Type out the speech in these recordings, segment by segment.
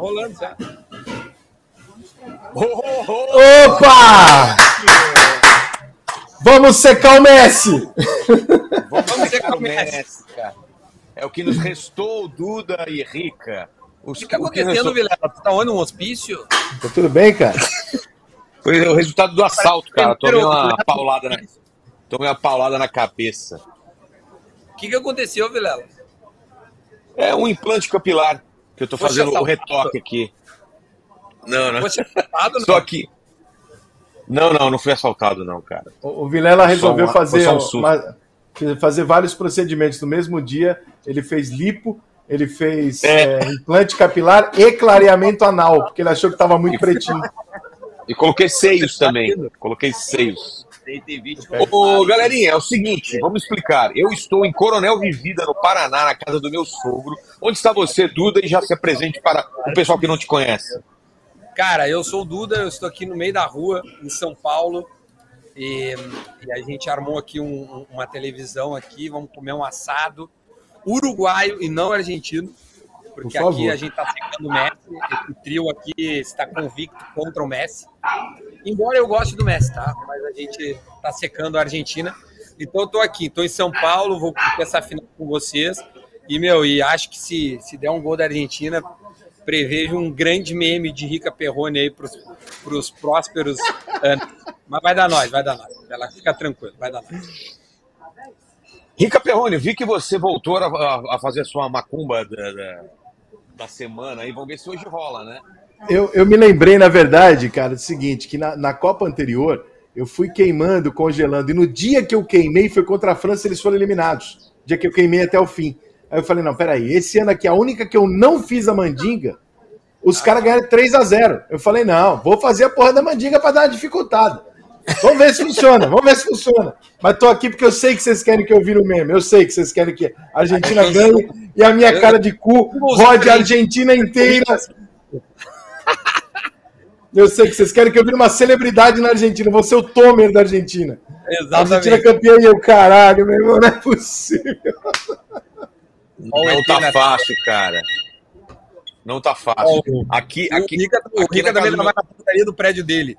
rolando, certo? Opa! Vamos secar o Messi! Vamos secar o Messi, cara. É o que nos restou, Duda e Rica. O que está acontecendo, Vilela? Tu tá onde? Um hospício? Tá tudo bem, cara? Foi o resultado do assalto, cara. Tomei uma paulada na, tomei uma paulada na cabeça. O que, que aconteceu, Vilela? É um implante capilar que eu tô fazendo o retoque aqui. Não, não. Você assaltado, não? Só que. Não, não, não fui assaltado, não, cara. O, o Vilela resolveu uma- fazer, foi um uma- fazer vários procedimentos no mesmo dia. Ele fez lipo, ele fez É. é, implante capilar e clareamento anal, porque ele achou que estava muito pretinho. E coloquei seios também. Coloquei seios. Tem, tem vídeo. Ô, galerinha, é o seguinte, vamos explicar. Eu estou em Coronel Vivida, no Paraná, na casa do meu sogro. Onde está você, Duda? E já se apresente para o pessoal que não te conhece. Cara, eu sou o Duda, eu estou aqui no meio da rua, em São Paulo. E, e a gente armou aqui um- um- uma televisão aqui, vamos comer um assado uruguaio e não argentino. Porque Por aqui a gente está secando o Messi. Esse trio aqui está convicto contra o Messi. Embora eu goste do Messi, tá? Mas a gente está secando a Argentina. Então eu tô aqui, tô em São Paulo, vou essa final com vocês. E, meu, e acho que se, se der um gol da Argentina, prevejo um grande meme de Rica Perrone aí pros, pros prósperos. Mas vai dar nós, vai dar nós. Ela fica tranquilo, vai dar nós. Rica Perrone, vi que você voltou a, a- a fazer a sua macumba da, da, da semana aí. Vamos ver se hoje rola, né? Eu, eu me lembrei, na verdade, cara, do seguinte, que na, na Copa anterior eu fui queimando, congelando, e no dia que eu queimei foi contra a França, eles foram eliminados. Dia que eu queimei até o fim. Aí eu falei, não, peraí, esse ano aqui, a única que eu não fiz a mandinga, os caras ganharam 3 a 0 Eu falei, não, vou fazer a porra da mandinga pra dar uma dificultada. Vamos ver se funciona, vamos ver se funciona. Mas tô aqui porque eu sei que vocês querem que eu vire o meme. Eu sei que vocês querem que a Argentina ganhe e a minha cara de cu rode a Argentina inteira eu sei que vocês querem que eu vire uma celebridade na Argentina. Vou ser o Tomer da Argentina. A Argentina é campeã e eu, caralho, meu irmão, não é possível. Não tá fácil, cara. Não tá fácil. Aqui, O aqui, Rica, o aqui Rica na também casa do tava na putaria do prédio dele,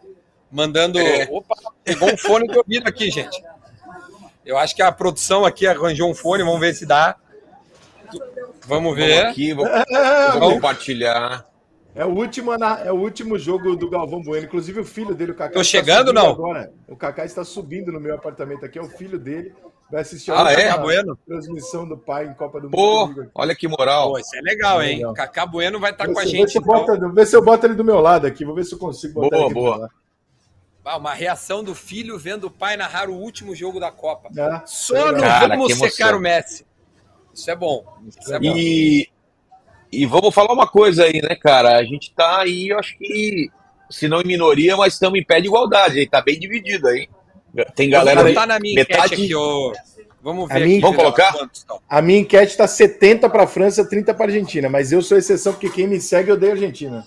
mandando. É. Opa, pegou um fone de ouvido aqui, gente. Eu acho que a produção aqui arranjou um fone, vamos ver se dá. Vamos Vamos ver. aqui, vou, É, vou compartilhar. É o último, é o último jogo do Galvão Bueno. Inclusive o filho dele, o Kaká. Tô está chegando, subindo não? Agora. O Kaká está subindo no meu apartamento aqui. É o filho dele. Vai assistir Ah, a é? Bueno? transmissão do pai em Copa do Mundo. Pô, aqui. olha que moral. Pô, isso é legal, hein? Legal. Cacá Bueno vai estar Vê com a gente. Vê se, eu então. ver se eu boto ele do meu lado aqui. Vou ver se eu consigo botar Boa, ele boa. Ah, uma reação do filho vendo o pai narrar o último jogo da Copa. É, Só no Cara, vamos secar o Messi. Isso é bom. Isso é bom. E, e vamos falar uma coisa aí, né, cara? A gente tá aí, eu acho que, se não em minoria, mas estamos em pé de igualdade. Aí tá bem dividido aí. Tem galera Vou aí. botar na minha metade- aqui, ô. Vamos A ver minha- aqui. Vamos colocar? quantos estão. A minha enquete está 70 para a França, 30 para a Argentina. Mas eu sou exceção porque quem me segue odeia a Argentina.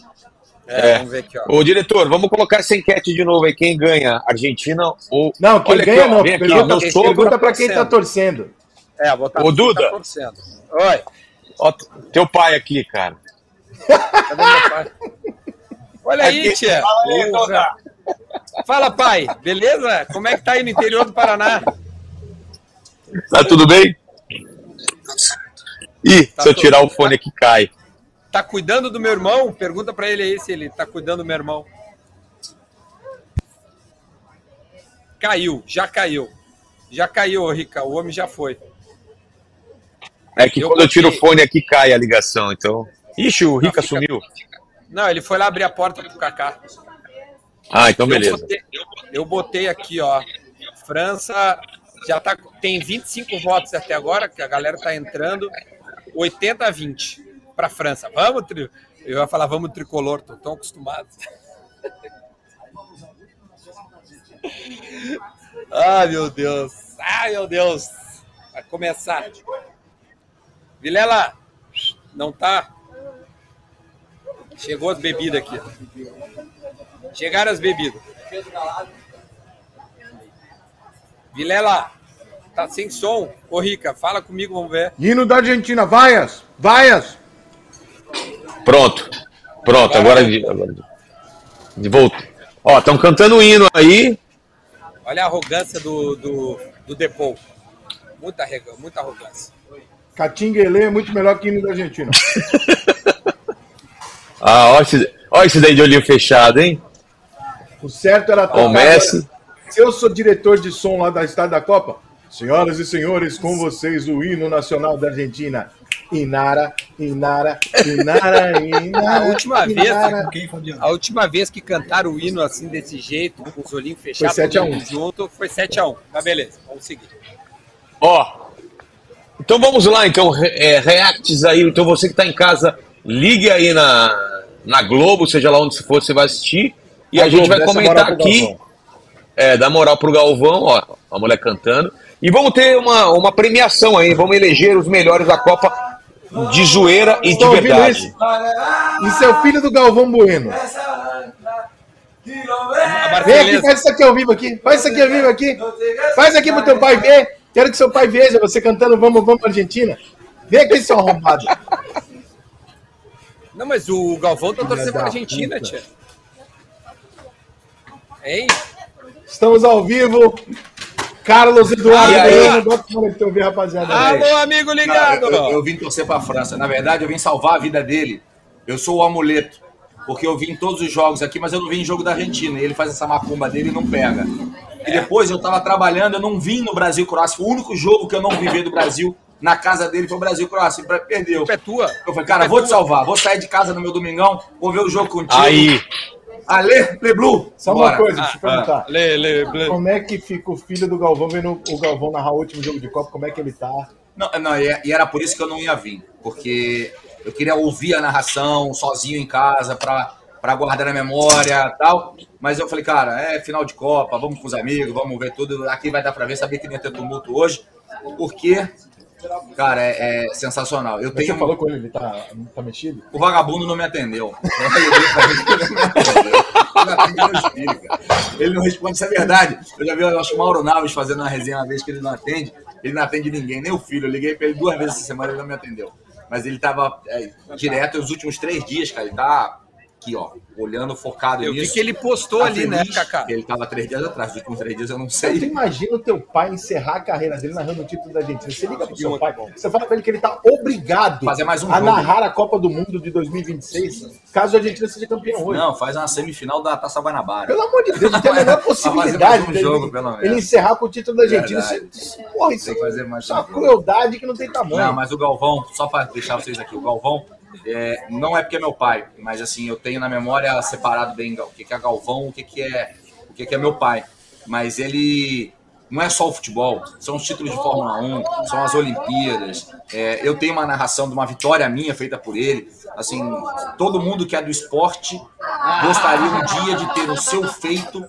É, É. vamos ver aqui, ó. Ô, diretor, vamos colocar essa enquete de novo aí. Quem ganha? Argentina ou. Não, quem Olha aqui, ganha ó, não. vem aqui, ó, pergunta quem sogro. pergunta para quem está torcendo. É, vou botar Ô, Duda. tá torcendo. Oi, Ó, teu pai aqui, cara. cadê meu pai? Olha aí, Aqui. tia. Fala aí. Duda. Fala, pai. Beleza? Como é que tá aí no interior do Paraná? Tá tudo bem? Ih, Tá se eu tirar o bem. fone aqui, cai. Tá cuidando do meu irmão? Pergunta pra ele aí se ele tá cuidando do meu irmão. Caiu, já caiu. Já caiu, ô, Rica. O homem já foi. É que Eu quando eu tiro o botei- fone aqui, cai a ligação, então. Ixi, o Rica fica- sumiu. Não, ele foi lá abrir a porta pro Kaká. Ah, então Eu beleza. botei, eu botei aqui, ó. França já tá, tem 25 votos até agora, que a galera tá entrando. 80 a 20 para França. Vamos, tri... eu ia falar vamos tricolor, tô tão acostumado. Ai, meu Deus. Ai, meu Deus. Vai começar. Vilela, não tá? Chegou as bebidas aqui. Chegaram as bebidas. Vilela, tá sem som. Ô, Rica, fala comigo, vamos ver. Hino da Argentina, vaias, vaias. Pronto. Pronto, agora de, agora de, de volta. Ó, estão cantando o hino aí. Olha a arrogância do, do, do Depou. Muita, muita arrogância. Catinguele é muito melhor que o hino da Argentina. ah, olha esse, olha esse daí de olhinho fechado, hein? O certo era tocar. O Messi. Se eu sou diretor de som lá da Estado da Copa, senhoras e senhores, com vocês o hino nacional da Argentina. Inara, Inara, Inara, Inara. A última Inara. vez, a última vez que cantaram o hino assim desse jeito, com os olhinhos fechados, foi 7 a 1. junto, foi 7 a 1. Tá beleza, vamos seguir. Ó, então vamos lá, então, é, reacts aí. Então você que está em casa, ligue aí na, na Globo, seja lá onde for, você vai assistir. E a, a gente Globo, vai comentar aqui. É, dá moral pro Galvão, ó, a mulher cantando. E vamos ter uma, uma premiação aí, vamos eleger os melhores da Copa de zoeira e de verdade. Isso? isso é o filho do Galvão Bueno. Vem aqui, faz isso aqui ao vivo aqui. Faz isso aqui ao vivo aqui. Faz aqui pro teu pai ver. Quero que seu pai veja você cantando Vamos, Vamos Argentina. Vem aqui, seu arrombado. Não, mas o Galvão tá torcendo pra Argentina, tia. Hein? Estamos ao vivo. Carlos Eduardo Bueno, bota o ouvir, rapaziada. Alô, amigo ligado! Não, eu, eu, eu, vim torcer pra França. Na verdade, eu vim salvar a vida dele. Eu sou o amuleto. Porque eu vim em todos os jogos aqui, mas eu não vim em jogo da Argentina. E ele faz essa macumba dele e não pega. E depois eu tava trabalhando, eu não vim no Brasil Croácia. Foi o único jogo que eu não vivi do Brasil na casa dele foi o Brasil Croácia. Perdeu. É tua. Eu falei, cara, vou te salvar. Vou sair de casa no meu domingão, vou ver o jogo contigo. Aí. Ale, Le Blue. Só Bora. uma coisa, deixa eu perguntar. Ah, le, le, le. Como é que fica o filho do Galvão vendo o Galvão narrar o último jogo de Copa? Como é que ele tá? Não, não, e era por isso que eu não ia vir. Porque eu queria ouvir a narração sozinho em casa para para guardar na memória tal. Mas eu falei, cara, é final de Copa, vamos com os amigos, vamos ver tudo. Aqui vai dar para ver, sabia que não ia ter tumulto hoje, porque, cara, é, é sensacional. Eu tenho... Você falou com ele, ele tá, tá mexido? O vagabundo não me atendeu. Ele não responde, isso é verdade. Eu já vi, eu acho o Mauro Naves fazendo uma resenha uma vez que ele não atende. Ele não atende ninguém, nem o filho. Eu liguei para ele duas vezes essa semana e ele não me atendeu. Mas ele tava é, direto os últimos três dias, cara. Ele tá aqui, ó, olhando focado eu nisso. Vi que ele postou tá ali, né, Kaká? Ele tava três dias atrás, os últimos três dias eu não sei. Você imagina o teu pai encerrar a carreira dele narrando o título da Argentina. Você liga pro seu pai, você fala pra ele que ele tá obrigado Fazer mais um a narrar a Copa do Mundo de 2026, caso a Argentina seja campeão hoje. Não, faz uma semifinal da Taça Guanabara. Pelo amor de Deus, não tem a menor possibilidade um jogo, pelo ele encerrar com o título da Argentina. Isso, porra, isso, é uma crueldade que não tem tamanho. Não, mas o Galvão, só para deixar vocês aqui, o Galvão é, não é porque é meu pai, mas assim, eu tenho na memória separado bem o que, é Galvão, o que, que é o que, que é meu pai. Mas ele não é só o futebol, são os títulos de Fórmula 1, são as Olimpíadas. É, eu tenho uma narração de uma vitória minha feita por ele. Assim, todo mundo que é do esporte gostaria um dia de ter o seu feito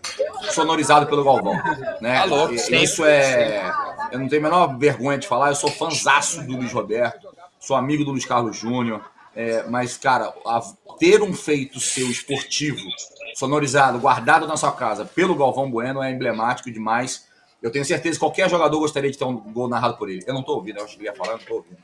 sonorizado pelo Galvão. Né? Tá louco, Isso é. Eu não tenho a menor vergonha de falar, eu sou fanzaço do Luiz Roberto, sou amigo do Luiz Carlos Júnior. É, mas, cara, a, ter um feito seu esportivo, sonorizado, guardado na sua casa pelo Galvão Bueno é emblemático demais. Eu tenho certeza que qualquer jogador gostaria de ter um gol narrado por ele. Eu não estou ouvindo, eu acho que ele ia falar, eu não estou ouvindo.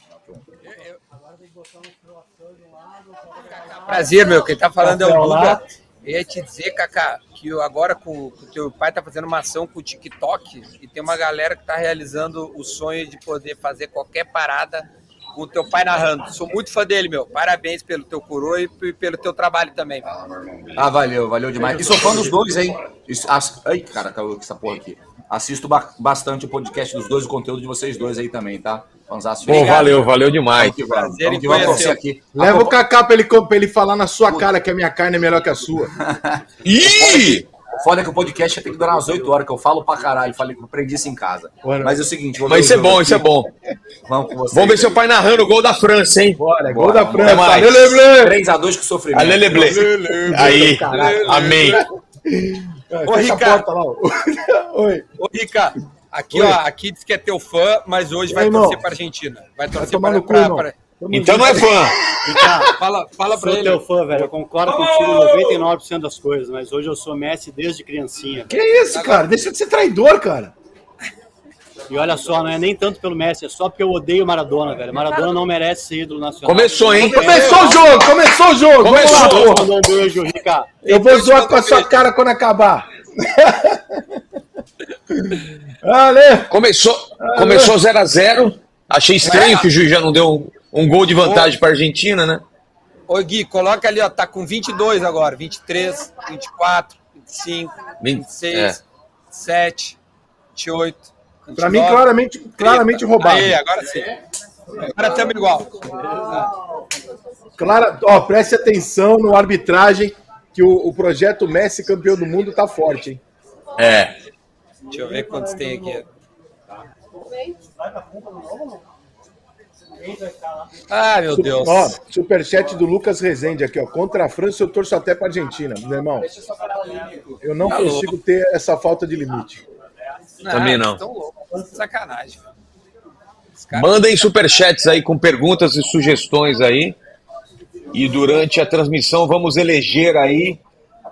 Prazer, meu. Quem está falando é o Duda. Eu ia te dizer, Kaká, que agora com o teu pai está fazendo uma ação com o TikTok e tem uma galera que está realizando o sonho de poder fazer qualquer parada com o teu pai narrando. Sou muito fã dele, meu. Parabéns pelo teu coroa e pelo teu trabalho também. Ah, valeu, valeu demais. E sou fã dos dois, hein? Ai, cara, caiu essa porra aqui. Assisto bastante o podcast dos dois, o conteúdo de vocês dois aí também, tá? Fanzaço. Bom, valeu, valeu demais. Prazer em conhecer. Aqui. Leva o Cacá pra ele, pra ele falar na sua cara que a minha carne é melhor que a sua. Ih! Foda é que o podcast tem que durar umas 8 horas, que eu falo pra caralho. Falei que eu aprendi isso em casa. Mas é o seguinte. Mas isso é bom, aqui. isso é bom. Vamos com vocês. Vamos ver seu pai narrando o gol da França, hein? Bora, gol da França. 3x2 com sofrimento. Aleleble. Aí. Amém. Ô, Ricardo. Oi. Ô, Ricardo. Aqui, Oi. ó, aqui diz que é teu fã, mas hoje vai torcer para Argentina. Vai torcer para, para, então não é fã. Então, fala, fala pra sou ele. teu fã, velho. Eu concordo contigo em 99% das coisas, mas hoje eu sou Messi desde criancinha. Que isso, cara? Deixa de ser traidor, cara. E olha só, não é nem tanto pelo Messi, é só porque eu odeio Maradona, velho. Maradona não merece ser ídolo nacional. Começou, hein? Começou o jogo, começou o jogo. Começou. Vamos lá, porra. Um beijo, Rica. Eu vou zoar com a sua cara quando acabar. Valeu. Começou, começou 0 a 0 Achei estranho que o juiz já não deu um, gol de vantagem para a Argentina, né? Ô Gui, coloca ali, ó, tá com 22 agora, 23, 24, 25, Vinte- 26, é. 27, 28. Pra mim, 29, claramente, claramente 30. roubado. Aí, agora sim. Agora estamos igual. Clara, ó, preste atenção no arbitragem que o, o projeto Messi campeão do mundo tá forte, hein? É. Deixa eu ver quantos tem aqui. Ah, meu Deus. Ó, superchat do Lucas Rezende aqui, ó. Contra a França eu torço até pra Argentina, meu irmão. Eu não Tá consigo ter essa falta de limite. Também não. Tão louco. Sacanagem. Mandem superchats aí com perguntas e sugestões aí. E durante a transmissão vamos eleger aí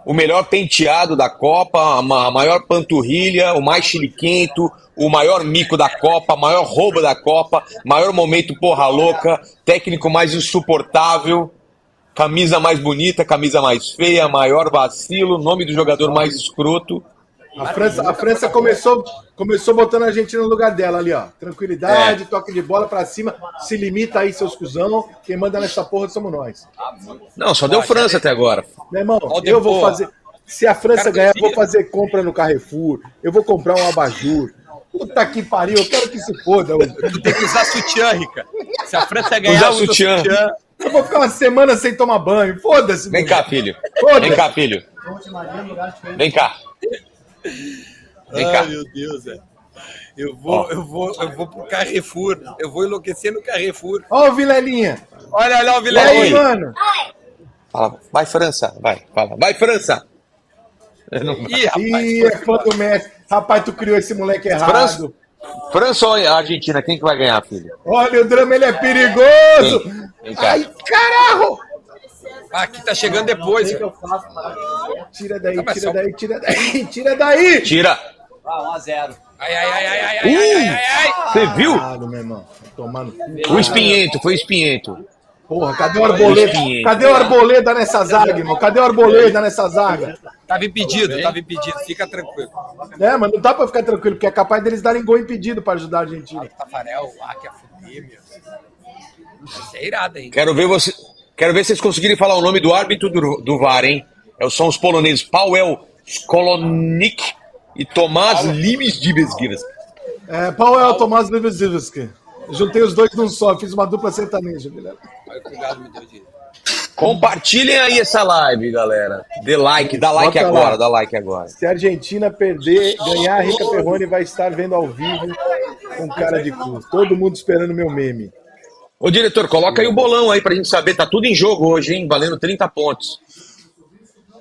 o melhor penteado da Copa, a ma- a maior panturrilha, o mais chiliquento, o maior mico da Copa, maior roubo da Copa, maior momento porra louca, técnico mais insuportável, camisa mais bonita, camisa mais feia, maior vacilo, nome do jogador mais escroto. A França, a França começou, começou botando a Argentina no lugar dela ali, ó. Tranquilidade, toque de bola pra cima. Se limita aí, seus cuzão. Quem manda nessa porra somos nós. Não, só deu França até agora. Meu irmão, eu vou fazer. Se a França ganhar, eu vou fazer compra no Carrefour. Eu vou comprar um abajur. Puta que pariu, eu quero que se foda. Tu tem que usar sutiã, Rica. Se a França ganhar, Usar usa sutiã. sutiã. eu vou ficar uma semana sem tomar banho. Foda-se. Vem cá, filho. Vem cá, filho. Vem cá. Vem cá. Ai, meu Deus, é. Eu vou, eu vou, eu vou pro Carrefour. Eu vou enlouquecer no Carrefour. Ó o Vilelinha. Olha, olha o aí, Vilela. mano? Fala, vai França, vai, fala, vai França. Não- Ih, rapaz. Ih, é fã do Messi. Rapaz, tu criou esse moleque errado. França? França ou Argentina, quem que vai ganhar, filho? Olha, o drama ele é perigoso. Vem, vem cá. Ai, caralho. Ah, aqui tá chegando depois. Tira daí, tira daí, tira daí, tira daí! Tira! Ah, 1x0. Ai, ai, ai, ai, ai, ai, ai, ai! Você viu? Tomando. O espinhento, foi o espinhento. Porra, cadê o arboleda? Cadê o arboleda nessa zaga, irmão? Cadê o arboleda nessa zaga? Tava impedido, tava impedido, fica tranquilo. É, mas não dá pra ficar tranquilo, porque é capaz deles darem gol impedido pra ajudar a Argentina. Tafarel, ah, que é fuder, meu. Isso é irado, hein? Quero ver você. Quero ver se vocês conseguirem falar o nome do árbitro do, do VAR, hein? É, São os poloneses Paweł Skolonik e Tomás Limes de Besguiras. É, Paulo Tomás Lewandowski. Juntei os dois num só, fiz uma dupla sertaneja, que obrigado me deu de. Compartilhem aí essa live, galera. Dê like, dá like Bota agora, lá. dá like agora. Se a Argentina perder, ganhar, a Rica Perrone vai estar vendo ao vivo com cara de cu. Todo mundo esperando meu meme. Ô diretor, coloca aí o bolão aí pra gente saber. Tá tudo em jogo hoje, hein? Valendo 30 pontos.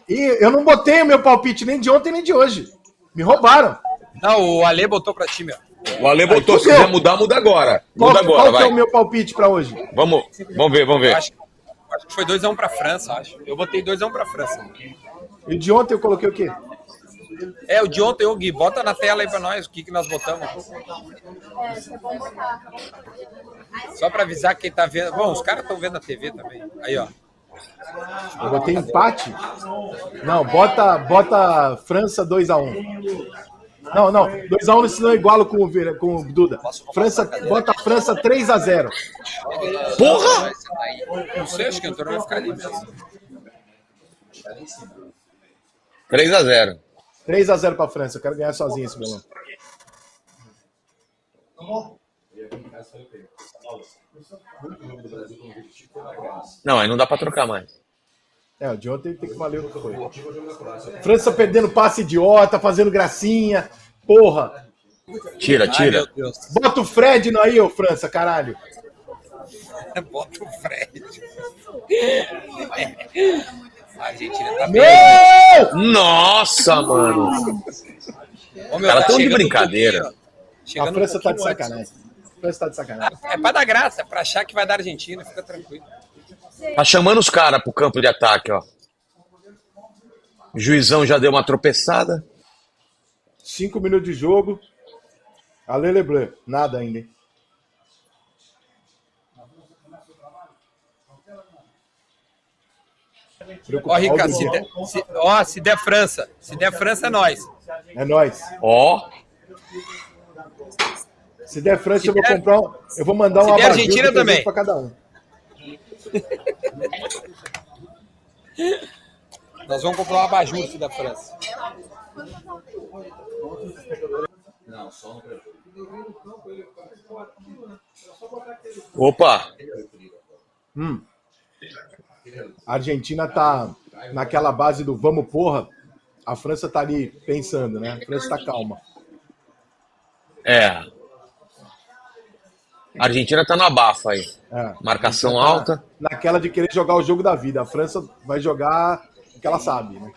E eu não botei o meu palpite nem de ontem nem de hoje. Me roubaram. Não, o Ale botou pra ti, meu. O Ale botou, se fudeu. quiser mudar, muda agora. Qual, Muda agora, qual que é vai. o meu palpite pra hoje? Vamos, vamos ver, vamos Eu ver. acho, acho que foi 2x1 pra França, acho. Eu botei 2x1 pra França. E de ontem eu coloquei o quê? É, o de ontem, ô Gui, bota na tela aí pra nós o que, que nós botamos. Só pra avisar quem tá vendo. Bom, os caras estão vendo a TV também. Aí, ó. Eu botei empate? Não, bota, bota França 2x1. Não, não, 2x1 senão eu igualo com o, com o Duda. França, bota a França 3x0. Porra! Não sei, acho que o Antônio vai ficar ali mesmo. 3x0. 3x0 pra França, eu quero ganhar sozinho esse bolão. Não, aí não dá pra trocar mais. É, o de ontem tem que valer o que foi. França perdendo passe idiota, fazendo gracinha. Porra. Tira, Ai, tira. Deus. Bota o Fred no aí, ô França, caralho. Bota o Fred. A Argentina tá bem. Não! Nossa, mano. Ô, meu, Ela tão de um brincadeira. ó. A Chegando um França tá de pouquinho antes. sacanagem. A França tá de sacanagem. É pra dar graça, é pra achar que vai dar Argentina, fica tranquilo. Tá chamando os caras pro campo de ataque, ó. O juizão já deu uma tropeçada. Cinco minutos de jogo. Ale Lebleu, nada ainda. hein? Ó. Rica, se der, se, ó, se der França. Se der França, é nós. É nóis. Ó, Se der França, Se eu vou der- comprar um, Eu vou mandar se uma der Argentina também. para cada um. Nós vamos comprar um abajur se der França. Não, só no Brasil. opa. Hum. A Argentina tá naquela base do vamos porra. A França tá ali pensando, né? A França tá calma. É. A Argentina tá no abafa aí. É. Marcação Tá alta. Naquela de querer jogar o jogo da vida. A França vai jogar o que ela sabe, né?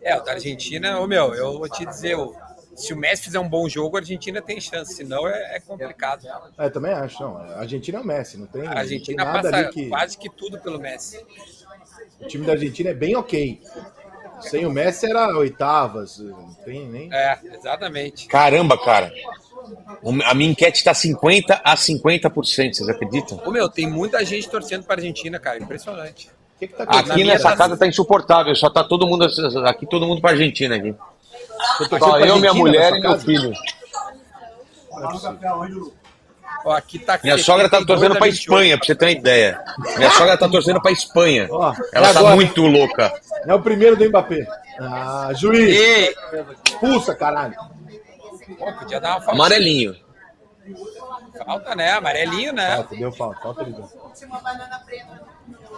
É, o da Argentina, ô meu, eu vou te dizer, o- se o Messi fizer um bom jogo, a Argentina tem chance, senão é, é complicado. É, também acho. Não. A Argentina é o Messi, não tem, A não tem Argentina nada passa ali que. quase que tudo pelo Messi. O time da Argentina é bem ok. Sem o Messi era oitavas. Não tem nem. É, exatamente. Caramba, cara. A minha enquete tá 50 a 50%, vocês acreditam? Ô meu, tem muita gente torcendo pra Argentina, cara, impressionante. O que, que tá acontecendo? Aqui nessa casa tá insuportável, só tá todo mundo aqui, todo mundo pra Argentina aqui. Só eu, minha mulher e meu filho. Ó, aqui tá Minha sogra tá 72 torcendo a pra 28. Espanha, pra você ter uma ideia. Minha sogra tá torcendo pra Espanha. Ó, Ela tá agora. muito louca. É o primeiro do Mbappé. Ah, juiz, Ei, expulsa, caralho. pô, podia dar uma falta. Amarelinho. Falta, né? Amarelinho, né? Falta, deu falta, falta de gol.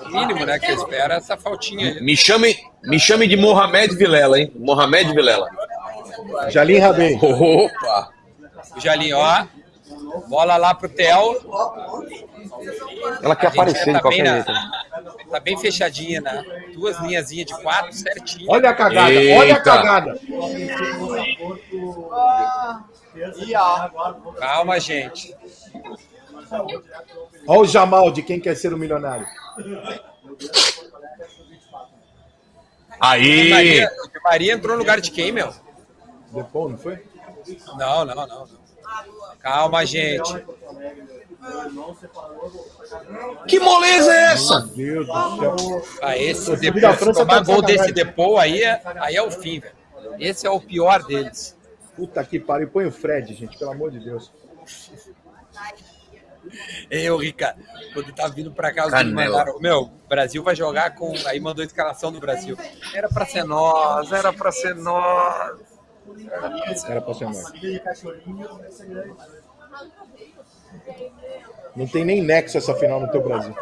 O mínimo, né? Que eu espero é essa faltinha aí. Me chame, me chame de Mohamed Vilela, hein? Mohamed Vilela. Jalim Rabei. Opa! O Jalinho, ó. Bola lá pro Theo. Ela quer aparecer tá bem, qualquer na, jeito. tá bem fechadinha, né? Duas linhazinhas de quatro, certinho. Olha a cagada, Eita. olha a cagada. Calma, gente. Olha o Jamal de quem quer ser o milionário. Aí! Maria, Maria entrou no lugar de quem, meu? Depois, não foi? Não, não, não. não. Calma, gente. Que moleza é essa? Meu Deus do céu. Ah, esse da se tomar tá de gol desse depois, aí é, aí é o fim, velho. Esse é o pior deles. Puta que pariu. Põe o Fred, gente, pelo amor de Deus. Eu, Rica, quando tá vindo pra cá, os mandaram. Meu, o Brasil vai jogar com. Aí mandou a escalação do Brasil. Era pra ser nós, era pra ser nós. Era nós. Não tem nem nexo essa final no teu Brasil.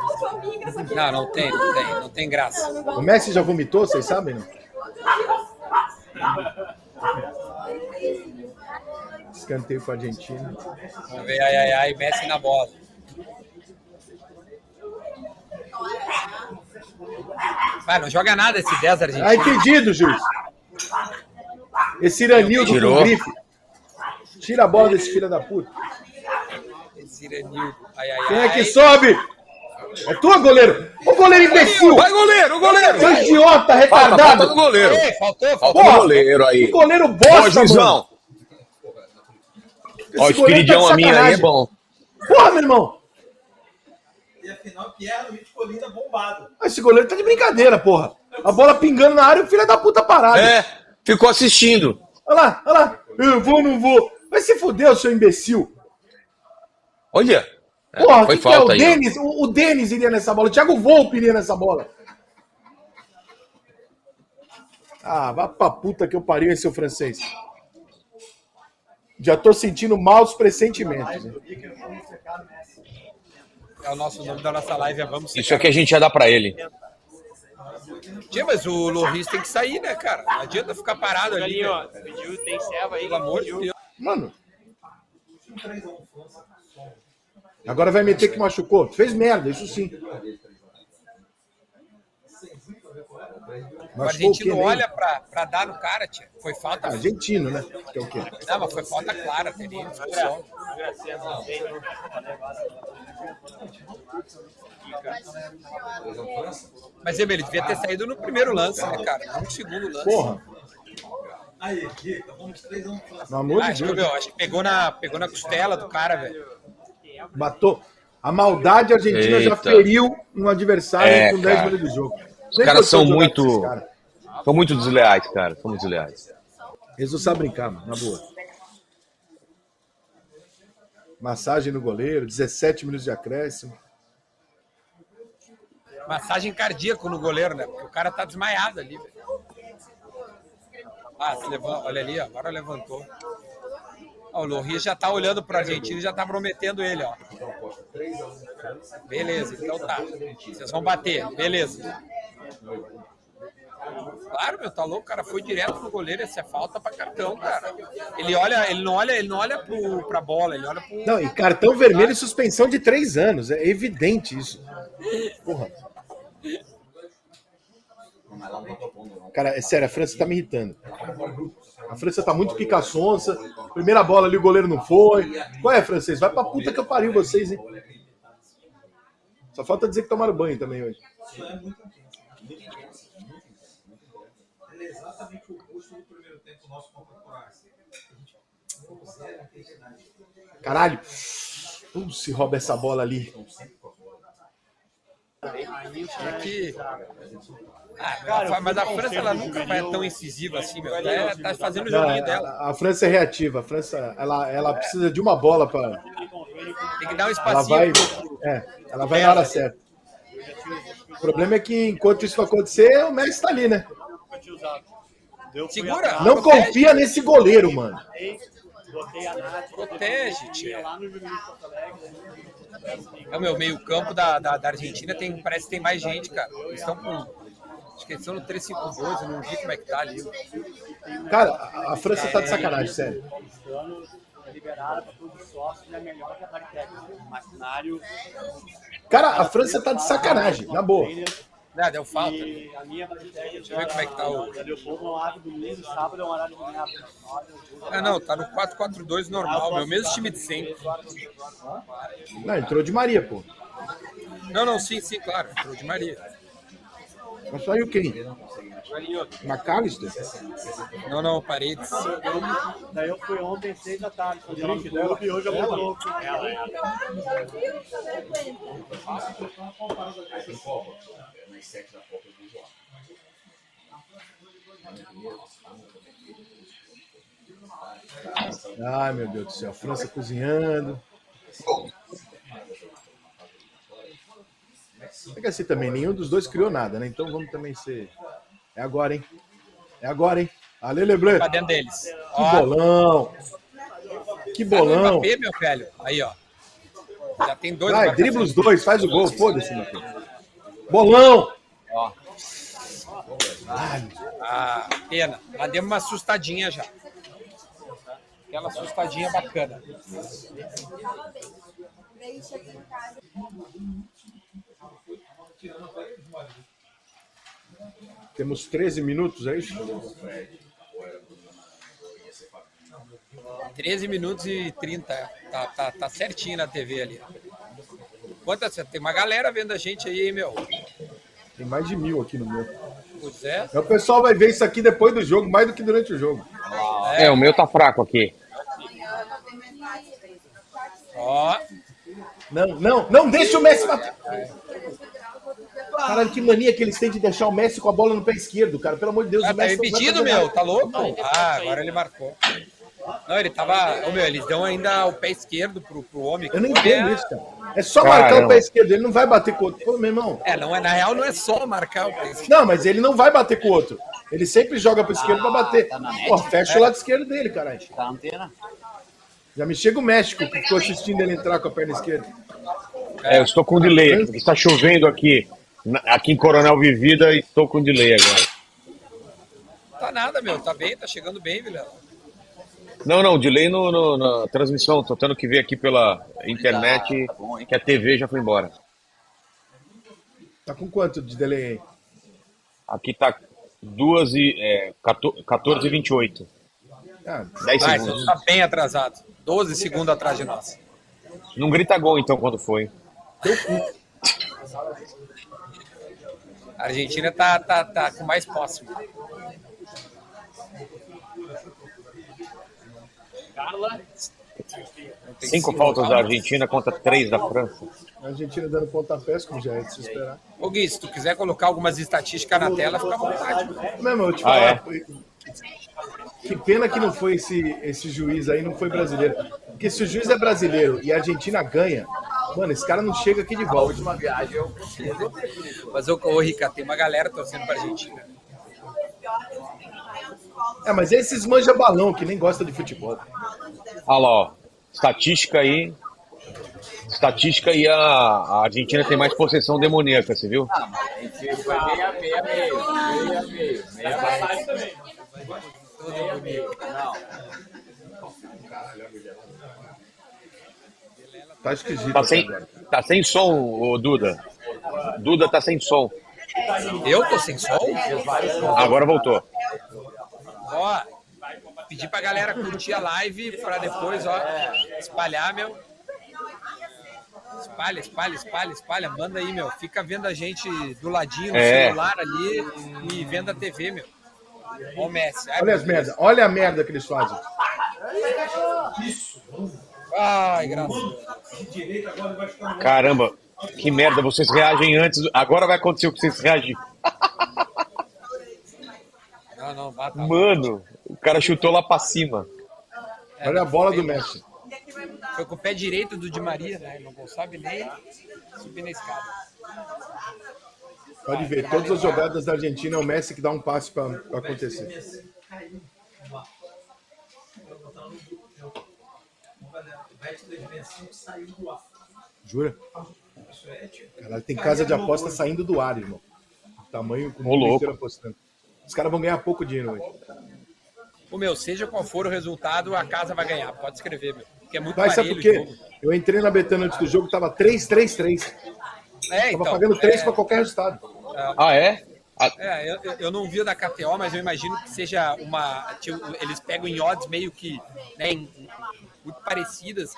Não, não tem, não tem, não tem graça. O Messi já vomitou, vocês sabem, não? Escanteio para Argentina. Vamos ver, ai, ai, ai, Messi na bola. Vai, não joga nada esse 10 argentino. Ah, entendido, juiz. Esse Iranildo Tirou. com grife. Tira a bola desse filho da puta. Esse Iranildo. Ai, ai, Quem é que ai. sobe? É tua, goleiro? O goleiro imbecil! Vai, goleiro, goleiro! Seu idiota, Falta, falta do retardado! goleiro. Ei, faltou, faltou. Porra. goleiro aí. O goleiro Ó, bosta, mano! juizão. Ó, o goleiro tá a minha aí é bom. Porra, meu irmão! E afinal, Pierre Luiz Colina bombado. Esse goleiro tá de brincadeira, porra. A bola pingando na área e o filho da puta parado. É, ficou assistindo. Olha lá, olha lá. Eu vou ou não vou? Vai se fuder, seu imbecil. Olha. É, Porra, foi que que é? falta o aí. Denis, o, o Denis iria nessa bola. O Thiago Volpe iria nessa bola. Ah, vá pra puta que eu pariu, hein, seu francês. Já tô sentindo maus pressentimentos. É o nosso nome da nossa live, é Vamos Isso aqui a gente ia dar pra ele. Tia, mas o Loris tem que sair, né, cara? Não adianta ficar parado ali. Ó, pediu, tem serva aí. Pelo amor de Deus. Mano. Agora vai meter que machucou. Fez merda, isso sim. O Machucou o argentino né? olha pra, pra dar no cara, tia. Foi falta. Argentino, né? Que é o quê? Não, mas foi falta clara, teria discussão. Mas ele devia ter saído no primeiro lance, né, cara? Não no segundo lance. Porra. Aí, dica, vamos 3 anos França. Pelo amor Ah, de acho, que, Deus. meu, acho que pegou na, pegou na costela do cara, velho. Matou. A maldade argentina já Eita. feriu um adversário É, com 10 cara. minutos de jogo. Os caras são muito. caras. São muito desleais, cara. São muito desleais. Eles não sabem brincar, mano, na boa. Massagem no goleiro, 17 minutos de acréscimo. Massagem cardíaca no goleiro, né? Porque o cara tá desmaiado ali. Ah, se levanta, olha ali, agora levantou. Ó, o Lohri já tá olhando pro argentino e já tá prometendo ele, ó. Beleza, então tá. Vocês vão bater, beleza. Claro, meu, tá louco, o cara foi direto no goleiro, essa é falta pra cartão, cara. Ele olha, ele não olha, ele não olha pro, pra bola, ele olha pro. Não, e cartão vermelho e suspensão de 3 anos. É evidente isso. Porra. Cara, é sério, a França tá me irritando. A França tá muito pica-sonsa. Primeira bola ali, o goleiro não foi. Qual é, francês? Vai pra puta que eu pariu vocês, hein? Só falta dizer que tomaram banho também hoje. Caralho. Uh, se rouba essa bola ali. É que. Ah, cara, mas a França ela nunca vai tão incisiva assim, meu. É, tá fazendo o Não, joguinho dela. a, a França é reativa. A França, ela, ela precisa de uma bola para Tem que dar um Ela espacinho. vai, pro- é, ela vai na hora certa. O problema é que enquanto isso acontecer, o Messi tá ali, né? Segura. Não confia nesse goleiro, mano. Protege, ia tia. É o meu meio campo da, da, da Argentina tem, parece que tem mais gente, cara. Eles estão com. Acho que eles estão no 352, eu não vi como é que tá ali. Cara, a, a França tá de sacanagem, sério. É liberada para todos os sócios é melhor que a Tag Técnica. O maquinário. Cara, a França tá de sacanagem, na boa. Ah, deu falta. E a minha Técnica. Deixa eu ver como é que tá o- A Leopoldo não abre domingo e sábado é um horário de merda. Ah, não, tá no 442 normal, meu mesmo time de sempre. Não, entrou de Maria, pô. Não, não, sim, sim, claro. Entrou de Maria. Mas saiu quem? McAllister? Não, não, Paredes. Daí eu fui ontem, seis da tarde, fazer clube e hoje eu vou louco. Ela, ela. Ai, meu Deus do céu. França cozinhando. É que assim também, nenhum dos dois criou nada, né? Então vamos também ser. É agora, hein? É agora, hein? Ale Leblanc. Tá dentro deles. Que Ó, bolão! Que tá bolão! Mbappé, meu velho. Aí, ó. Já tem dois. Vai, dribla os dois, faz o gol, foda-se, meu filho. Bolão! Ó. Ai, Ah, pena. Lá deu uma assustadinha já. Aquela assustadinha bacana. Temos 13 minutos, é isso? 13 minutos e 30. é. Tá, tá, tá certinho na TV ali. Quantas? Tem uma galera vendo a gente aí, hein, meu. Tem mais de mil aqui no meu. Pois é. O pessoal vai ver isso aqui depois do jogo, mais do que durante o jogo. É, o meu tá fraco aqui. Ó, Não, não, não deixa o Messi bater. Caralho, que mania que eles têm de deixar o Messi com a bola no pé esquerdo, cara. Pelo amor de Deus, ah, o tá Messi não vai impedido, meu. Tá louco? Ah, agora ele marcou. Não, ele tava. Ô, meu, eles dão ainda o pé esquerdo pro, pro homem. Eu não entendo é- isso, cara. É só marcar Caramba. o pé esquerdo, ele não vai bater com o outro. Pô, meu irmão. É, não é, na real não é só marcar o pé esquerdo. Não, mas ele não vai bater com o outro. Ele sempre joga pro esquerdo pra bater. tá? Pô, fecha o lado esquerdo dele, caralho. Tá na antena? Já me chega o México, que ficou assistindo ele entrar com a perna esquerda. É, eu estou com delay, porque está chovendo aqui, aqui em Coronel Vivida, e estou com delay agora. Tá nada, meu. Tá bem, tá chegando bem, Vilela. Não, não, delay no, no- na transmissão, tô tendo que ver aqui pela internet Tá bom, hein? que a TV já foi embora. Tá com quanto de delay aí? Aqui tá 2 e, é, 14, 14 e 28. Ah, 10 Vai, segundos. tá bem atrasado. 12 segundos atrás de nós. Não grita gol então quando foi. A Argentina está tá, tá com mais posse. Carla. Cinco, faltas da Argentina contra três da França. A Argentina dando pontapés, como já é de se esperar. Ô Gui, se tu quiser colocar algumas estatísticas na tela, fica à vontade. Não, mas eu te falar, ah, é? Que pena que não foi esse, esse juiz aí, não foi brasileiro. Porque se o juiz é brasileiro e a Argentina ganha, mano, esse cara não chega aqui de A volta. última viagem eu. Mas, ô, ô Rica, tem uma galera torcendo pra Argentina. É, mas esses manja balão que nem gosta de futebol. Olha lá, ó. Estatística aí. Estatística aí, a, a Argentina tem mais possessão demoníaca, você viu? Ah, mas a gente foi meia, meia, meio. Meia, meio. Meia, meio. Meia, Não. Tá esquisito. Tá sem, tá sem som, ô Duda. Duda tá sem som. Eu tô sem som? Agora voltou. Ó, pedir pra galera curtir a live pra depois, ó, espalhar, meu. Espalha, espalha, espalha, espalha. Manda aí, meu. Fica vendo a gente do ladinho no É. celular ali e vendo a TV, meu. Ó o Messi. Ai, Olha as merda, olha a merda que eles fazem. Ai, graças Caramba, que merda, vocês reagem antes. Agora vai acontecer o que vocês reagem. Não, não, bata. Mano, o cara chutou lá pra cima. Olha a bola do Messi. Foi com o pé direito do Di Maria, né? Não sabe nem subir na escada. Pode ver, todas as jogadas da Argentina é o Messi que dá um passe pra pra acontecer. Bet 365 saiu do ar. Jura? Caralho, tem casa de aposta saindo do ar, irmão. O tamanho como Ô, o apostando. Os caras vão ganhar pouco dinheiro hoje. O meu, seja qual for o resultado, a casa vai ganhar. Pode escrever, meu. Porque é muito Mas sabe por quê? Eu entrei na Betano antes do jogo, tava 3-3-3. É, Tava então. pagando 3 é, pra qualquer resultado. Ah, é? Ah, É, eu, eu- não vi o da KTO, mas eu imagino que seja uma. tipo, Eles pegam em odds meio que né, em- muito parecidas.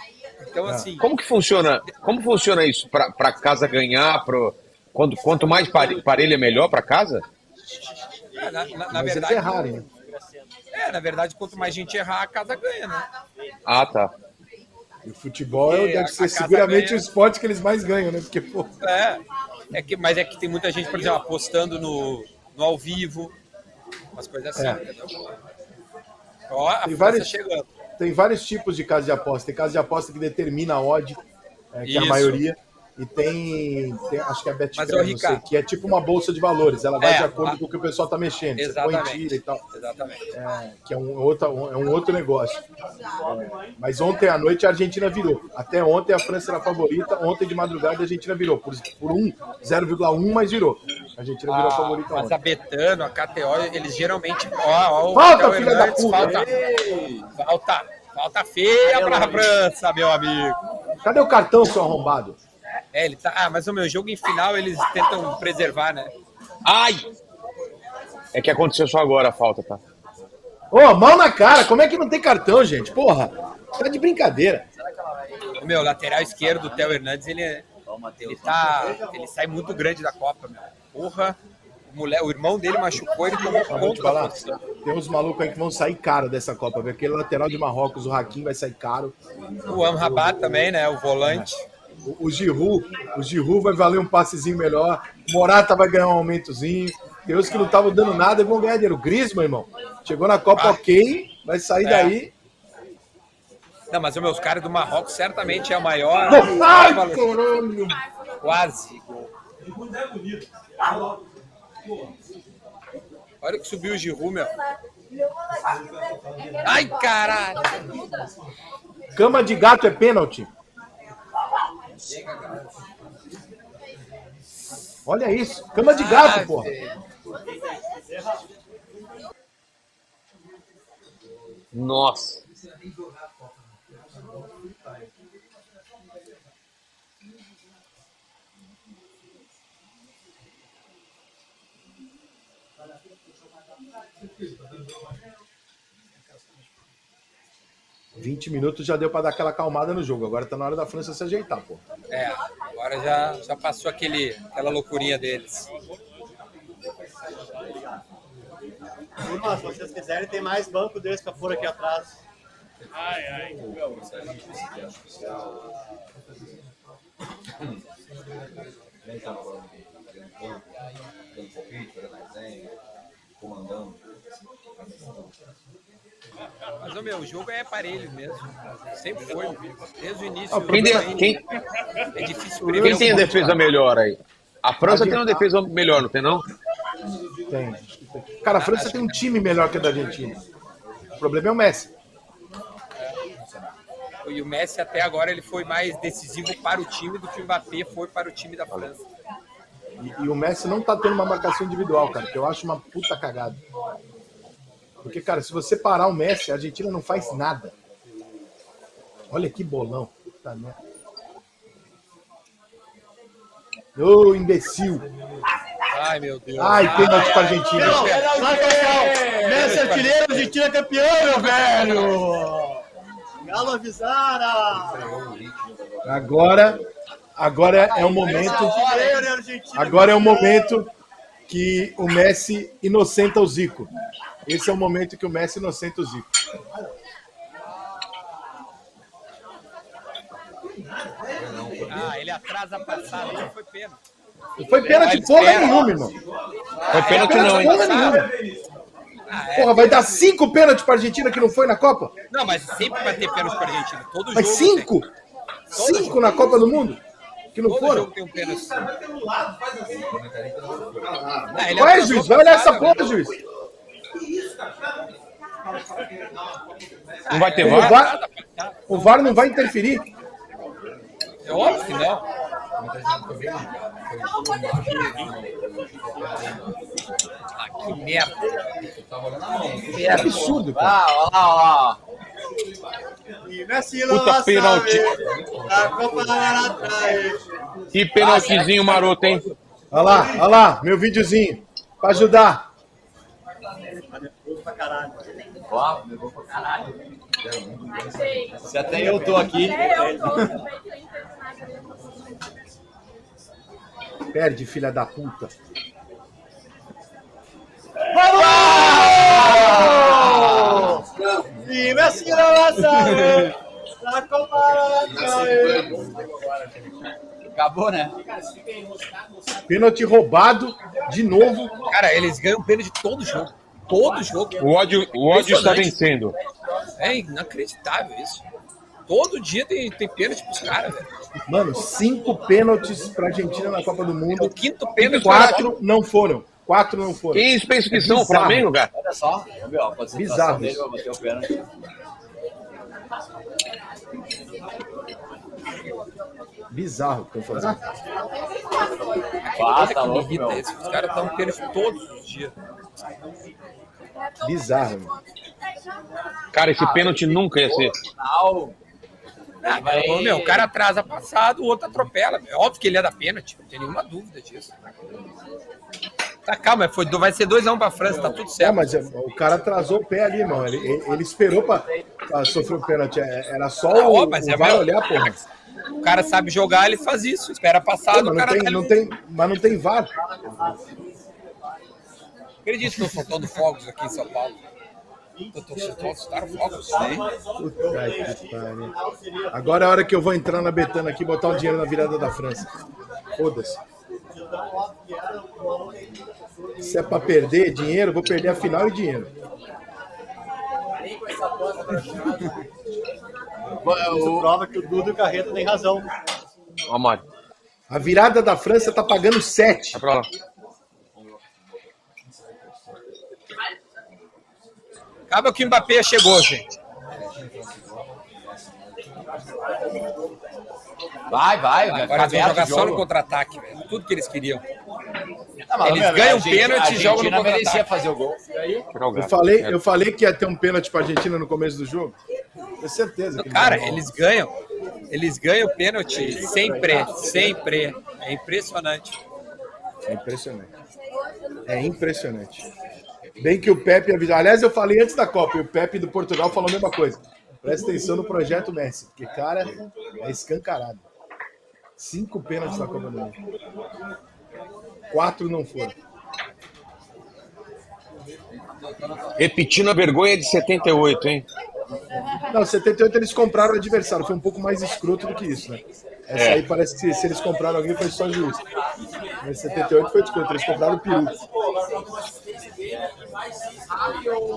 Então, assim. como que funciona? Como funciona isso pra, pra casa ganhar? Pro, quanto, quanto mais pare- parelho é melhor pra casa? é, Na, na- na Mas eles verdade. errarem, né? É, na verdade, quanto mais gente errar, a casa ganha, né? Ah, tá. E o futebol Porque deve a- ser seguramente ganha- o esporte que eles mais ganham, né? Porque, pô, É. é que, mas é que tem muita gente, por exemplo, apostando no, no ao vivo, umas coisas assim, É. Ó, a Tem vários- chegando. tem vários tipos de casa de aposta. Tem casa de aposta que determina a odd, é, que é a maioria. E tem, tem- acho que é a Mas, não sei, que é tipo uma bolsa de valores. Ela vai É, de acordo a- com o que o pessoal tá mexendo. Você põe Exatamente. tira e tal. Exatamente. É, que é um, outro, é um outro negócio. É, mas ontem à noite a Argentina virou. Até ontem a França era a favorita. Ontem de madrugada a Argentina virou. Por, por 1, 0,1, mas virou. A Argentina virou a Ah, favorita mas ontem. a Betano, a KTO, eles geralmente. Ó, ó, Falta, filha da puta. Falta, falta, falta feia pra França, meu amigo. Cadê o cartão, seu arrombado? É, ele tá. Ah, mas o meu jogo em final eles tentam preservar, né? Ai! É que aconteceu só agora a falta, tá? Ô, mal na cara. Como é que não tem cartão, gente? Porra. Tá de brincadeira. O meu lateral esquerdo, o Theo Hernandes, ele, é- ele tá. Ele sai muito grande da Copa, meu. Porra. O, mulher, o irmão dele machucou, ele tomou te conta da falar, tem uns malucos aí que vão sair caro dessa Copa. viu? Aquele lateral de Marrocos, o Hakim, vai sair caro. O Amrabat também, né? O volante. O, o Giroud, o Giroud vai valer um passezinho melhor. Morata vai ganhar um aumentozinho. Tem que não estavam dando nada e vão ganhar dinheiro. O Griezmann, irmão, chegou na Copa Ah. ok, vai sair É. daí. Não, mas os meus caras do Marrocos certamente é o maior. Ai, caralho! Quase. Olha que subiu o Giroud, meu. Ai, caralho. Cama de gato é pênalti. Olha isso, cama de gato, Ai, porra. Nossa. 20 minutos já deu pra dar aquela acalmada no jogo. Agora tá na hora da França se ajeitar, pô. É, agora já, já passou aquele, aquela loucurinha deles. Se vocês quiserem, tem mais banco desse pra pôr aqui atrás. Ai, ai. Comandando. Mas, ô, meu, o jogo é aparelho mesmo. Sempre foi. Desde o início. Quem, de- quem- É difícil prever. quem tem a defesa coisa. melhor aí? A França tem uma defesa melhor, não tem não? Tem. Cara, a França tem um time melhor que a da Argentina. O problema é o Messi. E o Messi até agora ele foi mais decisivo para o time do que o Mbappé foi para o time da França. E, e o Messi não tá tendo uma marcação individual, cara, que eu acho uma puta cagada. Porque, cara, se você parar o Messi, a Argentina não faz nada. Olha que bolão. Puta merda. Ô, imbecil. Ai, meu Deus. Ai, pênalti pra Argentina. Não, sai, Cacau! Messi artilheiro, Argentina campeão, meu velho! Galo avisara! Agora, agora é o momento. Artilheiro, Argentina Agora é o momento que o Messi inocenta o Zico. Esse é o momento que o Messi inocenta o Zico. Ah, ele atrasa a passada, não foi pênalti. Não foi pênalti porra nenhuma, irmão. Foi pênalti não, hein? Porra nenhuma. Ah, é. Porra, vai dar cinco pênaltis pra Argentina que não foi na Copa? Não, mas sempre vai ter pênalti para a Argentina. Todo Mas jogo cinco? Cinco na Copa do Mundo? Que não. Todo foram? jogo tem um pênalti. Ah, ele Vai, atrasou juiz, vai olhar essa porra, juiz. Não vai ter O VAR? VAR, o VAR não vai interferir. É óbvio que não. Ah, que merda. É absurdo, cara. Ah, olha lá, olha lá. Messi Puta pênalti. Que pênaltizinho maroto, hein? Olha lá, olha lá, meu videozinho. Pra ajudar. Pra caralho. Ó, levou pra caralho. Se até eu tô aqui. Perde, filha da puta. E Messi não vai saber. A Copa da Ará atrás. Acabou, né? Pênalti roubado de novo. Cara, eles ganham pênalti todo jogo. Todo jogo. O ódio, o ódio está vencendo. É inacreditável isso. Todo dia tem, tem pênalti pros caras, velho. Mano, cinco pênaltis pra Argentina na Copa do É o Mundo. quinto pênalti. Quatro não foram. Quatro não foram. Quem eles pensam que são? O bizarro. Flamengo, cara? Olha só, Bizarro dele isso. vai bater o pênalti. Bizarro o que estão fazendo. Ah, tá louco, meu. Os caras dão pênalti todos os dias. Bizarro, mano. Cara, esse pênalti nunca ia ser. Final. Vai- ô, meu, o cara atrasa passado, o outro atropela. É óbvio que ele é da pênalti, não tem nenhuma dúvida disso. Tá, calma, foi, vai ser 2x1 pra França, tá tudo certo. mas é, o cara atrasou o pé ali, irmão. Ele, ele, ele esperou pra, pra sofrer o pênalti. É, Era só Ah, o, ó, mas o é meu- olhar, porra. O cara sabe jogar, ele faz isso. Espera Pô, passado, mas, o não cara tem, dá não ali um- tem, mas não tem VAR. Acredito que estão soltando fogos aqui em São Paulo. Tô soltaram fogos? Puta que pariu. Agora é a hora que eu vou entrar na Betana aqui e botar o dinheiro na virada da França. Foda-se. Se é pra perder dinheiro, vou perder a final e dinheiro. Isso prova que o Duda e o Carreta têm razão. Ó, Mário. A virada da França tá pagando 7. Vai pra lá. Acaba que o Mbappé chegou, gente. Vai, vai, vai Agora eles vão jogar só no contra-ataque, velho. Tudo que eles queriam. Não, mas, Eles ganham a Argentina- pênalti e a jogam no contra-ataque. merecia fazer o gol. Eu falei, eu falei que ia ter um pênalti pra Argentina no começo do jogo. Tenho certeza. Que Cara, não. eles ganham. Eles ganham pênalti sempre, sempre. É impressionante. É impressionante. É impressionante. Bem que o Pepe avisou. Aliás, eu falei antes da Copa, e o Pepe do Portugal falou a mesma coisa. Presta atenção no projeto Messi, porque, cara, é escancarado. Cinco pênaltis na Copa do Mundo. Quatro não foram. Repetindo a vergonha de 78, hein? Não, 78 eles compraram o adversário, foi um pouco mais escroto do que isso, né? Essa É. aí parece que se eles compraram alguém foi só juiz. Mas 78 foi escroto, eles compraram o peru.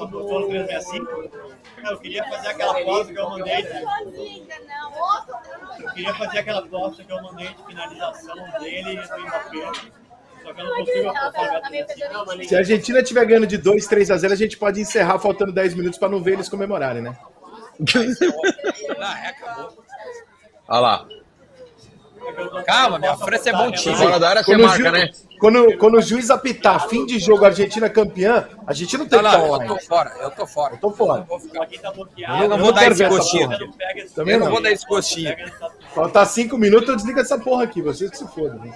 Botou no 365. Cara, eu queria fazer aquela aposta que eu mandei. de- Eu queria fazer aquela aposta que eu mandei de finalização dele e do Mbappé. Só que eu não consigo apostar no 365. Se a Argentina estiver ganhando de 2, 3 a 0, a gente pode encerrar faltando 10 minutos para não ver eles comemorarem, né? Ah, é, acabou. Olha lá. Calma, minha França é bom time. Fora da área você Quando, o marca, ju- né? quando, quando o juiz apitar fim de jogo Argentina campeã, a gente não tem Não, que estar eu tô fora, eu tô fora. Eu tô fora. Vou ficar- Aqui tá. Eu não Eu vou não dar esse gostinho. esse- Também Eu não não. vou dar esse gostinho. Faltar 5 minutos, eu desligo essa porra aqui. Vocês que se fodam. né?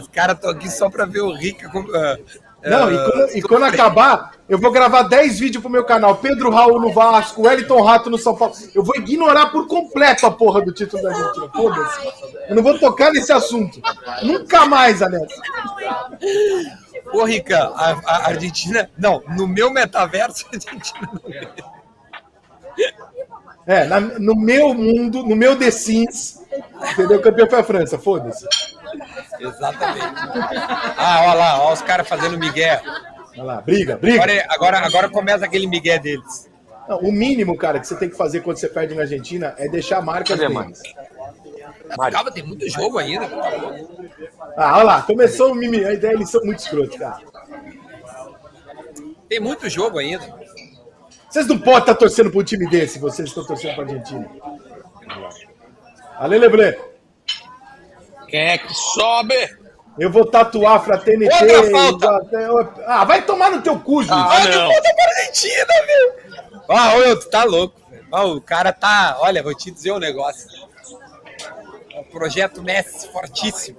Os caras estão aqui só pra ver o Rica. com- ah, Não, ah, e quando, e quando acabar, eu vou gravar 10 vídeos pro meu canal. Pedro Raul no Vasco, Wellington Rato no São Paulo. Eu vou ignorar por completo a porra do título da Argentina. Foda-se. Eu não vou tocar nesse assunto. Nunca mais, Alex. Ô, Rica, a, a Argentina. Não, no meu metaverso, a Argentina não. É, na- no meu mundo, no meu The Sims, entendeu? O campeão foi a França. Foda-se. Exatamente. Ah, olha lá, olha os caras fazendo migué. Vai lá, briga, briga. Agora, agora, agora começa aquele migué deles. Não, o mínimo, cara, que você tem que fazer quando você perde na Argentina é deixar a marca Cadê, bem. mano? Calma, tem muito jogo ainda. Ah, olha lá, começou o mimi. A ideia, eles são muito escrotos, cara. Tem muito jogo ainda. Vocês não podem estar torcendo para um time desse, vocês estão torcendo para a Argentina. Ale Leblé, Quem é que sobe? eu vou tatuar a fraternidade. Outra falta. Ah, vai tomar no teu cu, juiz. Ah, não. Volta pra Argentina, meu. Ah, ô, tu tá louco. velho. Ah, o cara tá. Olha, vou te dizer um negócio. É um projeto Messi fortíssimo.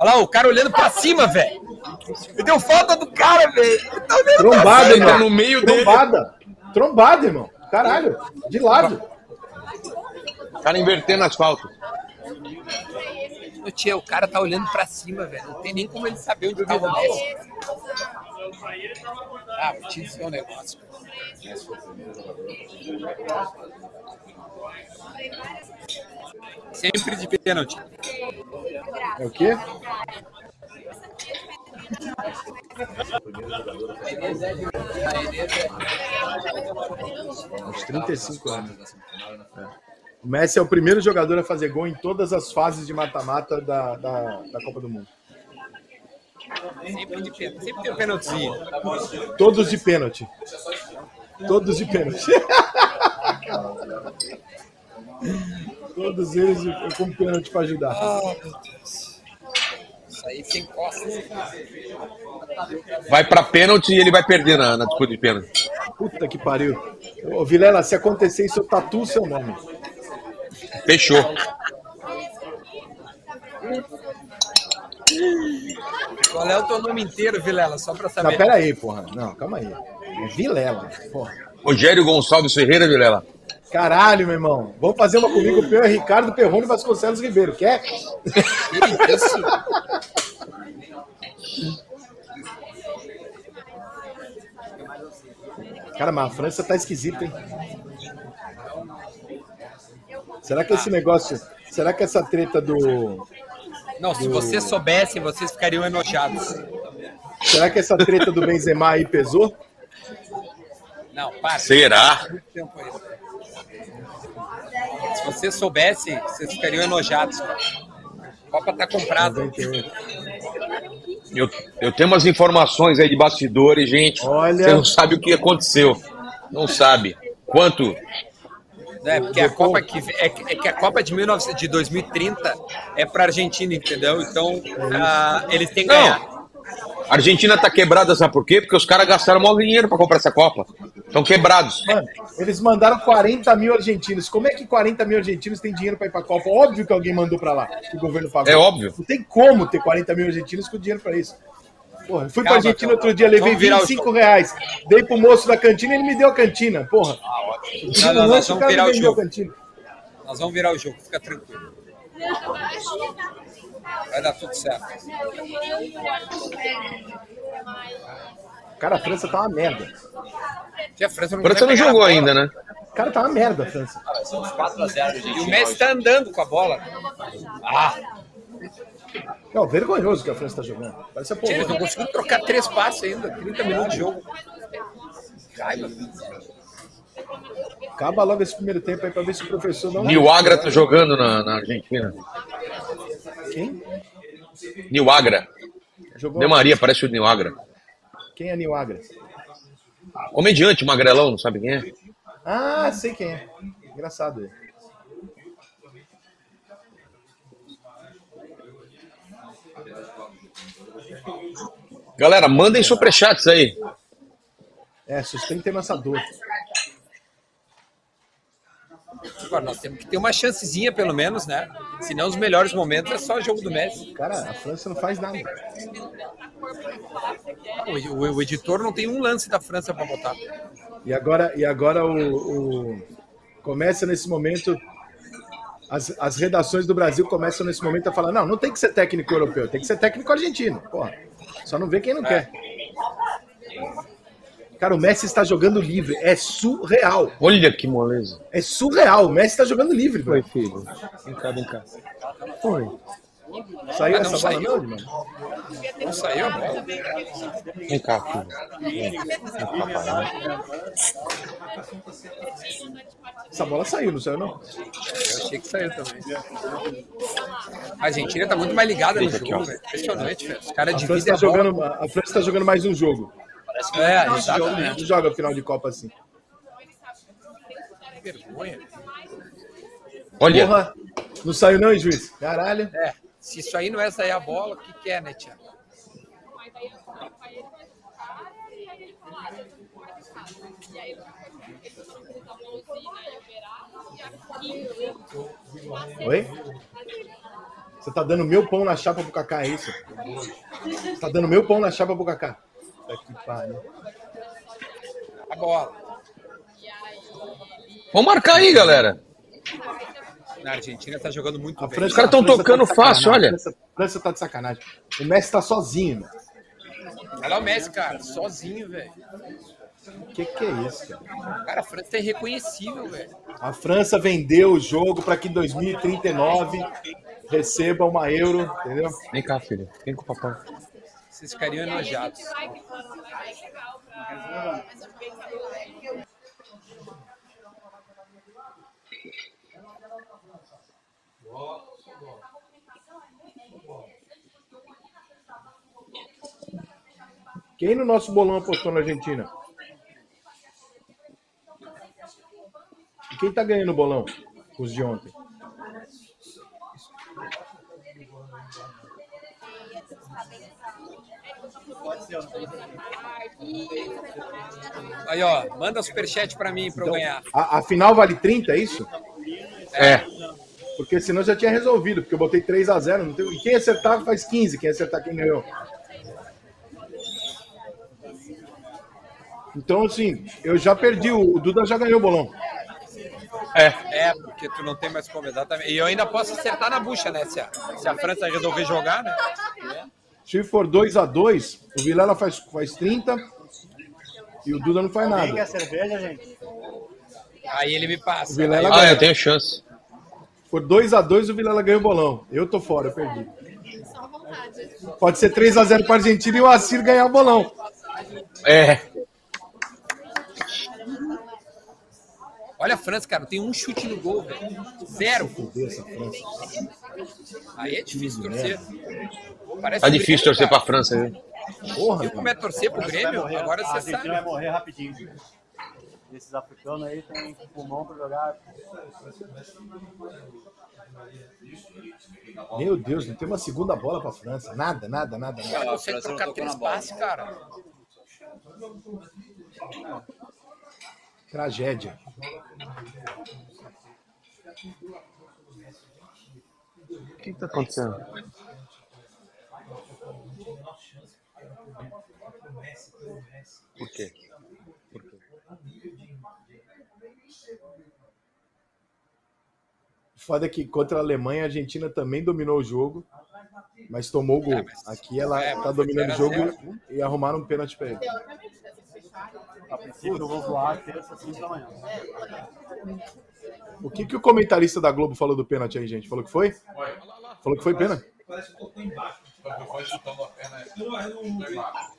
Olha lá, o cara olhando pra cima, velho. Me deu falta do cara, velho. Tá Trombada, Ele tá irmão. no meio dele. Trombada. Trombada, irmão. Caralho. De lado. O cara invertendo asfalto. Ô, tia, o cara tá olhando pra cima, velho. Não tem nem como ele saber onde tava o Messi. Ah, vou te dizer um negócio. Sempre de pênalti. É o quê? Uns 35 anos. É. O Messi é o primeiro jogador a fazer gol em todas as fases de mata-mata da, da, da Copa do Mundo. Sempre de pênalti. Sempre tem um pênaltizinho. Todos de pênalti. Todos de pênalti. Todos eles de- com pênalti para ajudar. Ah, meu Deus. Isso aí sem costas. Vai pra pênalti e ele vai perder na, na disputa de pênalti. Puta que pariu. Ô, Vilela, se acontecer isso, eu tatuo o seu nome. Fechou. Qual é o teu nome inteiro, Vilela? Só pra Não, saber. pera aí, porra. Não, calma aí. Vilela, porra. Rogério Gonçalves Ferreira, Vilela. Caralho, meu irmão. Vamos fazer uma comigo. O pior é Ricardo Perrone Vasconcelos Ribeiro. Quer? Que isso? Cara, mas a França tá esquisita, hein? Será que esse negócio. Será que essa treta do. Não, se vocês soubessem, vocês ficariam enojados. Será que essa treta do Benzema aí pesou? Não, para. Será? Se vocês soubessem, vocês ficariam enojados. cara. A Copa tá comprada. 98. Eu, eu tenho umas informações aí de bastidores, gente. Olha. Você não sabe o que aconteceu. Não sabe. Quanto? É, porque a Copa que é, que- é que a Copa de, 19, de 2030 é para Argentina, entendeu? Então ah, eles têm que ganhar. Não. A Argentina tá quebrada, sabe por quê? Porque os caras gastaram maior dinheiro pra comprar essa Copa. Estão quebrados. Mano, eles mandaram 40 mil argentinos. Como é que 40 mil argentinos têm dinheiro pra ir pra Copa? Óbvio que alguém mandou pra lá, que o governo pagou. É óbvio. Não tem como ter 40 mil argentinos com dinheiro pra isso. Porra, fui pra Calma, Argentina calma. outro dia, levei Vamos virar o 25 reais. Dei pro moço da cantina e ele me deu a cantina. Porra. Não, não, nós o vamos cara virar o jogo. cantina. Nós vamos virar o jogo, fica tranquilo. Vai dar tudo certo. Cara, a França tá uma merda. A França não, França não jogou ainda, né? Cara, tá uma merda a França. Ah, ser uns 4x0 E o Messi tá andando com a bola. Ah, Não, vergonhoso que a França tá jogando. Parece a eles não Polônia. conseguiram trocar três passes ainda. 30 minutos de jogo. Raiva. Acaba logo esse primeiro tempo aí pra ver se o professor não. Nil Agra tá jogando na, na Argentina. Quem? Nil Agra. Jogou De Maria, parece o Nil Agra. Quem é Nil Agra? Comediante, magrelão, não sabe quem é? Ah, sei quem é. Engraçado ele. Galera, mandem superchats aí. É, sustenta nossa dor. Agora, nós temos que ter uma chancezinha, pelo menos, né? Senão, os melhores momentos é só o jogo do Messi. Cara, a França não faz nada. O, o- o editor não tem um lance da França para botar. E agora, e agora o, o- começa nesse momento. As, as redações do Brasil começam nesse momento a falar: não, não tem que ser técnico europeu, tem que ser técnico argentino. Porra, só não vê quem não quer. Cara, o Messi está jogando livre. É surreal. Olha que moleza. É surreal. O Messi está jogando livre. Oi, velho. filho. Vem cá, vem cá. Oi. Saiu não essa bola, saiu? não, mano? Não saiu a bola. Vem cá, filho. Vem. Vem cá, papai. Essa bola saiu, não saiu, não? Eu achei que saiu também. A Argentina tá muito mais ligada no jogo, velho. Impressionante, velho. Os caras A França dividem está a bola. jogando, a França tá jogando mais um jogo. É, Não exatamente. joga final de Copa assim. Que vergonha. Olha, Porra, não saiu não, hein, juiz? Caralho. É, se isso aí não é sair a bola, o que, que é, né, Tiago? Oi? Você tá dando meu pão na chapa pro Kaká, é isso? Você tá dando meu pão na chapa pro Kaká. Puta que pariu. A bola. vamos marcar aí, galera. Na Argentina tá jogando muito A bem. França, Os caras tão a França tocando de fácil, olha. A França, a França tá de sacanagem. O Messi tá sozinho, meu. Olha lá o Messi, cara, sozinho, velho. O que que é isso, cara? Cara, a França tá irreconhecível, velho. A França vendeu o jogo para que em 2039 receba uma euro, entendeu? Vem cá, filho. Vem com o papai. Vocês ficariam enojados. Quem no nosso bolão apostou na Argentina? Quem tá ganhando o bolão? Os de ontem. Aí, ó, manda superchat pra mim pra eu ganhar. A, a final vale 30, é isso? É. Porque senão já tinha resolvido, porque eu botei 3 a 0 não tem- E quem acertar faz 15, quem acertar quem ganhou. Então, assim, eu já perdi, o Duda já ganhou o bolão. É, porque tu não tem mais como, exatamente. E eu ainda posso acertar na bucha, né? Se a, se a França resolver jogar, né? Se for 2 a 2 o Vilela faz, faz 30 e o Duda não faz Quem quer nada. cerveja, gente? Aí ele me passa. O Vilela Ah, ganha. eu tenho chance. For 2 a 2 o Vilela ganha o bolão. Eu tô fora, eu perdi. Pode ser 3 a 0 para Argentina e o Assir ganhar o bolão. É. Olha a França, cara, tem um chute no gol, velho. Zero. Aí é difícil torcer. Parece Tá o difícil Grêmio, torcer pra cara. França, viu? Porra, Viu como é torcer pro Grêmio? Agora a você Argentina sabe. vai morrer rapidinho. Esses africanos aí tem pulmão pra jogar. Meu Deus, não tem uma segunda bola pra França. Nada, nada, nada, nada. França não trocar três passes, cara. Tragédia. O que que tá acontecendo? Por quê? Foda é que contra a Alemanha, a Argentina também dominou o jogo, mas tomou o gol. É, mas- Aqui ela é, tá dominando o foi jogo 0 a e arrumaram um pênalti pra ele. A princípio eu vou voar terça, 5 da manhã. O que, que o comentarista da Globo falou do pênalti aí, gente? Falou que foi? Falou que foi pênalti? Parece que tocou embaixo. Foi chutando a perna. Não, não.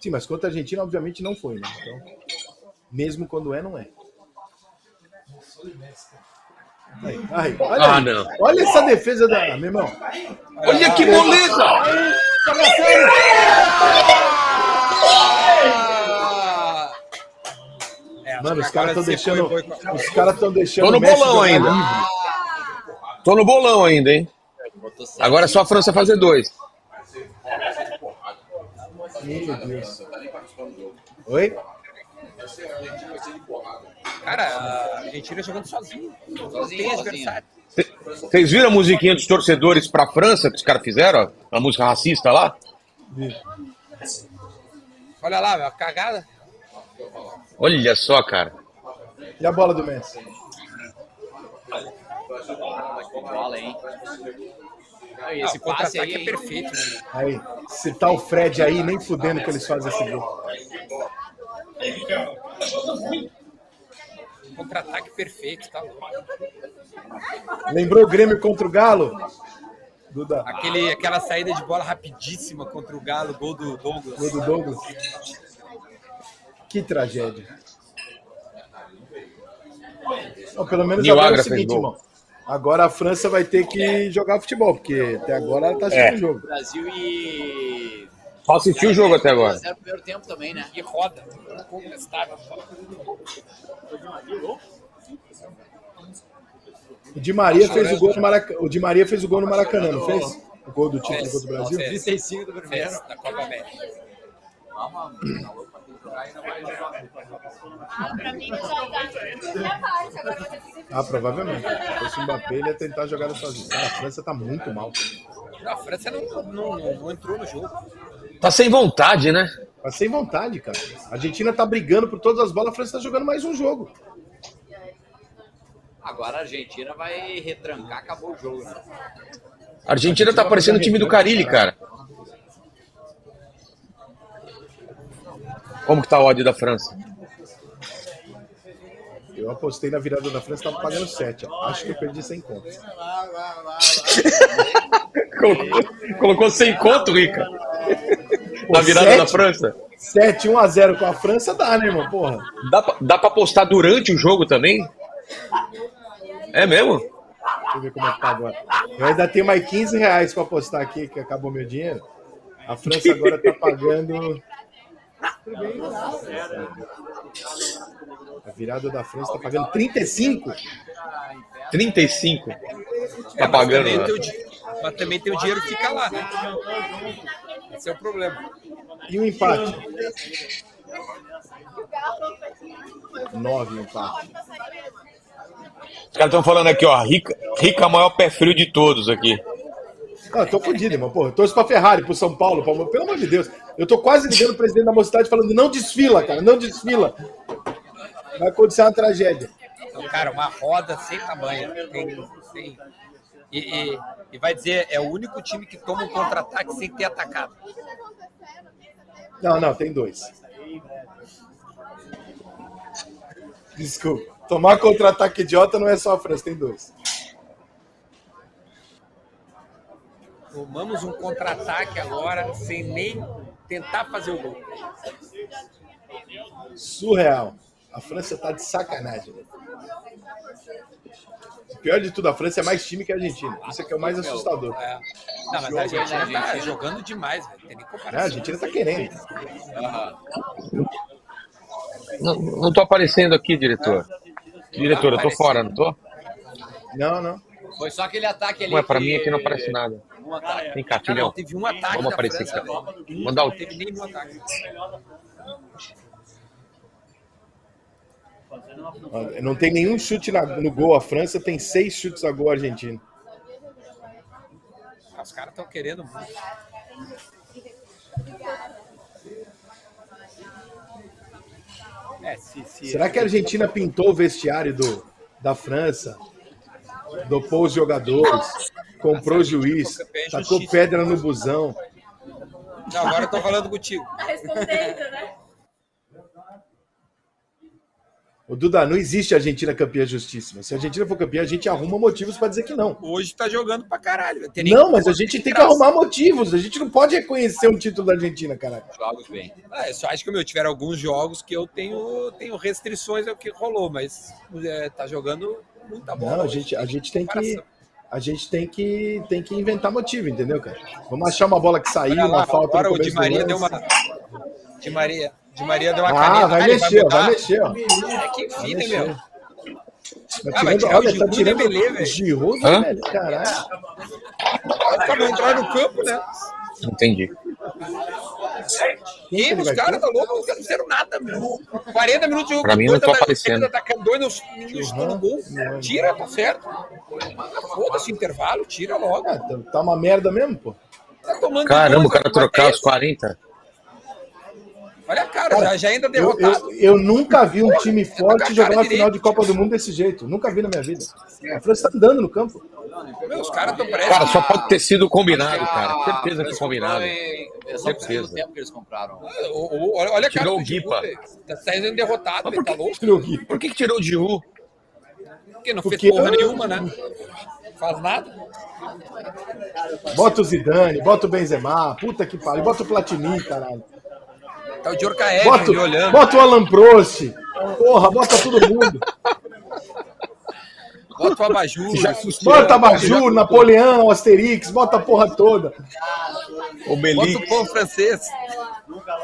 Sim, mas contra a Argentina, obviamente, não foi, né? Então, mesmo quando é, não é. Aí, aí, olha, Ah, aí. não. olha essa defesa da. Meu irmão. Olha que moleza! Ah! Mano, os caras estão deixando. Os caras estão deixando. Tô no bolão ainda. livre. Tô no bolão ainda, hein? Agora é só a França fazer dois. Meu Deus. Oi? Cara, a Argentina jogando tem adversário. Vocês viram a musiquinha dos torcedores pra França que os caras fizeram? A música racista lá? Olha lá, meu, a cagada. Olha só, cara. E a bola do Messi? Bola, hein? Aí, Ah, esse o passe aí contra-ataque é perfeito. Né? Aí, se tá o Fred aí, nem fudendo que eles fazem esse gol. Contra-ataque perfeito, tá louco. Lembrou o Grêmio contra o Galo? Duda, Aquele, aquela saída de bola rapidíssima contra o Galo, gol do Douglas. gol do Douglas. Que tragédia. Não, pelo menos agora é o seguinte, irmão. Agora a França vai ter que jogar futebol, porque até agora ela tá assistindo É. o jogo. Brasil e. Só assistiu o jogo até agora. 0 primeiro tempo também, né? Que roda. Contestável. O Di Maria fez o gol no Maracanã. O Di Maria fez o gol no Maracanã, não fez? O gol do título contra o Brasil? Fez. 35 do primeiro. Fez, da Copa América. Ah, pra mim, eu já tá. Minha parte, agora vai ter que ser Ah, provavelmente. Se fosse o Mbappé, ele ia tentar a jogada sozinho. Cara, a França tá muito mal. Não, A França não, não, não entrou no jogo. Tá sem vontade, né? Tá sem vontade, cara. A Argentina tá brigando por todas as bolas, a França tá jogando mais um jogo. Agora a Argentina vai retrancar, acabou o jogo, né? A Argentina tá parecendo o time do Carilli, cara. Como que tá o ódio da França? Eu apostei na virada da França, tava pagando 7. Acho que eu perdi 100 contas. Colocou, colocou sem conto, Rica. Pô, Na virada sete? da França. 7, 1 a 0 com a França dá, né, irmão? Porra. Dá pra, dá pra postar durante o jogo também? É mesmo? Deixa eu ver como é que tá agora. Eu ainda tenho mais 15 reais pra apostar aqui, que acabou meu dinheiro. A França agora tá pagando. A virada da França tá pagando 35? 35. Tá mas pagando. também, né? tem o, di- mas também tem o dinheiro que fica lá, né? Esse é o problema. E o empate? 9 o empate. Os caras estão falando aqui, ó. Rica, Rica é o maior pé frio de todos aqui. Ah, eu tô fodido, irmão. Porra, eu torço pra Ferrari, pro São Paulo, pra... pelo amor de Deus. Eu tô quase ligando o presidente da mocidade falando: não desfila, cara, não desfila. Vai acontecer uma tragédia. Então, cara, uma roda sem tamanho. Tem, tem- e, e- e vai dizer, é o único time que toma um contra-ataque sem ter atacado. Não, não, tem dois. Desculpa. Tomar contra-ataque idiota não é só a França, tem dois. Tomamos um contra-ataque agora sem nem tentar fazer o gol. Surreal. A França tá de sacanagem. velho. O pior de tudo, a França é mais time que a Argentina. Isso é que é o mais assustador. É. Não, mas a Argentina tá jogando demais, velho. Tem nem É, a comparação. Argentina tá querendo. Não, não tô aparecendo aqui, diretor. Diretor, eu tô fora, não tô? Não, não. Foi só aquele ataque ali. Ué, pra que- mim aqui não aparece nada. Um ataque. Vem cá, Ah, não, filhão. teve um ataque Vamos aparecer França. Mandar o Não teve nenhum ataque. Não tem nenhum chute na- no gol. A França tem seis chutes a gol a Argentina. Os caras estão querendo muito. É, se, se, Será que a Argentina pintou o vestiário do, da França? Dopou os jogadores? Comprou o juiz? Tacou pedra no busão? Não, agora eu tô falando contigo. Tá respondendo, né? O Duda, não existe Argentina campeã justíssima. Se a Argentina for campeã, a gente arruma motivos pra dizer que não. Hoje tá jogando pra caralho. Não, mas a gente tem que arrumar motivos. A gente não pode reconhecer um título da Argentina, caralho. Jogos bem. Ah, eu só acho que meu, tiveram alguns jogos que eu tenho, tenho restrições ao que rolou, mas é, tá jogando muita bola. Não, a hoje. gente, a gente tem que. A gente tem que, tem que inventar motivo, entendeu, cara? Vamos achar uma bola que saiu, lá, uma falta agora no o Di Maria deu uma. Di Maria, Di Maria deu uma Ah, caneta. vai Ah, mexer, mudar. vai mexer, ó. É que enfim, né, mexer. meu? Tá Ah, vai tirando, tirar o olha, tá Giroud e tirando Dembélé, velho. Giroud, velho, caralho. Acabou de entrar no campo, né? Entendi. E ele os vai caras tá louco, não fizeram nada, meu. 40 minutos de jogo. Pra mim, dois não tô da- aparecendo. Tá dois nos minutos no gol. Tira, tá certo. Foda-se, intervalo, tira logo. Ah, tá- tá uma merda mesmo, pô. Tá tomando Caramba, dois, o cara vai trocar os 40. Olha a cara, já, já ainda Eu, derrotado. eu, eu nunca vi um time tá forte jogar cara uma final de Copa do Mundo desse jeito. Nunca vi na minha vida. A França tá andando no campo. Meu, os caras estão prestes. Cara, só pode ter sido combinado, cara. Ah, Certeza que eles combinado. em- É só por Certeza. tempo que eles compraram. O- Olha, olha a cara Tirou o Guipa. Giroud, velho. Tá saindo derrotado, velho, tá louco. Tirou o. Por que, que tirou o Giroud? Porque não Porque- fez porra nenhuma, né? Faz nada. Bota o Zidane, bota o Benzema, puta que pariu. Bota o Platini, caralho. Tá o Djorkaeff Bota, olhando. bota o Alan Prost. Porra, bota todo mundo. Bota o Abajur. Já- Bota Abajur, Napoleão, Asterix, bota a porra toda. O Bota Belic. o pão francês.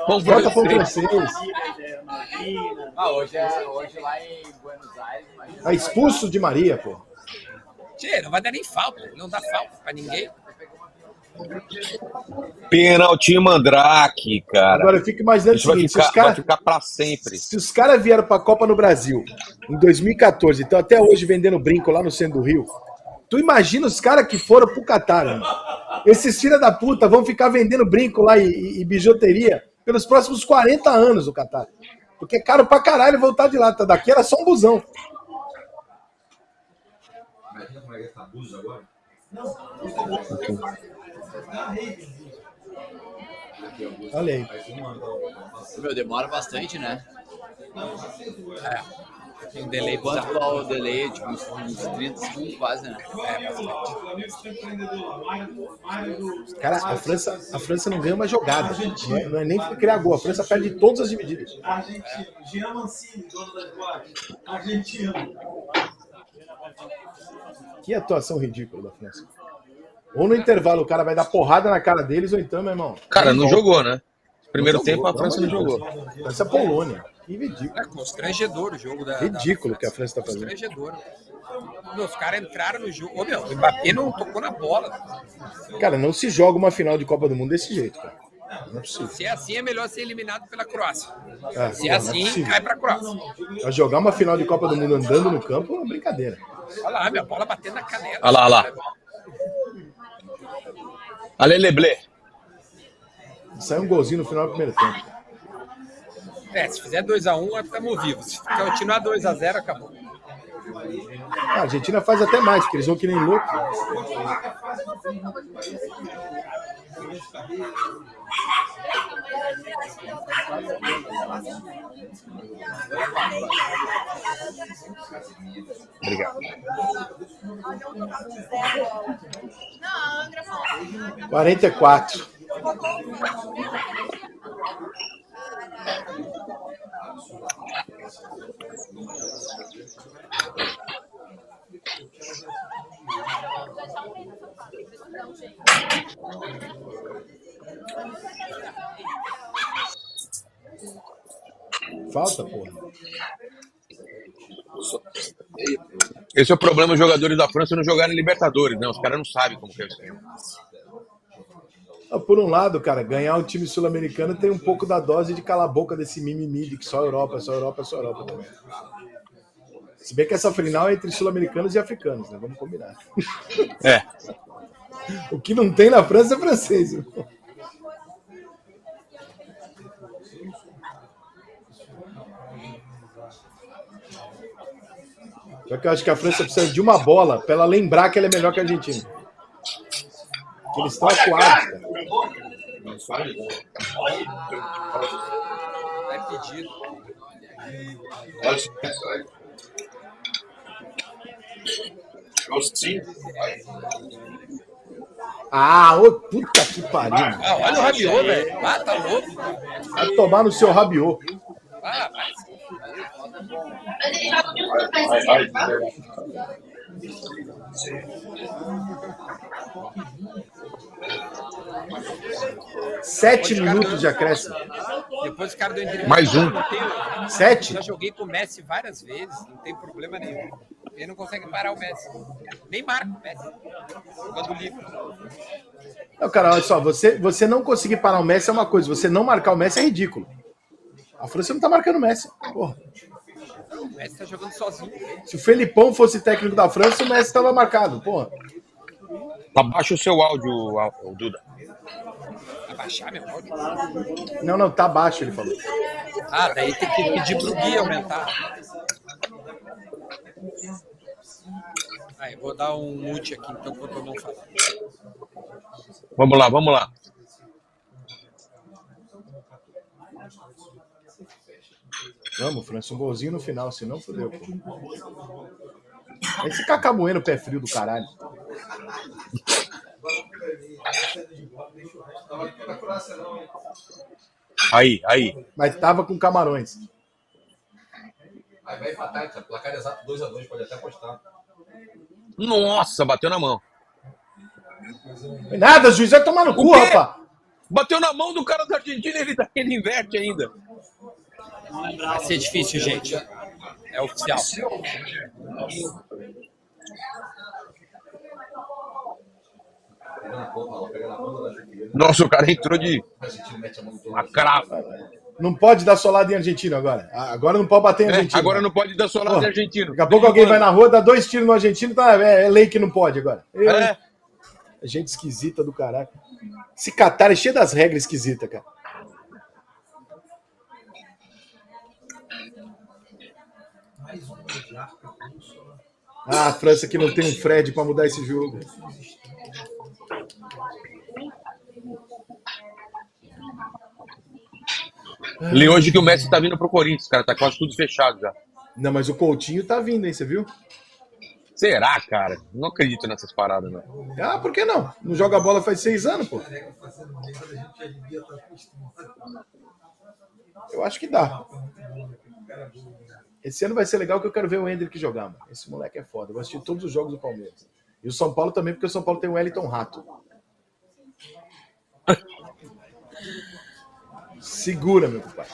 Vamos Bota pão francês. francês. Ah, hoje, é, hoje lá em Buenos Aires, imagina. Tá expulso de Maria, pô. Tchê, não vai dar nem falta. Não dá falta pra ninguém. Pênalti Mandrake, cara. Agora eu fico imaginando o vai seguinte: se ficar, os caras vai ficar pra sempre. Se os caras vieram pra Copa no Brasil em 2014, então até hoje vendendo brinco lá no centro do Rio, tu imagina os caras que foram pro Catar, mano. Esses filha da puta vão ficar vendendo brinco lá e, e- e bijuteria pelos próximos 40 anos o Catar. Porque é caro pra caralho voltar de lá. Tá? Daqui era só um busão. Imagina como é que tá abuso agora. Olha aí. Meu, demora bastante, né? Tem um delay Quanto é o delay? Tipo, uns, uns 30 segundos quase, né? Cara, a França, a França não ganha uma jogada. Não é, não é nem criar gol. A França perde todas as divididas. Argentino. Jean Mancini, dono da. Argentino. Que atuação ridícula da França. Ou no intervalo o cara vai dar porrada na cara deles, ou então, meu irmão. Cara, não jogou, né? Primeiro Não tempo jogou, a França não jogou. Essa é a Polônia. Que ridículo. É constrangedor o jogo da. Ridículo da que a França tá fazendo. Constrangedor. Meu, os caras entraram no jogo. Ô, meu, o Mbappé não tocou na bola. Cara, não se joga uma final de Copa do Mundo desse jeito, cara. Não é possível. Se é assim, é melhor ser eliminado pela Croácia. É, Se é não assim, possível. cai pra Croácia. Jogar uma final de Copa do Mundo andando no campo é uma brincadeira. Olha lá, minha bola batendo na canela. Olha lá, olha lá. Ale Leblé. Sai um golzinho no final do primeiro tempo. É, se fizer 2x1, estamos vivos. Se continuar 2x0, acabou. A Argentina faz até mais, porque eles vão que nem louco. Obrigado. Não, a Angra falou. 44. Falta, porra. Esse é o problema, os jogadores da França não jogarem Libertadores, né? Os caras não sabem como que é isso aí. Ah, Por um lado, cara, ganhar um time sul-americano tem um pouco da dose de calar a boca desse mimimi de que só Europa, só Europa, só Europa também. Se bem que essa final é entre sul-americanos e africanos, né? Vamos combinar. É. O que não tem na França é francês. irmão. Só que eu acho que a França precisa de uma bola para ela lembrar que ela é melhor que a Argentina. Que eles estão acuados, cara. É pedido. Ah, ô, puta que pariu. Ah, olha o Rabiot, velho. Ah, tá louco. Vai tomar no seu rabiô. Ah, mas... Sete minutos de acréscimo. Depois o cara deu entrevista. Mais um. Sete? Já joguei com o Messi várias vezes, não tem problema nenhum. Ele não consegue parar o Messi. Nem marca o Messi. Jogando livre. Não, cara, olha só, você, você não conseguir parar o Messi é uma coisa, você não marcar o Messi é ridículo. A França não tá marcando o Messi. Porra. O Messi tá jogando sozinho. Se o Felipão fosse técnico da França, o Messi estava marcado. Porra. Abaixa o seu áudio, Duda. Abaixar meu áudio. Não, não, tá baixo, ele falou. Ah, daí tem que pedir pro Gui aumentar. Aí, vou dar um mute aqui, então, enquanto eu não falar. Vamos lá, vamos lá. Vamos, França, um golzinho no final, senão fodeu. Pô. Esse Cacá Bueno, pé frio do caralho. Aí, aí. Mas tava com camarões. Aí vai empatar, cara. Placar exato 2x2, pode até apostar. Nossa, bateu na mão. Nada, juiz, vai tomar no cu, rapaz. Bateu na mão do cara da Argentina ele, tá- ele inverte ainda. Vai ser difícil, gente. É oficial. Chuteira. Nossa, o cara entrou de A gente Não pode dar solada em argentino agora. Ah, Agora não pode bater em É, argentino. agora não pode dar solado Porra, de argentino. Daqui a pouco alguém vai na rua, dá dois tiros no argentino, tá, é, é lei que não pode agora. É, Gente esquisita do caralho. Esse Catar é cheio das regras esquisitas, cara. Ah, a França que não tem um Fred pra mudar esse jogo. Li hoje que o Messi tá vindo pro Corinthians, cara. Tá quase tudo fechado já. Não, mas o Coutinho tá vindo, hein, você viu? Será, cara? Não acredito nessas paradas, não. Ah, por que não? Não joga bola faz seis anos, pô. Eu acho que dá. Esse ano vai ser legal que eu quero ver o Hendrick jogar, mano. Esse moleque é foda. Eu vou assistir todos os jogos do Palmeiras. E o São Paulo também, porque o São Paulo tem o Wellington Rato. Segura, meu pai.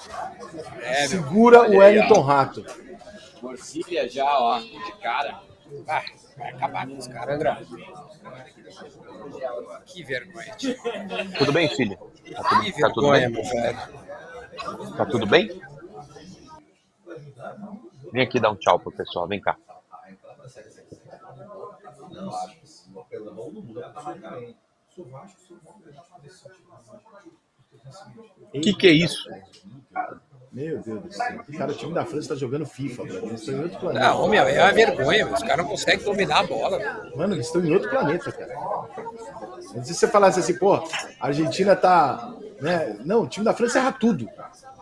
É, meu. Segura Olha o Wellington. Rato. Morcilha já, ó, de cara. Ah, vai acabar com os caras, André. Que vergonha. tio. Tudo bem, filho? Tá Que tudo, tá tudo vergonha, bem? meu velho. Tá tudo bem? Vem aqui dar um tchau pro pessoal, vem cá. O que, que é isso? Meu Deus do céu. Cara, o time da França tá jogando FIFA, mano. Eles estão em outro planeta. Não, meu, é uma vergonha. meu. Os caras não conseguem dominar a bola. meu. Mano, eles estão em outro planeta, cara. Se você falasse assim, pô, a Argentina tá. Né? Não, o time da França erra tudo.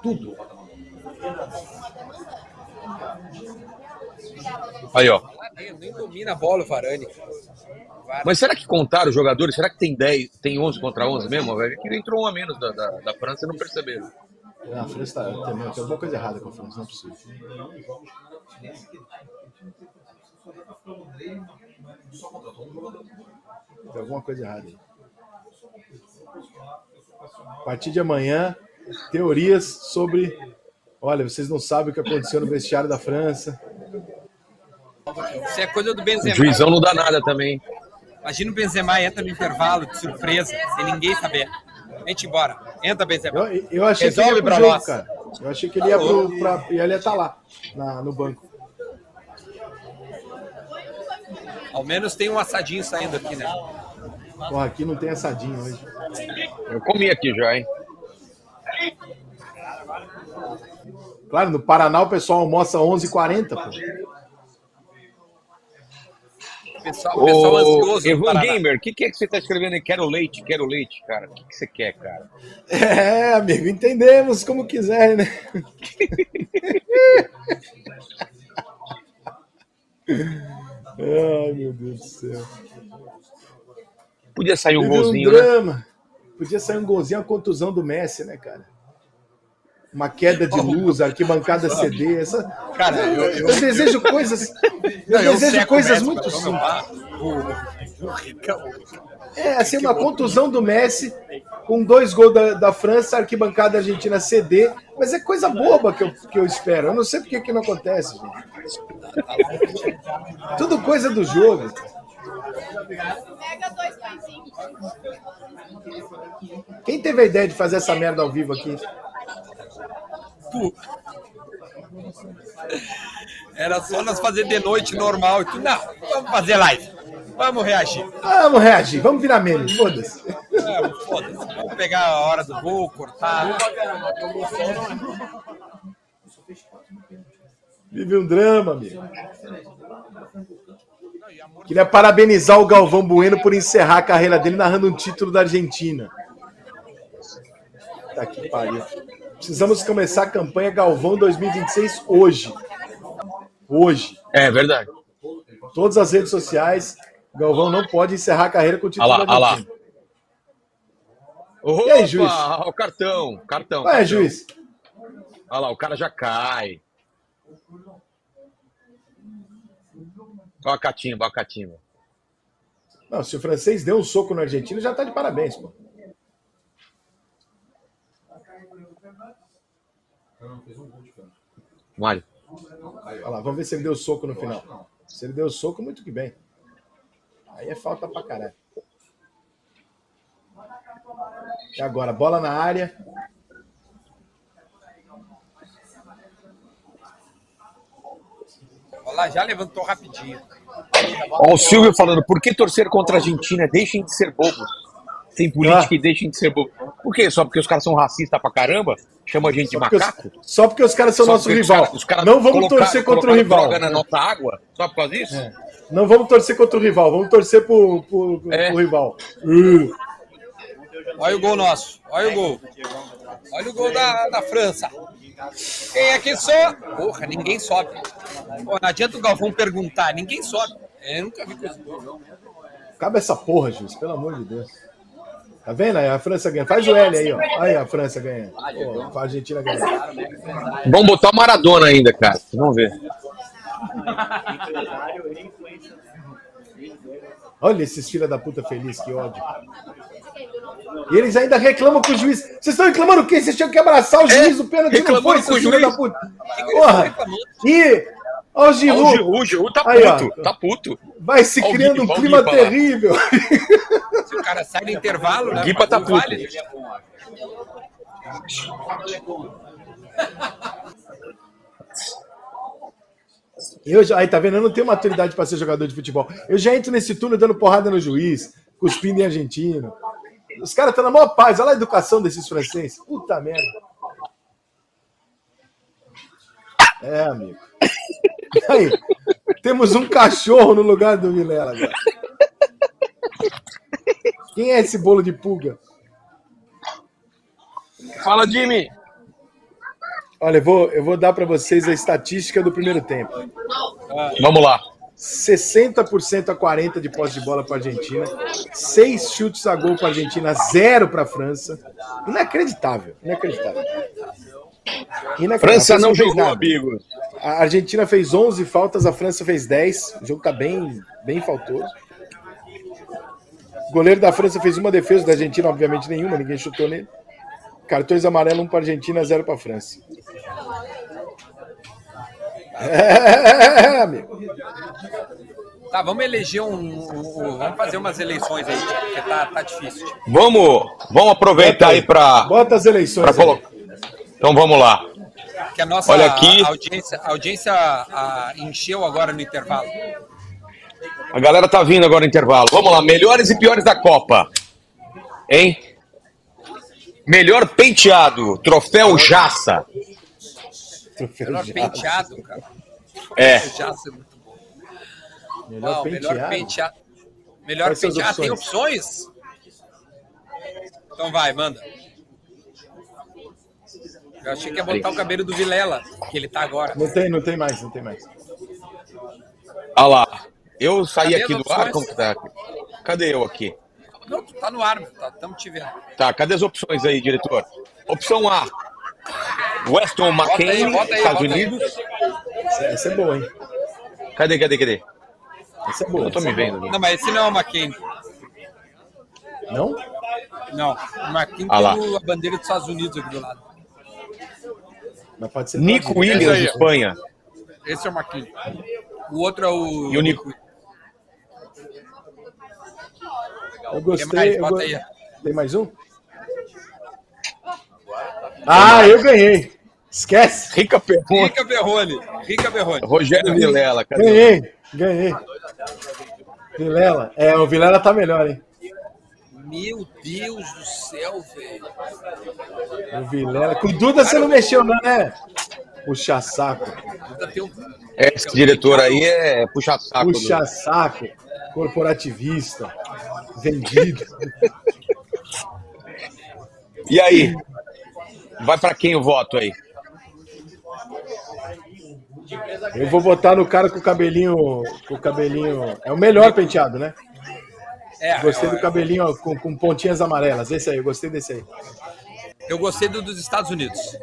Tudo. Aí, ó. Nem domina a bola o Varane. Mas será que contaram os jogadores? Será que tem 10, tem 11 contra 11 mesmo? velho? Que entrou um a menos da, da, da França e não perceberam. Ah, A França tá. Tem, tem alguma coisa errada com a França, não é possível. Tem alguma coisa errada aí. A partir de amanhã, teorias sobre. Olha, vocês não sabem o que aconteceu no vestiário da França. Isso é coisa do O Benzema. juizão não dá nada também. Imagina o Benzema entra no intervalo de surpresa, sem ninguém saber. Vem-te embora. Entra, Benzema. Eu, eu achei que ele Resolve ia pro pra jogo, nós. cara. Eu achei que ele ia pro. Pra, e ele ia estar lá, na- no banco. Ao menos tem um assadinho saindo aqui, né? Porra, aqui não tem assadinho hoje. Eu comi aqui já, hein? Claro, no Paraná o pessoal almoça 11h40, pô. O pessoal, o pessoal ansioso. Evan. Gamer, o que, que é que você tá escrevendo aí? Quero leite, quero leite, cara. O que, que você quer, cara? É, amigo, entendemos como quiser, né? Ai, meu Deus do céu. Podia sair um Teve golzinho, um né? drama. Podia sair um golzinho, uma contusão do Messi, né, cara? Uma queda de luz, arquibancada CD. Essa... Cara, eu- eu, eu- desejo coisas. Eu desejo coisas muito simples. É, assim, uma contusão do Messi com dois gols da, da França, arquibancada argentina CD. Mas é coisa boba que eu, que eu espero. Eu não sei por que que não acontece, gente. Tudo coisa do jogo. Pega dois pãezinhos. Quem teve a ideia de fazer essa merda ao vivo aqui? Era só nós fazer de noite normal. Não, vamos fazer live. Vamos reagir. Vamos reagir, vamos virar meme, foda-se. É, foda-se. Vamos pegar a hora do gol, cortar. Vive um drama, amigo. Queria parabenizar o Galvão Bueno por encerrar a carreira dele narrando um título da Argentina. Tá que pariu. Precisamos começar a campanha Galvão 2026 hoje. Hoje. É verdade. Todas as redes sociais. Galvão não pode encerrar a carreira com o título Olha lá, olha lá. Opa, E aí, juiz? O cartão, cartão. Ué, cartão. juiz. Olha lá, o cara já cai. Olha a catimba, olha a catimba. Não, se o francês deu um soco no argentino, já tá de parabéns, pô. Mário. Olha lá, vamos ver se ele deu soco no final. Se ele deu soco, muito que bem. Aí é falta pra caralho. E agora, bola na área. Olha lá, já levantou rapidinho. Ó, o Silvio falando, por que torcer contra a Argentina? Deixem de ser bobos. Sem política Ah. e deixem de ser bobos. Por quê? Só porque os caras são racistas pra caramba? Chama a gente de Só porque, macaco? os, só porque os caras são Só nosso porque os rival. caras- os caras não vamos colocaram- torcer contra o rival. droga na nossa água? Só por causa disso? Não vamos torcer contra o rival, vamos torcer pro, pro, pro É. rival. Uh, Olha o gol nosso. Olha o gol. Olha o gol da, da França. Quem é que sobe? Porra, ninguém sobe. Pô, não adianta o Galvão perguntar, ninguém sobe. Eu nunca vi coisa. Cabe essa porra, juiz, pelo amor de Deus. Tá vendo aí? A França ganha. Faz o L aí, ó. Aí a França ganha. Pô, a Argentina ganha. Vamos botar o Maradona ainda, cara. Vamos ver. Olha esses filha da puta feliz, que ódio. E eles ainda reclamam com o juiz. Vocês estão reclamando o quê? Vocês tinham que abraçar o juiz, o pênalti não foi, com o filha juiz. da puta. Porra! E. Ó o Ó, Giru. o Giru, o Giru tá Aí, ó. puto, tá puto. Vai se Ó criando um Guipa, ó clima lá. terrível. Se o cara sai do intervalo, né? Guipa tá puto. vale. Eu já, aí, tá vendo? Eu não tenho maturidade para ser jogador de futebol. Eu já entro nesse túnel dando porrada no juiz, cuspindo em argentino. Os caras estão na maior paz. Olha a educação desses franceses. Puta merda. É, amigo. Aí, temos um cachorro no lugar do Vilela agora. Quem é esse bolo de pulga? Fala, Jimmy. Olha, eu vou, eu vou dar para vocês a estatística do primeiro tempo. Vamos lá. 60% a 40% de posse de bola para a Argentina, 6 chutes a gol para a Argentina, 0 para a França. Inacreditável, inacreditável. Inacreditável. França A não fez jogou, nada. amigo. A Argentina fez 11 faltas, a França fez 10. O jogo tá bem, bem faltoso. O goleiro da França fez uma defesa, da Argentina, obviamente, nenhuma, ninguém chutou nele. Cartões amarelos, um para a Argentina, zero para a França. É, amigo. Tá, vamos eleger um, um- um- Vamos fazer umas eleições aí, porque tá, tá difícil. Vamos, vamos aproveitar aí pra, Bota as eleições. pra aí. Então vamos lá. Que a nossa Olha aqui. audiência, a audiência a, encheu agora no intervalo. A galera tá vindo agora no intervalo. Vamos lá, melhores e piores da Copa. Hein? Melhor penteado, troféu Jaça. Troféu Melhor Jaça. penteado, cara. É. Jaça é muito bom. Melhor Não, melhor penteado. penteado. Melhor Quais são as penteado. Tem opções? Então vai, manda. Eu achei que ia botar o cabelo do Vilela, que ele tá agora. Não tem, não tem mais, não tem mais. Olha lá. Eu saí Cadê aqui do ar, como que tá? Cadê eu aqui? Não, tu tá no ar, meu. Tá, tamo te vendo. Tá, cadê as opções aí, diretor? Opção A. Weston Bota aí, McCain, bota aí, Estados. Unidos. Essa, essa é boa, hein? Cadê, cadê, cadê? Essa é Eu boa. não tô me vendo. Não, mas esse não é o McCain. Não? Não. O McCain Ah tem a bandeira dos Estados Unidos aqui do lado. Mas pode ser. Nico Esse Williams, aí. Espanha. Esse é o McCain. O outro é o. E o Nico? Eu Tem gostei. mais, eu go-. Tem mais um? Ah, eu ganhei. Esquece. Rica Perrone. Rica Berrone. Rica Berrone. Rogério Vilela? Ganhei, ganhei. Vilela. É, o Vilela tá melhor, hein? Meu Deus do céu, velho. O Vilela. Com o Duda você não mexeu, não, né? Puxa saco. Duda tem um- Esse diretor aí é puxa-saco. do- Puxa saco. Corporativista. Vendido. E aí? Vai pra quem o voto aí? Eu vou botar no cara com o cabelinho. Com o cabelinho. É o melhor penteado, né? É, Gostei eu, do cabelinho ó, com, com pontinhas amarelas. Esse aí, eu gostei desse aí. eu gostei do dos Estados Unidos.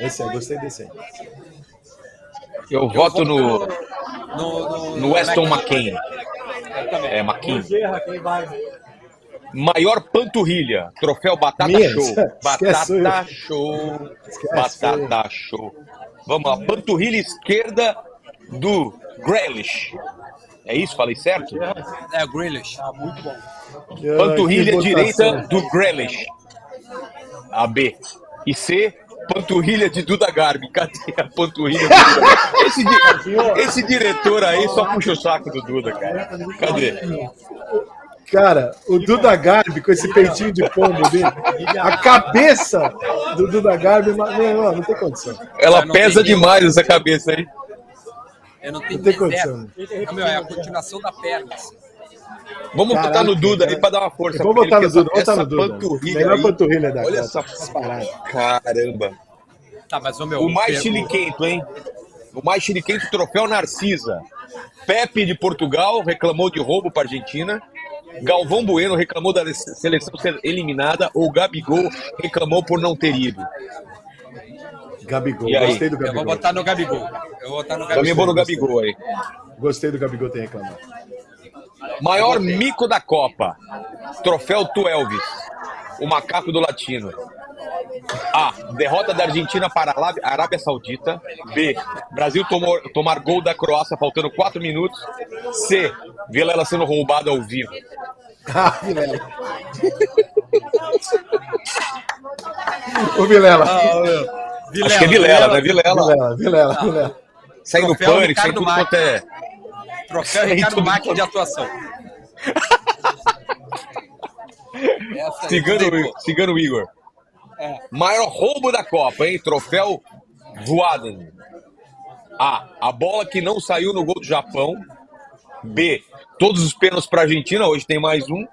Esse aí, gostei desse aí. Eu voto no, no, no, no Weston McCain. Eu também. É, McCain. Maior panturrilha. Troféu Batata Minha, Show. eu. Batata Show. Esquece Batata Show. Vamos lá. Panturrilha esquerda do Grealish. É isso? Falei certo? É, Grealish. Panturrilha Ah, que direita votação. do Grealish. A B. E C. Panturrilha de Duda Garbi. Cadê a panturrilha de Duda Garbi? Esse, di- esse diretor aí só puxa o saco do Duda, cara. Cadê? Cara, o Duda Garbi com esse peitinho de pombo dele, a cabeça do Duda Garbi, não, não, não tem condição. Ela pesa demais essa cabeça aí. Eu não tenho Não tem condição. meu, é a continuação da perna. assim. Vamos Caralho, botar no Duda aí cara. pra dar uma força. Ele, botar no Duda, vou botar essa no Duda. panturrilha Melhor aí- panturrilha da Olha essa Disparado. Caramba. Tá, mas o meu. O mais pergunta- chiliquento, hein? O mais chiliquento troféu Narcisa. Pepe de Portugal reclamou de roubo para Argentina. Galvão Bueno reclamou da seleção ser eliminada. Ou Gabigol reclamou por não ter ido. Gabigol, E aí? gostei do Eu vou Gabigol. botar no Gabigol. Eu vou botar no Também Gabigol. vou no Gabigol aí. Gostei do Gabigol ter reclamado. Maior mico da Copa. Troféu Tuelvis. O macaco do latino. A. Derrota da Argentina para a Arábia- Saudita. B. Brasil tomou, tomar gol da Croácia faltando 4 minutos. C. Vilela sendo roubado ao vivo. Ah, Vilela. O Vilela. Ah, meu. Acho que é Vilela, né? Vilela. Vilela, Vilela, Vilela. Sai no Troféu pânico, sai Ricardo tudo Mack. quanto é. Troféu Sem Ricardo quanto- de atuação. Aí, Cigano, Igor. É. Maior roubo da Copa, hein? Troféu Voaden. A. A bola que não saiu no gol do Japão. B. Todos os pênaltis para a Argentina. Hoje tem mais um.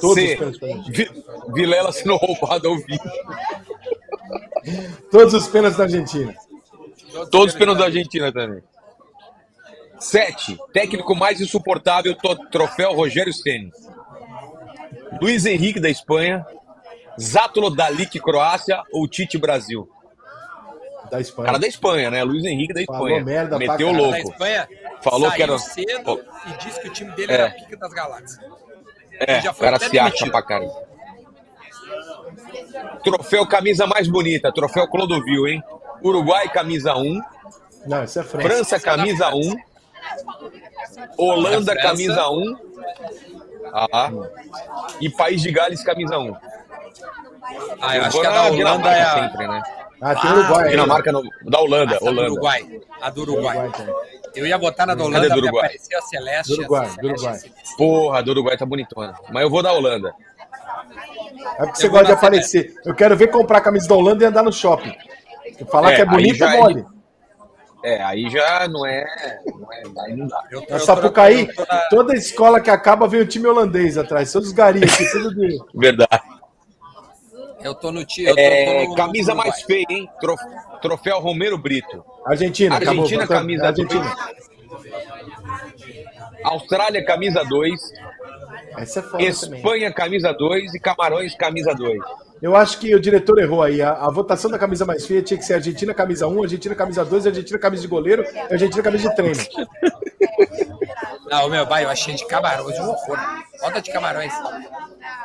Todos C. Vilela sendo roubado ao vivo. Todos os pênaltis da Argentina. Todos os pênaltis da Argentina também. 7. Técnico mais insuportável. Troféu Rogério Ceni. Luiz Henrique da Espanha. Zátolo Dalic Croácia ou Tite Brasil? Da Espanha. Cara da Espanha, né? Luiz Henrique da Falou Espanha. merda pra Meteu caralho. Da louco. Espanha Falou saiu que era- cedo e disse que o time dele É. era a pica das galáxias. É, já o foi cara até se acha pra caramba. Troféu camisa mais bonita, troféu Clodovil, hein? Uruguai camisa 1, Não, isso é França. França camisa 1, Holanda Da França. camisa 1, ah, e País de Gales camisa 1. Ah, eu acho que a na da Holanda é a, sempre, né? Ah, tem Uruguai. aí. Dinamarca no- da Holanda, a do Holanda. Uruguai. A do Uruguai. Uruguai também. Eu ia botar na da Cadê Holanda, do Uruguai? apareceu a Celeste. Do Uruguai, do Uruguai. Celeste. Porra, do Uruguai tá bonitona. Mas eu vou da Holanda. É porque você gosta de aparecer. Eu quero ver comprar a camisa da Holanda e andar no shopping. Falar É, que é já é é mole. É, aí já não é. Não é aí não dá. Eu Na eu Sapucaí, eu tô na- toda escola que acaba vem o time holandês atrás. Todos os garis aqui, tudo de. Verdade. Eu tô no tio. É, camisa mais feia, hein? Trof- Troféu Romero Brito. Argentina, acabou, Argentina, voltou. camisa Argentina. Austrália, camisa 2. Essa é foda também. Espanha, camisa 2. E Camarões, camisa 2. Eu acho que o diretor errou aí. A, a votação da camisa mais feia tinha que ser Argentina camisa 1, Argentina camisa 2, Argentina camisa de goleiro e Argentina camisa de treino. Não, meu pai, eu achei de camarões um horror. Bota de camarões.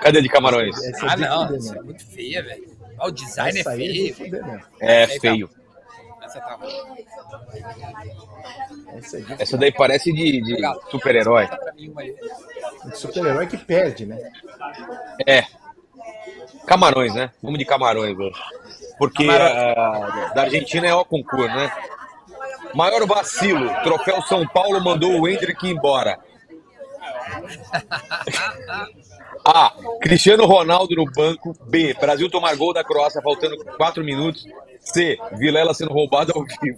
Cadê de Camarões? Essa é Ah, não, essa é muito feia, velho. Ah, o design Essa é aí é feio. É, Essa tá- feio. Essa tá Essa é Essa daí parece de, de super-herói. super-herói que perde, né? É. Camarões, né? Vamos de Camarões hoje. Porque ah, da Argentina é o concurso, né? Maior vacilo. Troféu São Paulo mandou o Hendrick embora. A. Cristiano Ronaldo no banco. B. Brasil tomar gol da Croácia faltando 4 minutos. C. Vilela sendo roubado ao vivo.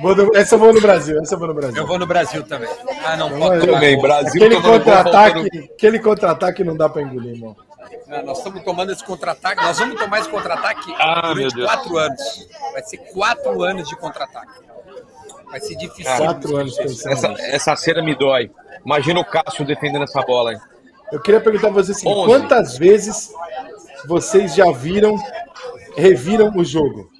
Vou no- essa eu vou no Brasil, essa eu vou no Brasil. Eu vou no Brasil também. Ah, não, pode Também. Brasil Aquele contra-ataque, faltando... aquele contra-ataque não dá pra engolir, irmão. Não, nós estamos tomando esse contra-ataque. Nós vamos tomar esse contra-ataque Ah, durante quatro anos. Vai ser quatro anos de contra-ataque. Vai ser difícil. Quatro anos pensando Essa, essa cena me dói. Imagina o Cássio defendendo essa bola, hein? Eu queria perguntar pra vocês assim, Onze. quantas vezes vocês já viram, reviram o jogo?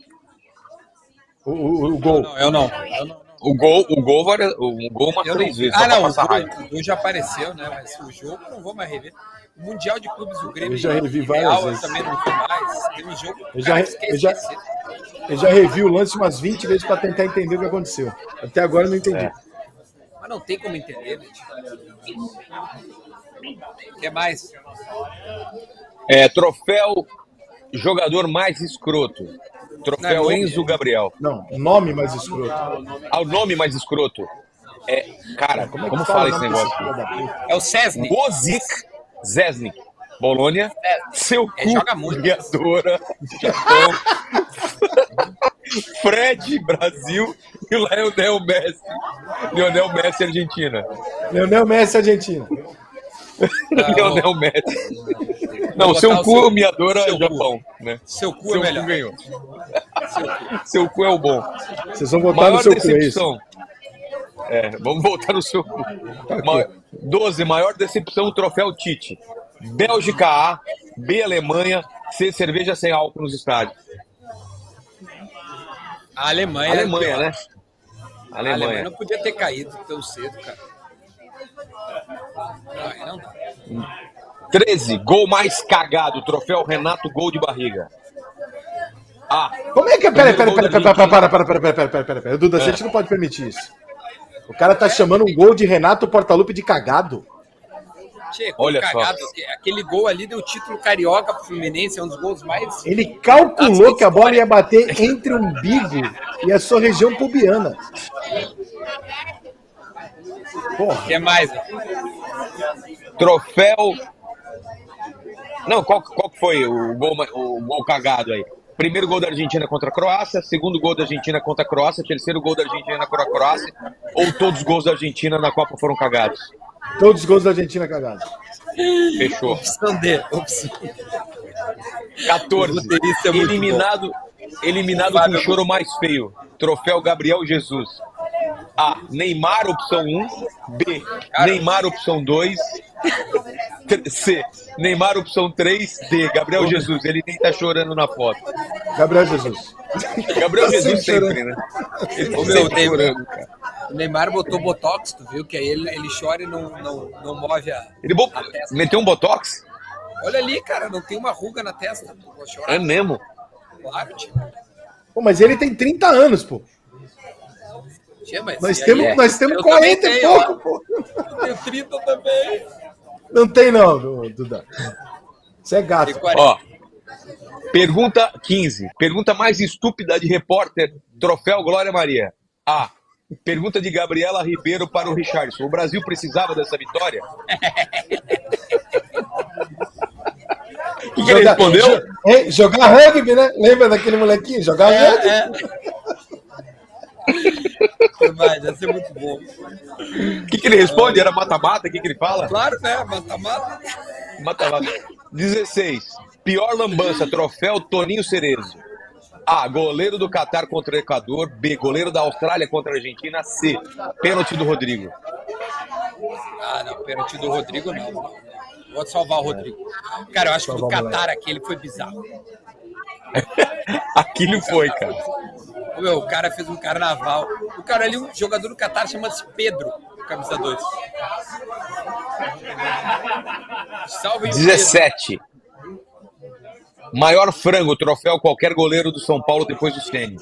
O, o- o gol. Não, eu não. Eu não. O gol, o gol, várias- o gol umas Eu três vezes. Ah, não. O gol, o gol já apareceu, né? Mas o jogo eu não vou mais rever. O Mundial de Clubes do Grêmio. Eu já revi várias Real, vezes. Eu também não vi mais. Teve jogo. Eu já- cara, esquece, eu já- esquece. Eu já revi o lance umas 20 vezes pra tentar entender o que aconteceu. Até agora eu não entendi. É. Mas não tem como entender, né? O que mais? É, troféu jogador mais escroto. Troféu Não, é. Enzo Gabriel. Não, nome mais escroto. Ah, o nome mais escroto. É, cara, como, Como é que fala o esse negócio? É o Cesny. Bozic Zesnik. Bolônia. Seu cu. É, joga muito. Criadora. Japão. Fred, Brasil. E o Lionel Messi. Lionel Messi, Argentina. Leonel Messi, Argentina. Lionel Messi. Não, seu botar o cu, seu- miadora, seu cu. Japão. Né? Seu cu Seu é melhor. cu ganhou. Seu cu é o bom. Vocês vão votar Maior no seu cu, é isso? decepção. É, vamos voltar no seu. Ma 12. Maior decepção, troféu Tite. Bélgica A, B Alemanha, C cerveja sem álcool nos estádios. A Alemanha. Alemanha, né? A Alemanha Alemanha. não podia ter caído tão cedo, cara. Não, não dá. 13. Gol mais cagado, troféu Renato Gol de barriga. A. Como é que é? Peraí, peraí, Primeiro peraí, gol peraí, da para, para, para, para, para, para, para, para. Duda, a É. gente não pode permitir isso. O cara tá chamando um gol de Renato Portaluppi de cagado. Tchê, gol Olha só. cagado. Aquele gol ali deu título carioca pro Fluminense, é um dos gols mais. Ele calculou que a bola ia bater entre o umbigo e a sua região pubiana. Porra, O que mais? Troféu. Não, qual, qual foi o gol, o gol cagado aí? Primeiro gol da Argentina contra a Croácia, segundo gol da Argentina contra a Croácia, terceiro gol da Argentina contra a Croácia, ou todos os gols da Argentina na Copa foram cagados? todos os gols da Argentina cagados. Fechou. Opção D. Opção. 14. Roteirista é Eliminado, eliminado com o choro mais feio. Troféu Gabriel Jesus. A. Neymar, opção 1. B. Neymar, opção 2. C. Neymar, opção 3. D. Gabriel Jesus. Ele nem tá chorando na foto. Gabriel Jesus. Gabriel Tá Jesus sempre sempre, né? Ele Ô, sempre chorando, cara. o Neymar botou botox, tu viu? Que aí ele, ele chora e não, não, não move a. Ele bo- a testa. meteu um botox? Olha ali, cara, não tem uma ruga na testa. Vou chorar. É mesmo? Claro, tio. Pô, mas ele tem 30 anos, pô. Tio, mas Nós temos, é? nós temos Eu 40 também e pouco, pô. Eu tenho 30 também. Não tem não, Duda. Você é gato. Tem 40. Ó. Pergunta 15. Pergunta mais estúpida de repórter. Troféu Glória Maria. A. Pergunta de Gabriela Ribeiro para o Richardson. O Brasil precisava dessa vitória? O que, que ele respondeu? jo- jogar rugby, né? Lembra daquele molequinho? Jogar É, rugby. é. Mas ia ser muito bom. O que, que ele responde? Era mata-mata? O que, que ele fala? Claro, né? Mata-mata. Mata-mata. 16. Pior lambança, troféu Toninho Cerezo. A. Goleiro do Catar contra o Equador. B. Goleiro da Austrália contra a Argentina. C. Pênalti do Rodrigo. Ah, não, pênalti do Rodrigo não. não. Vou salvar o Rodrigo. Cara, eu acho que do Catar aquele foi bizarro. Aquilo foi, cara. Meu, o cara fez um carnaval. O cara ali, um jogador do Catar chama-se Pedro, camisa 2. Salve aí, 17. Maior frango, troféu qualquer goleiro do São Paulo depois do Ceni.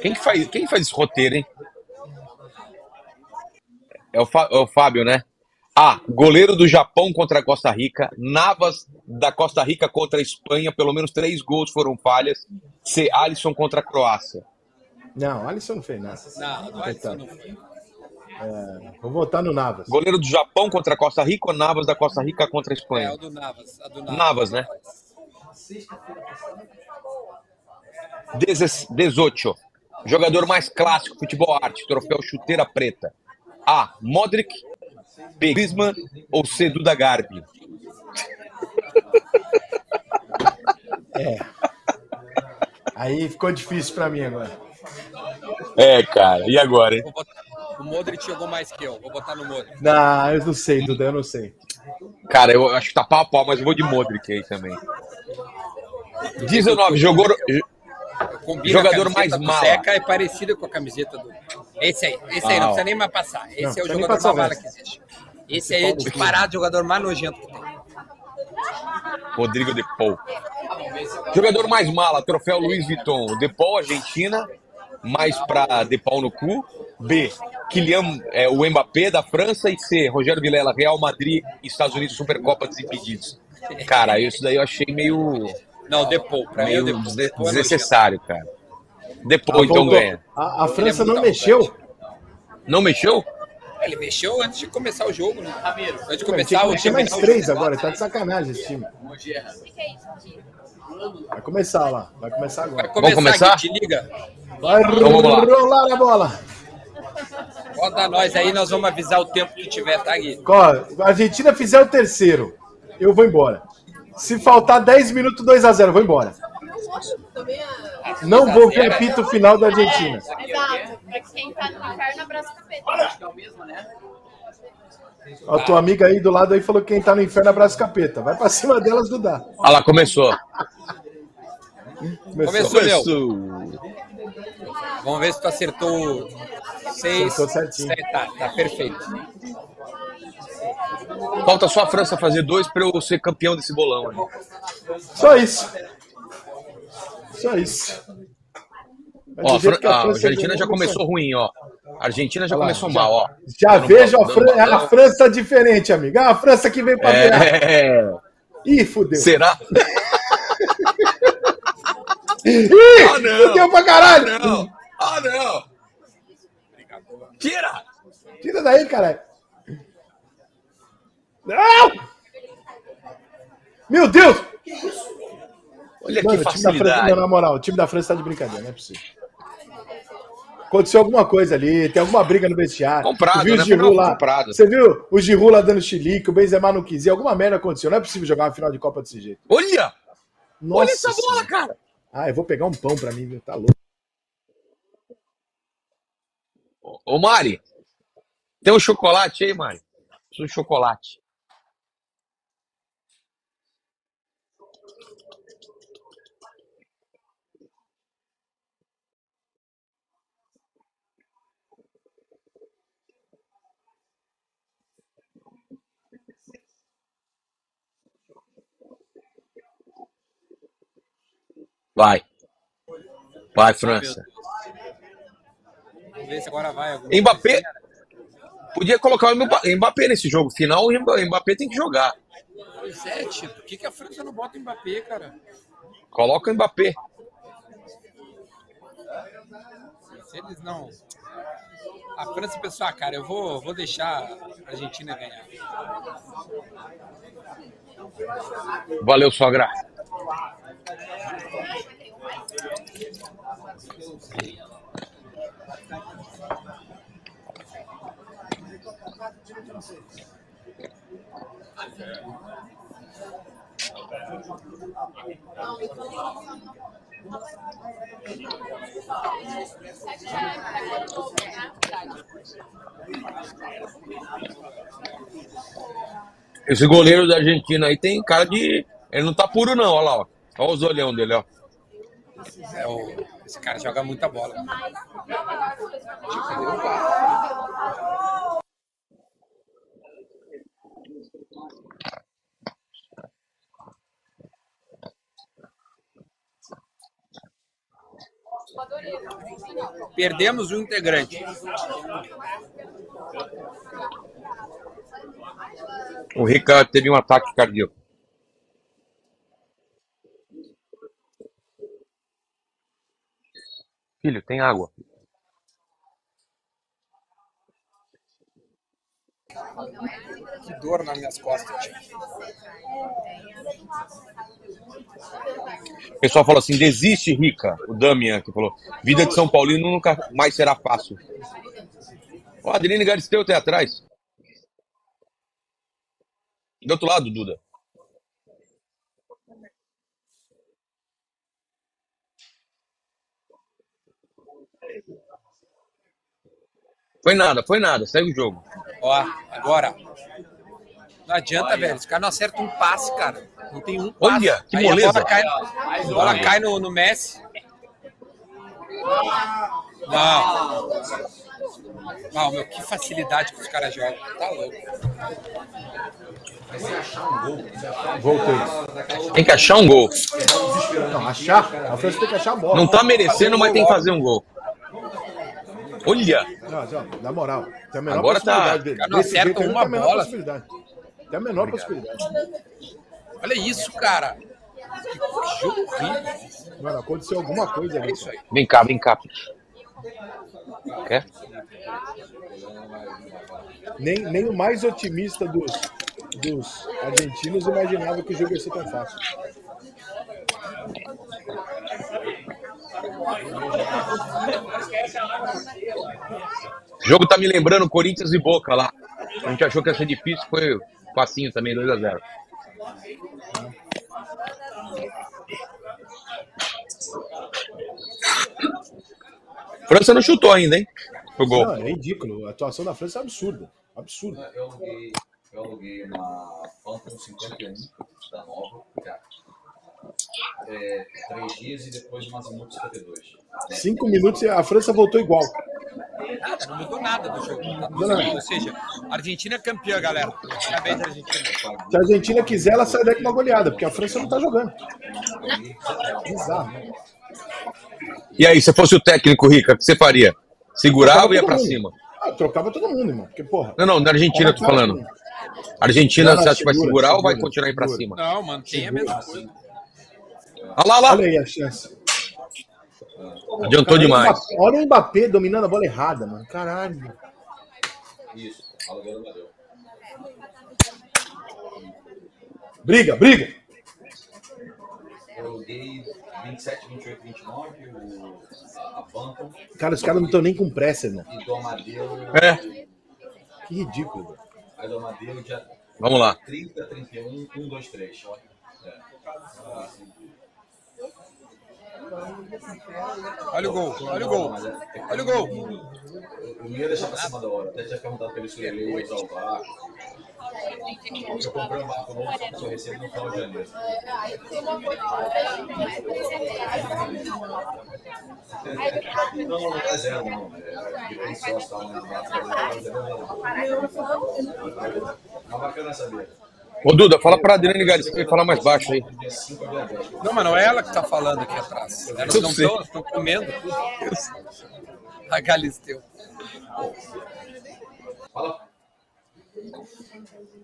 Quem que faz, quem faz esse roteiro, hein? É o, é o Fábio, né? A. Goleiro do Japão contra a Costa Rica. Navas da Costa Rica contra a Espanha. Pelo menos três gols foram falhas. C. Alisson contra a Croácia. Não, Alisson não fez nada. Não, não ser, não. É, vou votar no Navas. Goleiro do Japão contra a Costa Rica ou Navas da Costa Rica contra a É, Espanha? o do Navas. A do Navas. Navas, né? 18. Jogador mais clássico, futebol arte, troféu chuteira preta. A. Modric, B. Griezmann ou C. Duda Garbi? É. Aí ficou difícil pra mim agora. É, cara. E agora, hein? O Modric jogou mais que eu. Vou botar no Modric. Não, eu não sei, Duda, eu não sei. Cara, eu acho que tá pau a pau, mas eu vou de Modric aí também. 19. Jogou, Combina Jogador mais do mala. Zeca é parecida com a camiseta do. Esse aí, esse aí, Ah, não precisa nem mais passar. Esse Não, é o jogador mais mala que existe. Esse aí é disparado jogador mais nojento que tem. Rodrigo De Paul. Jogador mais mala, troféu Luiz Vuitton. De Paul, Argentina, mais pra De Paul no cu. B, Kylian, é, o Mbappé da França. E C, Rogério Vilela, Real Madrid, Estados Unidos, Supercopa Desimpedidos. Cara, isso daí eu achei meio, Não, Depou. Pra mim, o meio Depou é desnecessário, cara. De Ah, Paul, então ganha. A, a França é não mexeu? Não mexeu? Ele mexeu antes de começar o jogo, né? Antes de começar o mexer mais três agora, tá de sacanagem esse time. Vai começar lá, vai começar Vai agora. começar, começar? Gui, te liga. Vai Então rolar a bola. Bota nós aí, nós vamos avisar o tempo que tiver, tá, Gui? Ó, a Argentina fizer o terceiro, eu vou embora. Se faltar 10 minutos, 2x0, eu vou embora. Não vou ver apito final da Argentina. Exato. Pra quem tá no inferno, abraça o capeta. Ó, tua amiga aí do lado aí falou que quem tá no inferno abraça o capeta. Vai pra cima delas, Dudá. Olha lá, começou. Começou, meu. Começou. Vamos ver se tu acertou seis. Acertou certinho. sete, Tá, tá perfeito. Falta só a França fazer dois pra eu ser campeão desse bolão. né? Só isso. Só isso. Mas Ó, do jeito que a, França Argentina já jogou, começou ruim, ó. A Argentina já Olha começou já- mal, ó. Já vejo a, Fran- a. França diferente, amiga. Ah, a França que veio pra virar. É, Ih, fudeu. será? Ih, Ah, não. fudeu pra caralho. Não! Ah, não! Tira! Tira daí, caralho. Não! Meu Deus! Olha Mano, que o time da França, facilidade. não, na moral, o time da França tá de brincadeira, não é possível. Aconteceu alguma coisa ali, tem alguma briga no vestiário. Comprado, Tu viu né? o Giroud lá? comprado. Você viu o Giroud lá dando chilique, o Benzema não quis ir, alguma merda aconteceu. Não é possível jogar uma final de Copa desse jeito. Olha! Nossa Olha essa bola, Senhora. cara! Ah, eu vou pegar um pão pra mim, viu? Tá louco. Ô, Mari, tem um chocolate aí, Mari? Preciso de chocolate. Vai. Vai, França. Vamos ver se agora vai. Mbappé. né? Podia colocar o Mba- Mbappé nesse jogo. Final, o Mba- Mbappé tem que jogar. Pois é, tio. Por que, que a França não bota o Mbappé, cara? Coloca o Mbappé. Se eles não. A França pensou, ah, cara, eu vou, vou deixar a Argentina ganhar. Valeu, sogra. Esse goleiro da Argentina aí tem cara de. Ele não tá puro, não, olha lá, ó. Olha os olhão dele, ó. É o- esse cara joga muita bola. Perdemos um integrante. O Rica teve um ataque cardíaco. Filho, tem água. Que dor nas minhas costas. O pessoal falou assim: desiste, Rica. O Damian que falou: vida de São Paulino nunca mais será fácil. Ó, Adeline Galisteu tem atrás. Do outro lado, Duda. Foi nada, foi nada. Segue o jogo. Ó, agora. Não adianta, velho. Os caras não acertam um passe, cara. Não tem um passe. Olha, que Aí a moleza. bola cai, a bola cai no, no Messi. Não. Não, meu, que facilidade que os caras jogam. Tá louco. Voltei. Tem que achar um gol. Não, achar? A França tem que achar a bola. Não tá merecendo, mas tem que fazer um gol. Olha! Não, ó, na moral, tem a menor Agora tá- possibilidade dele. Cara, não Desse acerta jeito uma tem a menor bola. possibilidade. Tem a menor possibilidade. Olha isso, cara. Que jogo horrível. Mano, aconteceu alguma coisa É ali. isso aí. Vem cá, vem cá. Quer? Nem, nem o mais otimista dos, dos argentinos imaginava que o jogo ia ser tão fácil. O jogo tá me lembrando Corinthians e Boca lá. A gente achou que ia ser difícil, foi facinho também, 2x0. França não chutou ainda, hein? Pro gol. Não, é ridículo. A atuação da França é absurda. Absurda. Eu aluguei, eu aluguei uma Phantom 51 da nova, cara. É, três dias e depois uma Zimuth 52. Cinco minutos e a França voltou igual. Nada, não mudou nada do jogo. Não. Ou seja, a Argentina é campeã, galera. Parabéns, Argentina. Se a Argentina quiser, ela sai daqui com uma goleada, porque a França não tá jogando. Bizarro. E aí, se fosse o técnico, Rica, o que você faria? Segurava ou ia mundo. cima? Ah, trocava todo mundo, irmão. Porque, porra. Não, não, na Argentina eu tô falando. Argentina, Não, não, você acha que vai segura, segurar ou vai segura, continuar aí pra segura. cima? Não, mantém a mesma coisa. Olha lá, olha lá. Olha aí a chance. Adiantou Cara, demais. olha o Mbappé- Olha dominando a bola errada, mano. Caralho. Isso. Briga, briga. Eu aluguei 27, 28, 29, o, a, Phantom Cara, os caras não estão nem com pressa, irmão. e do Amadeu. É, Que ridículo, velho. A do Amadeu dia vamos lá. 30, 31, 1, 2, 3. É. Ah, sim. Olha o gol, olha o gol. Olha o gol. Eu não ia deixar pra cima da hora. Até tinha perguntado pra ele se ele ia usar o VAR. Eu comprei um barco novo, só recebo no final de janeiro. Não, não, não é zero, não. É, depende só se tá no Mas bacana saber. Ô, Duda, fala pra Adriane Galisteu e falar mais baixo aí. Dia 5 é diabético. Não, mas não é ela que tá falando aqui atrás. Elas não estão, elas estão comendo tudo. A Galisteu. Fala.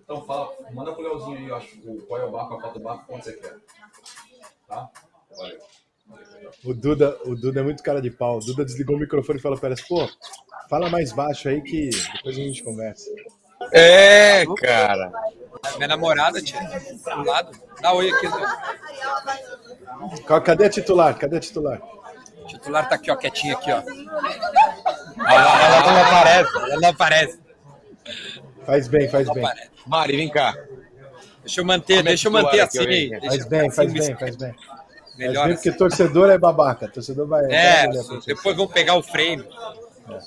Então fala, manda pro Leozinho aí, eu acho, o, qual é o barco, a foto do barco, quanto você quer. Tá? Valeu. O Duda, o Duda é muito cara de pau. O Duda desligou o microfone e falou pra elas, pô, fala mais baixo aí que depois a gente conversa. É, cara. Minha namorada, tia, do lado. Dá oi aqui. Ca- Cadê a titular? Cadê a titular? O titular tá aqui, ó, quietinho aqui, ó. Ela, ela não aparece, ela não aparece. Faz bem, faz Não bem. aparece. Mari, vem cá. Deixa eu manter, Como é deixa eu manter olha assim. deixa Faz bem, assim, faz bem, faz bem. Faz Melhor bem porque assim. torcedor é babaca. Torcedor vai. É, depois vamos pegar o frame. Olha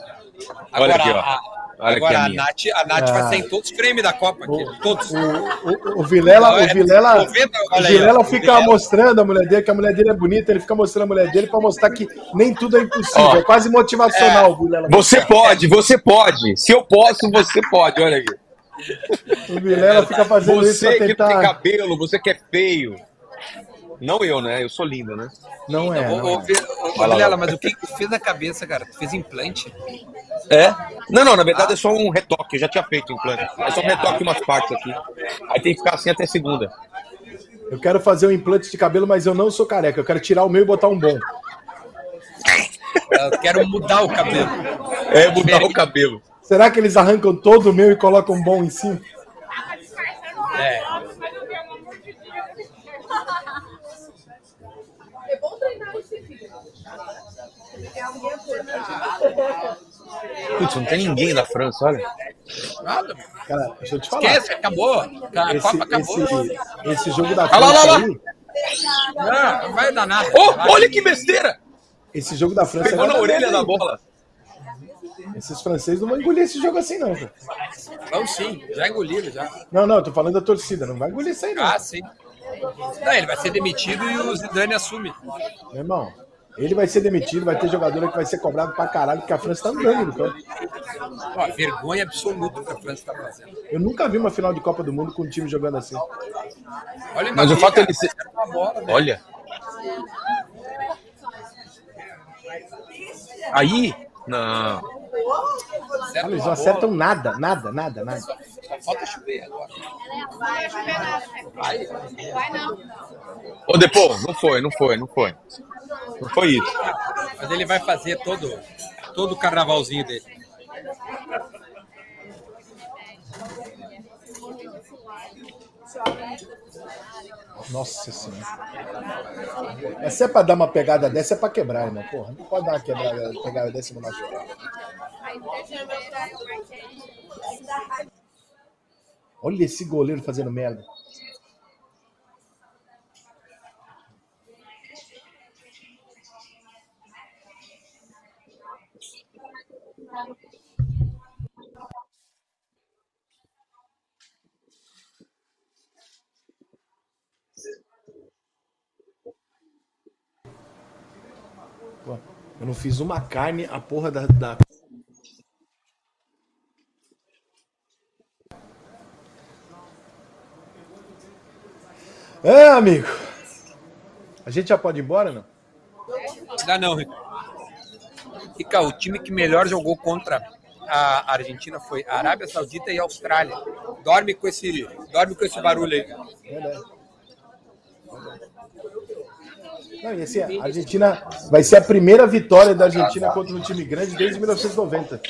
Agora, aqui, ó. a, Olha agora a a. Nath, a Nath Ah. vai ser em todos os frames da Copa. Aqui, todos. O, o, o Vilela, o é Vilela, 90, o. Vilela O fica Vilela. mostrando a mulher dele, que a mulher dele é bonita, ele fica mostrando a mulher dele pra mostrar que nem tudo é impossível. Ó. é quase motivacional, o Vilela. Você pode, você pode. Se eu posso, você pode. Olha aqui. O Vilela fica fazendo isso Você pra que não tem tentar. cabelo, você que é feio. Não eu, né? Eu sou lindo, né? Não é. Ô, não ô, é. Ô, Vai lá, mas o que tu fez na cabeça, cara? Tu fez implante? É? Não, não, na verdade é só um retoque. Eu já tinha feito o implante. É só um retoque umas partes aqui. Aí tem que ficar assim até segunda. Eu quero fazer um implante de cabelo, mas eu não sou careca. Eu quero tirar o meu e botar um bom. Eu quero mudar o cabelo. É mudar o cabelo. Será que eles arrancam todo o meu e colocam um bom em cima? É. É bom treinar esse filho. Putz, não tem ninguém da França, olha. Nada. Cara, deixa eu te falar. Esquece, acabou. A Esse, Copa acabou. esse, esse jogo da Olha lá, França olha lá. aí, Não, não vai dar nada. Oh, olha que besteira! esse jogo da França Pegou vai na dar orelha da bola. Esses franceses não vão engolir esse jogo assim, não. cara. Vamos sim, já engoliram já. Não, não, eu tô falando da torcida. Não vai engolir isso aí, não. Ah, sim. Não, ele vai ser demitido e o Zidane assume. Meu irmão, ele vai ser demitido, vai ter jogador que vai ser cobrado pra caralho, porque a França tá andando no campo. Ó, vergonha absoluta que a França está fazendo. Eu nunca vi uma final de Copa do Mundo com um time jogando assim. Olha Mas o fato cara, dele ser- acerta uma bola, né? Olha. Aí. Não. Eles não acertam nada, nada, nada, nada. Só falta chover agora. Vai chover nada. Vai. Vai não. Ô, Depô, não foi, não foi, não foi. Não foi isso. Mas ele vai fazer todo, todo o carnavalzinho dele. Nossa senhora. Se é pra dar uma pegada dessa, é pra quebrar, irmão. Porra, não pode dar uma quebrada, pegada dessa no. Olha esse goleiro fazendo merda. Eu não fiz uma carne, a porra da. da... É, amigo. A gente já pode ir embora, não? Dá não, Rico. Rica, o time que melhor jogou contra a Argentina foi a Arábia Saudita e a Austrália. Dorme com esse, dorme com esse barulho aí. Verdade. Não, e assim, a Argentina vai ser a primeira vitória da Argentina contra um time grande desde 1990.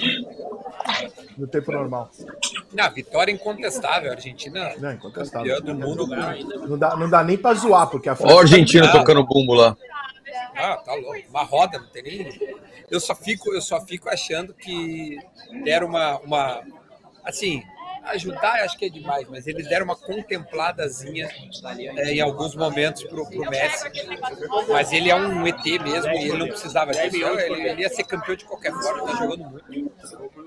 No tempo normal. Não, vitória incontestável. A Argentina Não, incontestável. campeã do mundo. Não dá, não dá nem pra zoar, porque a Ó, a Argentina Não. tocando bumbo lá. Ah, tá louco. Uma roda, não tem nem. Eu só fico, eu só fico achando que deram uma, uma. Assim, ajudar acho que é demais, mas eles deram uma contempladazinha é, em alguns momentos pro, pro Messi. Mas ele é um ET mesmo e ele não precisava disso. Ele, ele ia ser campeão de qualquer forma, tá jogando muito.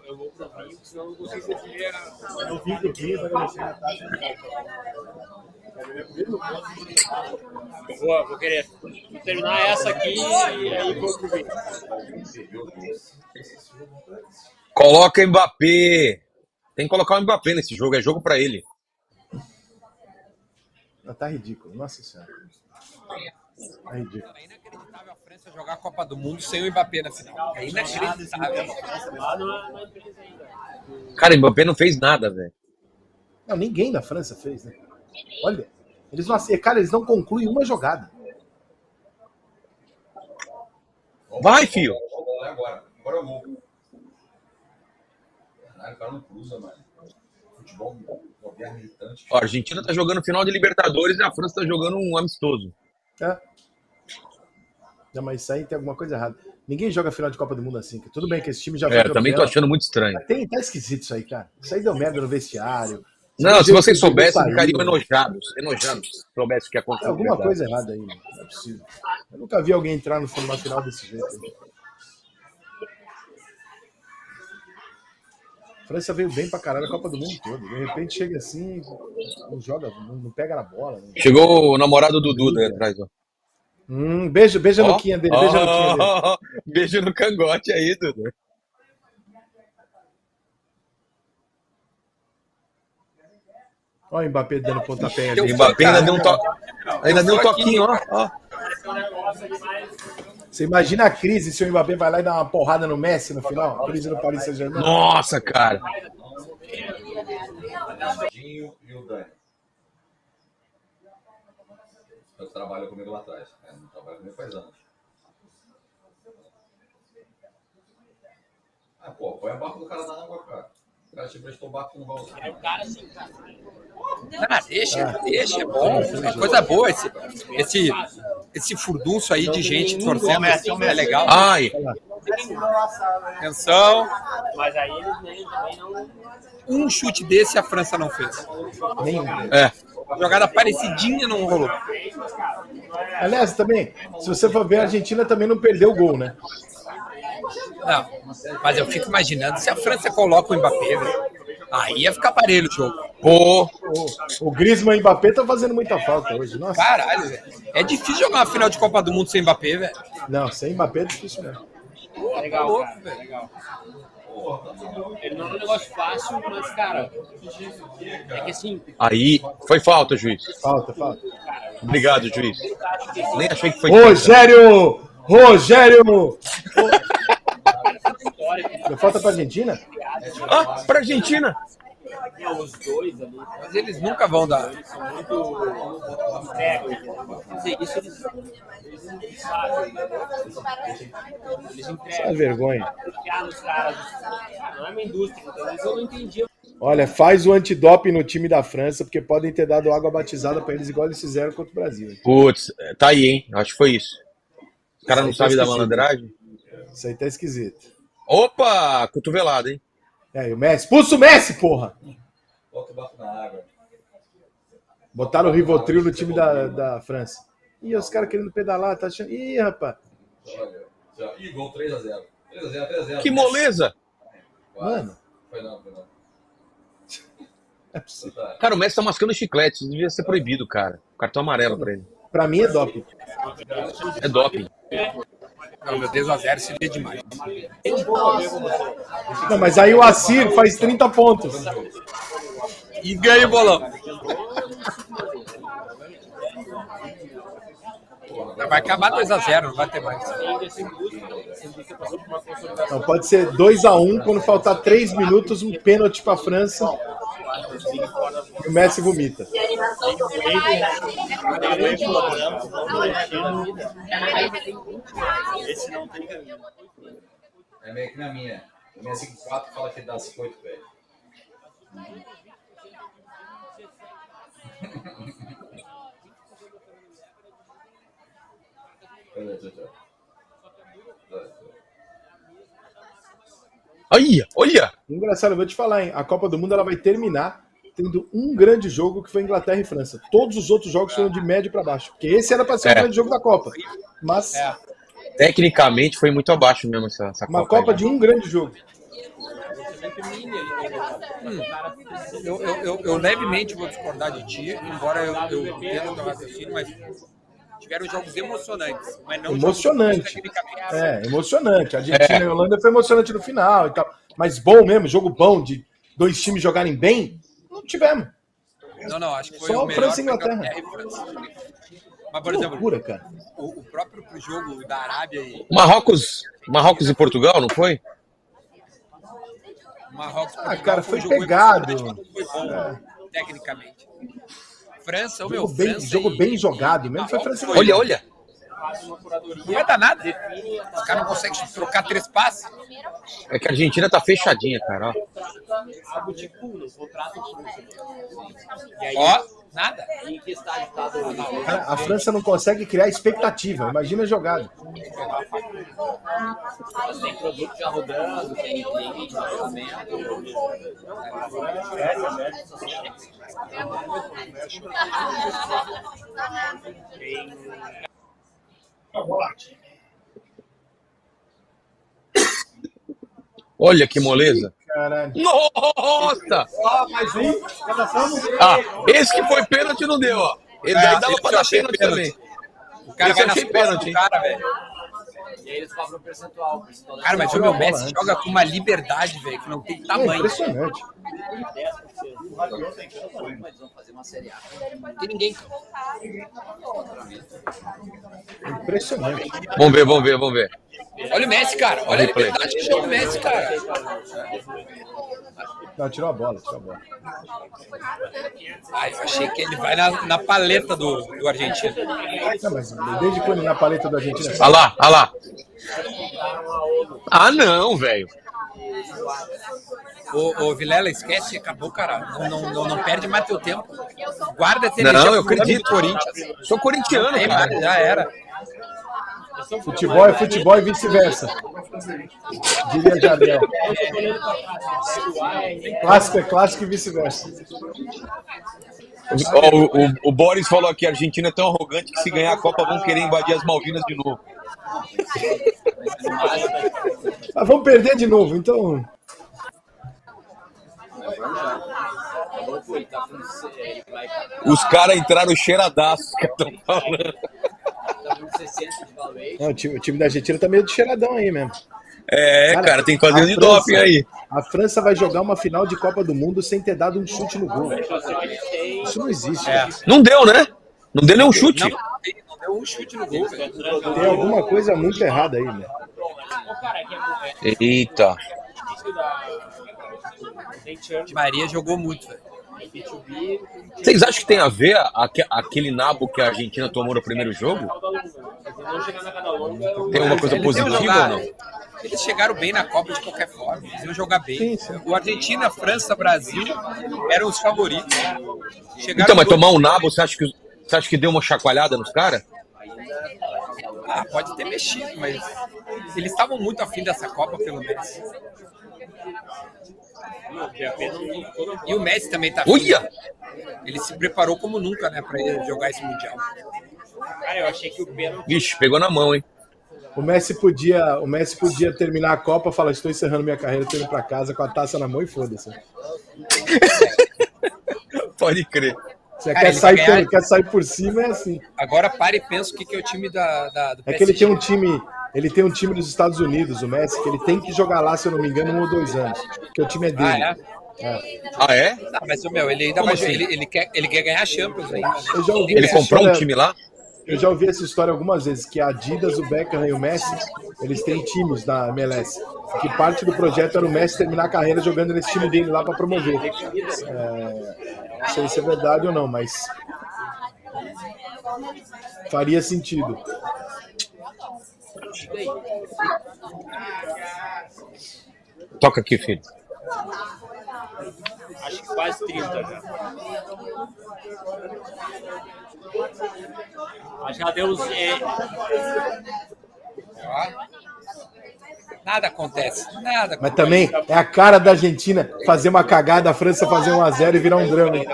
Eu vou pro vinho, senão eu não consigo defender a... Eu vai descer na. Eu vou, vou querer terminar essa aqui e aí vou pro. Coloca Mbappé. Tem que colocar o Mbappé nesse jogo, é jogo pra ele. Tá ridículo, nossa senhora. Tá ridículo. É inacreditável a França jogar a Copa do Mundo sem o Mbappé na final. É inacreditável. Cara, Mbappé não fez nada, velho. Não, ninguém na França fez, né? Olha, eles não, cara, eles não concluem uma jogada. Vai, filho. Agora, agora eu vou. Caralho, o cara não cruza, mano. Futebol moderno irritante. Ó, a Argentina tá jogando final de Libertadores e a França tá jogando um amistoso. É. Não, mas isso aí tem alguma coisa errada. Ninguém joga final de Copa do Mundo assim. Tudo bem que esse time já foi É, também tô achando muito estranho. Tem, tá esquisito isso aí, cara. Isso aí deu merda no vestiário. Não, se vocês soubessem, ficariam enojados. Enojados se soubessem o que aconteceu. alguma coisa errada aí, mano. Não é possível. Eu nunca vi alguém entrar no final desse jeito. aí. A França veio bem pra caralho a Copa do Mundo todo. De repente chega assim, não joga, não, pega na bola. né? Chegou o namorado do Duda aí atrás, ó. Hum, beija a Ó, nuquinha dele, beija a nuquinha dele. Beijo no cangote aí, Duda. Olha o Mbappé dando pontapé. Mbappé ainda deu um, to... ainda deu um toquinho, ó. ó. Você imagina a crise se o Mbappé vai lá e dá uma porrada no Messi no final? A crise no Paris Saint-Germain. Nossa, cara. E o Dani. Eu trabalho comigo lá atrás. É, não trabalho comigo faz anos. Ah, pô, põe a barco do cara na água, cara. O cara não vai usar. Ah, deixa, deixa, é bom. É coisa boa esse, esse, esse furdunço aí de gente torcendo. É legal. Ai, Atenção. Mas aí eles nem, também não. Um chute desse a França não fez. Nenhum. é. Jogada parecidinha não rolou. Aliás, também, se você for ver, a Argentina também não perdeu o gol, né? Não, mas eu fico imaginando se a França coloca o Mbappé, velho. Aí ia ficar parelho o jogo. Pô, O, o Griezmann e o Mbappé estão fazendo muita falta hoje. Nossa, Caralho, velho. É difícil jogar uma final de Copa do Mundo sem Mbappé, velho. não, sem Mbappé é difícil mesmo. Tá Legal, louco, cara, velho. legal. Ele não é um negócio fácil, mas, cara, é que assim, aí foi falta, juiz. Falta, falta. Obrigado, juiz. Nem achei que foi. Rogério! Rogério! Falta pra Argentina? Ah, pra Argentina. é, os dois ali Mas eles nunca vão dar. são muito isso eles, eles não sabem. Eles Essa entregam. vergonha. Não é uma indústria, eles eu não entendia. Olha, faz o antidoping no time da França, porque podem ter dado água batizada pra eles, igual eles fizeram contra o Brasil. Putz, tá aí, hein? Acho que foi isso. O cara não Isso sabe tá da malandragem. Isso aí tá esquisito. Opa, cotovelada, hein? É, e o Messi. Expulsa o Messi, porra! Bota o barco na água. Botaram o Rivotril no time da, da França. Ih, os caras querendo pedalar, tá achando. Ih, rapaz. Olha. Ih, gol 3x0. 3x0, 3x0. Que moleza. Mano, Foi não, foi não. é possível. Tá. Cara, o Messi tá mascando chiclete. Isso devia ser proibido, cara. Cartão amarelo pra ele. Pra mim é doping. É doping. Não, meu Deus, a zero seria demais. Não, mas aí o Assir faz 30 pontos. E ganha o bolão. Vai acabar 2x0, não vai ter mais. Então pode ser 2x1 quando faltar 3 minutos, um pênalti pra França. E o Messi vomita. Esse não tem caminho. É meio que na minha. A minha 5-4 fala que dá 58 pés. Olha, tchau, tchau. Olha, olha. Engraçado, eu vou te falar, hein? A Copa do Mundo ela vai terminar tendo um grande jogo que foi Inglaterra e França. Todos os outros jogos foram de médio pra baixo. Porque esse era pra ser o É. grande jogo da Copa. Mas É. Tecnicamente foi muito abaixo mesmo essa, essa uma Copa. Copa aí. de um grande jogo. Eu, eu, eu, eu levemente vou discordar de ti, embora eu, eu entenda o teu raciocínio, mas tiveram jogos emocionantes. Mas não Emocionante. É, emocionante. A Argentina e a Holanda foi emocionante no final e tal. Mas bom mesmo, jogo bom de dois times jogarem bem, não tivemos. Não, não, acho que foi Só o melhor França e foi Inglaterra. França. Mas, por Que exemplo, loucura, cara. o, o próprio jogo da Arábia e Marrocos, Marrocos e Portugal, não foi? Marrocos. Ah, cara, foi um jogo pegado. Foi bom, tecnicamente. França, o meu, Jogo bem, França jogo e- bem jogado mesmo foi França e Foi. Olha, olha. Não vai dar nada. Os caras não conseguem trocar três passes. É que a Argentina tá fechadinha, cara. ó. E Ó, nada. Cara, a França não consegue criar expectativa. Imagina a jogada. Mas tem produto já rodando, tem de lançamento. Olha que moleza. Caralho. Nossa! Ó, mais um. Ah, esse que foi pênalti não deu, ó. Ele daí É, dava pra dar pênalti pênalti. também. O cara Esse vai nas pênalti, cara, velho. E aí eles cobram um percentual. percentual Cara, mas o meu Messi joga com uma liberdade, velho, que não tem É tamanho. impressionante. 10%. Mas vão fazer uma série A. Não tem ninguém. Impressionante. Vamos ver, vamos ver, vamos ver. Olha o Messi, cara. Olha a liberdade que joga o Messi, cara. Não, tirou a bola, tirou a bola. Ai, eu achei que ele vai na, na paleta do, do argentino. Não, mas desde quando na paleta da Argentina. Olha lá, olha lá. Ah, não, velho. Ô, ô, Vilela, esquece, acabou, cara. Não, não, não, não perde mais teu tempo. Guarda essa Não, energia eu pro ano acredito. Corinthians. Sou corintiano, Tem cara. mais, já era. Futebol é futebol e vice-versa. Diria Jardel. Clássico é clássico e vice-versa. O, o, o Boris falou aqui, a Argentina é tão arrogante que se ganhar a Copa vão querer invadir as Malvinas de novo. Ah, vamos perder de novo, então. Os caras entraram cheiradaço, que estão falando. com 60 de valuation. Não, o, time, o time da Argentina tá meio de cheiradão aí mesmo. É, Cara, cara, tem que fazer um de França- doping aí. A França vai jogar uma final de Copa do Mundo sem ter dado um chute no gol. Isso não existe. É. Não deu, né? Não deu nenhum chute. Não, deu um chute no gol, velho. Tem alguma coisa muito errada aí, né? É é Eita. Maria jogou muito, velho. tem B2B, Vocês acham que tem a ver aque- aquele nabo que a Argentina tomou no primeiro jogo? Tem alguma coisa positiva jogar- ou não? Eles chegaram bem na Copa de qualquer forma. Eles iam jogar bem. Sim, sim. O Argentina, França, Brasil eram os favoritos. Chegaram Então, mas tomar um nabo, você acha que, você acha que deu uma chacoalhada nos caras? Ah, pode ter mexido, mas eles estavam muito afim dessa Copa, pelo menos. E o Messi também tá. Olha! Ele se preparou como nunca, né, pra ele jogar esse Mundial. Cara, eu achei que o pênalti. Vixe, pegou na mão, hein? O Messi podia, o Messi podia terminar a Copa e falar: estou encerrando minha carreira, tô indo pra casa com a taça na mão e foda-se. Pode crer. Você Cara, quer, sair por, quer sair por cima, é assim. Agora para e pensa o que, que é o time da, da- do É que ele PSG. tem um time. Ele tem um time dos Estados Unidos, o Messi, que ele tem que jogar lá, se eu não me engano, um ou dois anos. Porque o time é dele. Ah, é? Ah, é? Não, mas, meu, ele ainda Como vai assim? ele, ele, quer, ele quer ganhar a Champions ainda. né? Eu já ouvi Ele comprou um história- time lá? Eu já ouvi essa história algumas vezes, que a Adidas, o Beckham e o Messi, eles têm times na MLS. Que parte do projeto era o Messi terminar a carreira jogando nesse time dele lá para promover. É, não sei se é verdade ou não, mas faria sentido. Toca aqui, filho. Acho que quase 30 já. Que ela deu. É, Ó. Nada acontece. Nada Mas acontece. também é a cara da Argentina fazer uma cagada, a França fazer 1 a 0 e virar um drama. hein?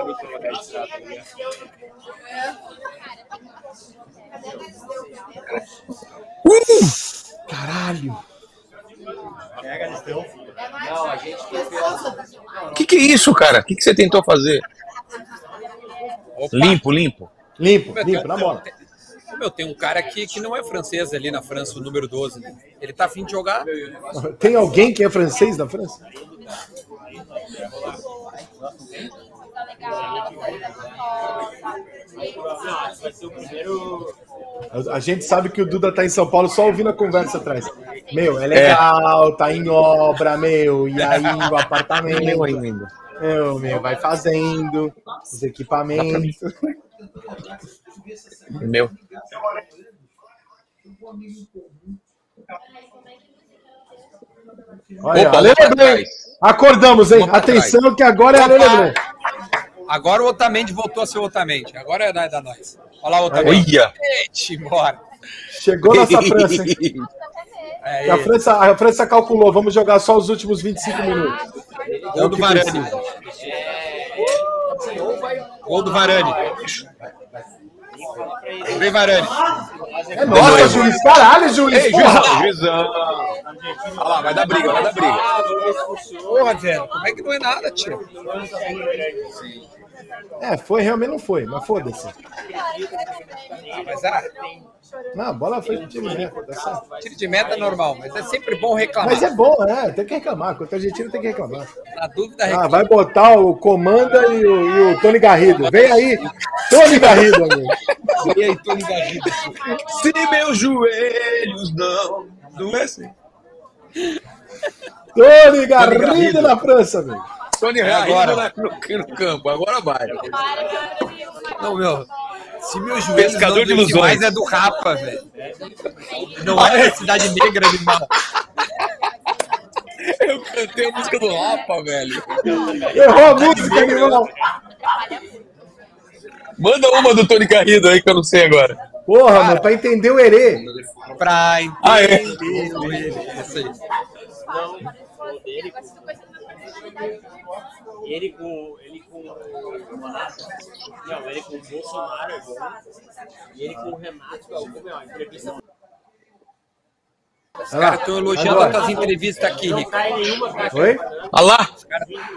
Caralho! não, a gente que fez. O que, que é isso, cara? O que, que você tentou fazer? Opa. Limpo, limpo. Limpo, limpo, na bola. Tem- Meu, tem um cara aqui que não é francês ali na França, o número 12. Né? Ele tá afim de jogar. Tem alguém que é francês na França? Não, acho que vai ser o primeiro. A gente sabe que o Duda tá em São Paulo só ouvindo a conversa atrás. Meu, é legal, tá em obra, meu. E aí o apartamento. Meu ainda. Meu, meu, vai fazendo os equipamentos. Meu. Olha, Opa, Leblanc. Acordamos, hein? Atenção que agora é a Grande. Agora o Otamendi voltou a ser o Otamendi. Agora é da, da nós. Olha lá o Otamendi. Olha! Gente, bora. Chegou nossa França, hein? É, A França, a França calculou, vamos jogar só os últimos 25 minutos. Gol do Varane. Gol do Varane. Vem Varane. É nossa, juiz. Caralho, juiz. Ei, juizão. Olha lá, vai dar briga, vai dar briga. Porra, velho. Como é que não é nada, tio? É, foi, realmente não foi, mas foda-se. Ah, mas ah, Não, a bola foi pro time mesmo, tá certo. tiro de meta é normal, mas é sempre bom reclamar. Mas é bom, né? Tem que reclamar. Contra a Argentina tem que reclamar. Na dúvida, Ah, reclama. vai botar o Comanda e o, e o Tony Garrido. Vem aí, Tony Garrido, amigo. E aí, Tony Garrido. Se meus joelhos não doessem. Tony Garrido Garrido. na França, amigo. Tony agora. Garrido na- no, no campo, agora vai. Não, meu. Se meus joelhos Pescador não de ilusões. mais é do Rapa, velho. Não é da Cidade Negra, animal. Eu cantei a música do Rapa, velho. Errou a música, animal. Manda uma do Tony Garrido aí que eu não sei agora. Porra, mano, pra entender o Herê. Pra Ah, é? entender o ele. Isso aí. Ele com. Ele com. Não, ele com o Bolsonaro é bom. E ele com o Renato é o meu, a entrevista Os caras estão elogiando as tuas entrevistas aqui, Rico. caixa. Oi? Olha lá.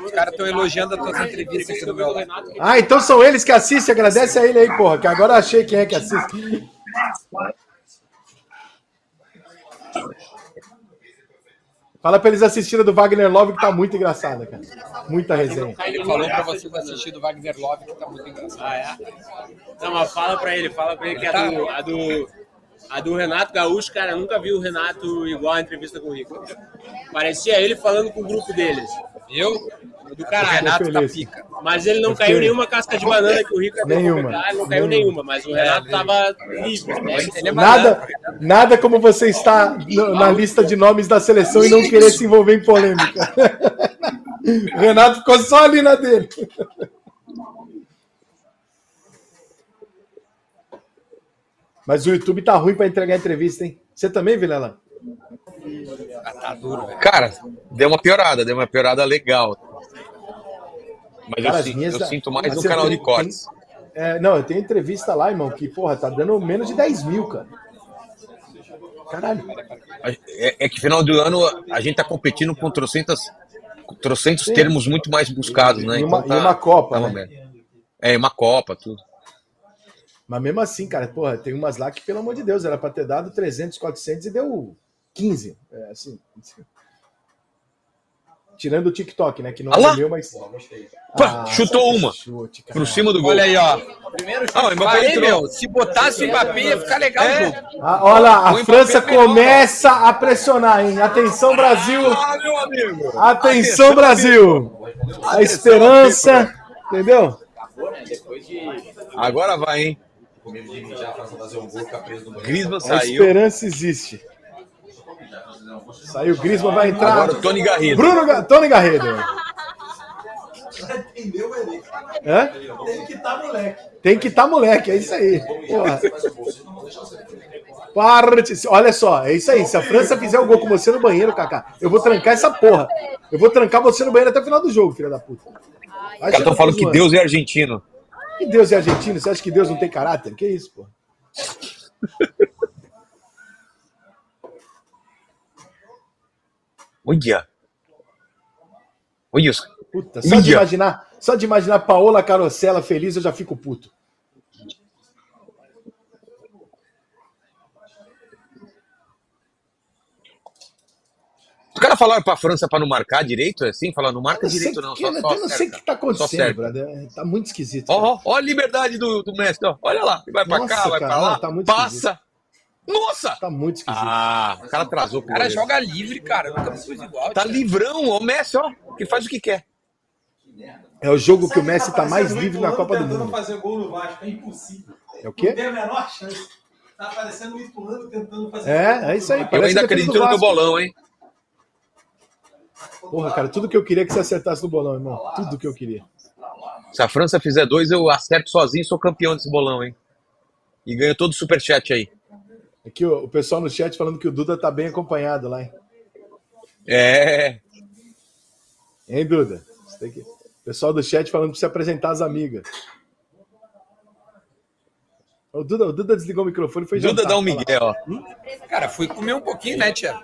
Os caras estão elogiando as tuas entrevistas aqui do meu lado. Ah, então são eles que assistem. Agradece a ele aí, porra, que agora eu achei quem é que assiste. Fala pra eles assistirem do Wagner Love, que tá muito engraçada, cara. Muita resenha. Ele falou pra vocês assistir do Wagner Love, que tá muito engraçado. Ah, é? Não, mas fala pra ele, fala pra ele que a do, a do, a do Renato Gaúcho, cara, eu nunca vi o Renato igual a entrevista com o Rico. Parecia ele falando com o grupo deles. Eu? Do caralho. Renato tá pica. Mas ele não Eu caiu nenhuma casca de banana que o Rico ia Nenhuma. ele não caiu nenhuma, mas o Renato tava livre. Né? Ele é Nada, malandro. nada como você estar na lista de nomes da seleção e não querer se envolver em polêmica. O Renato ficou só ali na dele. Mas o YouTube tá ruim pra entregar entrevista, hein? Você também, Vilela? Ah, tá duro, velho. Cara, deu uma piorada, deu uma piorada legal. Mas Cara, eu, sinto, eu da- sinto mais no você canal tem- de cortes. É, não, eu tenho entrevista lá, irmão, que, porra, tá dando menos de 10 mil, cara. Caralho. É, é que final do ano a gente tá competindo com trocentas, trocentos Sim. termos muito mais buscados, né? E uma- Então e uma Copa, tá né? É, uma Copa, tudo. Mas mesmo assim, cara, porra, tem umas lá que, pelo amor de Deus, era pra ter dado 300, 400 e deu 15. É, assim, assim. Tirando o TikTok, né? Que não Ah lá! é meu, mas. Pá, Ah, chutou uma. chute. Por cima do gol. Olha aí, ó. Ah, o Mbappé Falei, entrou. meu, se botasse o Mbappé ia ficar legal o jogo. Ah, olha lá, a França começa a pressionar, hein? Atenção, Brasil! Ah, meu amigo! Atenção, Brasil! A esperança, entendeu? Agora vai, hein? Com medo de mijar, fazer um gol, ficar preso no banheiro. Griezmann A saiu. esperança existe. Saiu o vai entrar. Agora o Tony Garrido. Bruno Ga- Tony Garrido. Entendeu? Hã? Tem que estar moleque. Tem que estar moleque, é isso aí. Porra. Parte. Olha só, é isso aí. Se a França fizer o gol com você no banheiro, Kaká, eu vou trancar essa porra. Eu vou trancar você no banheiro até o final do jogo, filha da puta. Os caras estão falando que Deus é argentino. Que Deus é argentino? Você acha que Deus não tem caráter? Que isso, pô? Olha. Olha os... Puta, só de Mídia. imaginar, só de imaginar Paola Carosella feliz, eu já fico puto. Os caras falaram pra França pra não marcar direito, é assim? Falaram, não marca direito que- não, só, eu só não sei o que tá Só acontecendo, brother. Tá muito esquisito. Ó, cara. ó, ó a liberdade do, do mestre, ó. Olha lá, vai pra Nossa, cá, vai pra lá, tá passa. Nossa! Tá muito esquisito. Ah, o cara atrasou. O cara joga livre, cara. Nunca vi coisa igual. Tá tio. livrão, ó, o Messi, ó, que faz o que quer. É o jogo que o Messi tá mais livre na Copa do tentando Mundo. fazer gol no Vasco, é impossível. É o Não quê? tem a menor chance. Tá parecendo o tentando fazer É, gol é isso aí. Eu ainda defesa acredito no meu Vasco. bolão, hein? Porra, cara, tudo que eu queria é que você acertasse no bolão, irmão. Tudo que eu queria. Se a França fizer dois, eu acerto sozinho e sou campeão desse bolão, hein? E ganho todo o superchat aí. Aqui o, o pessoal no chat falando que o Duda tá bem acompanhado lá, hein? É. Hein, Duda? Você tem que... O pessoal do chat falando pra você apresentar as amigas. O Duda, o Duda desligou o microfone e foi Duda jantar, dá um migué, ó. Cara, fui comer um pouquinho, né, tia?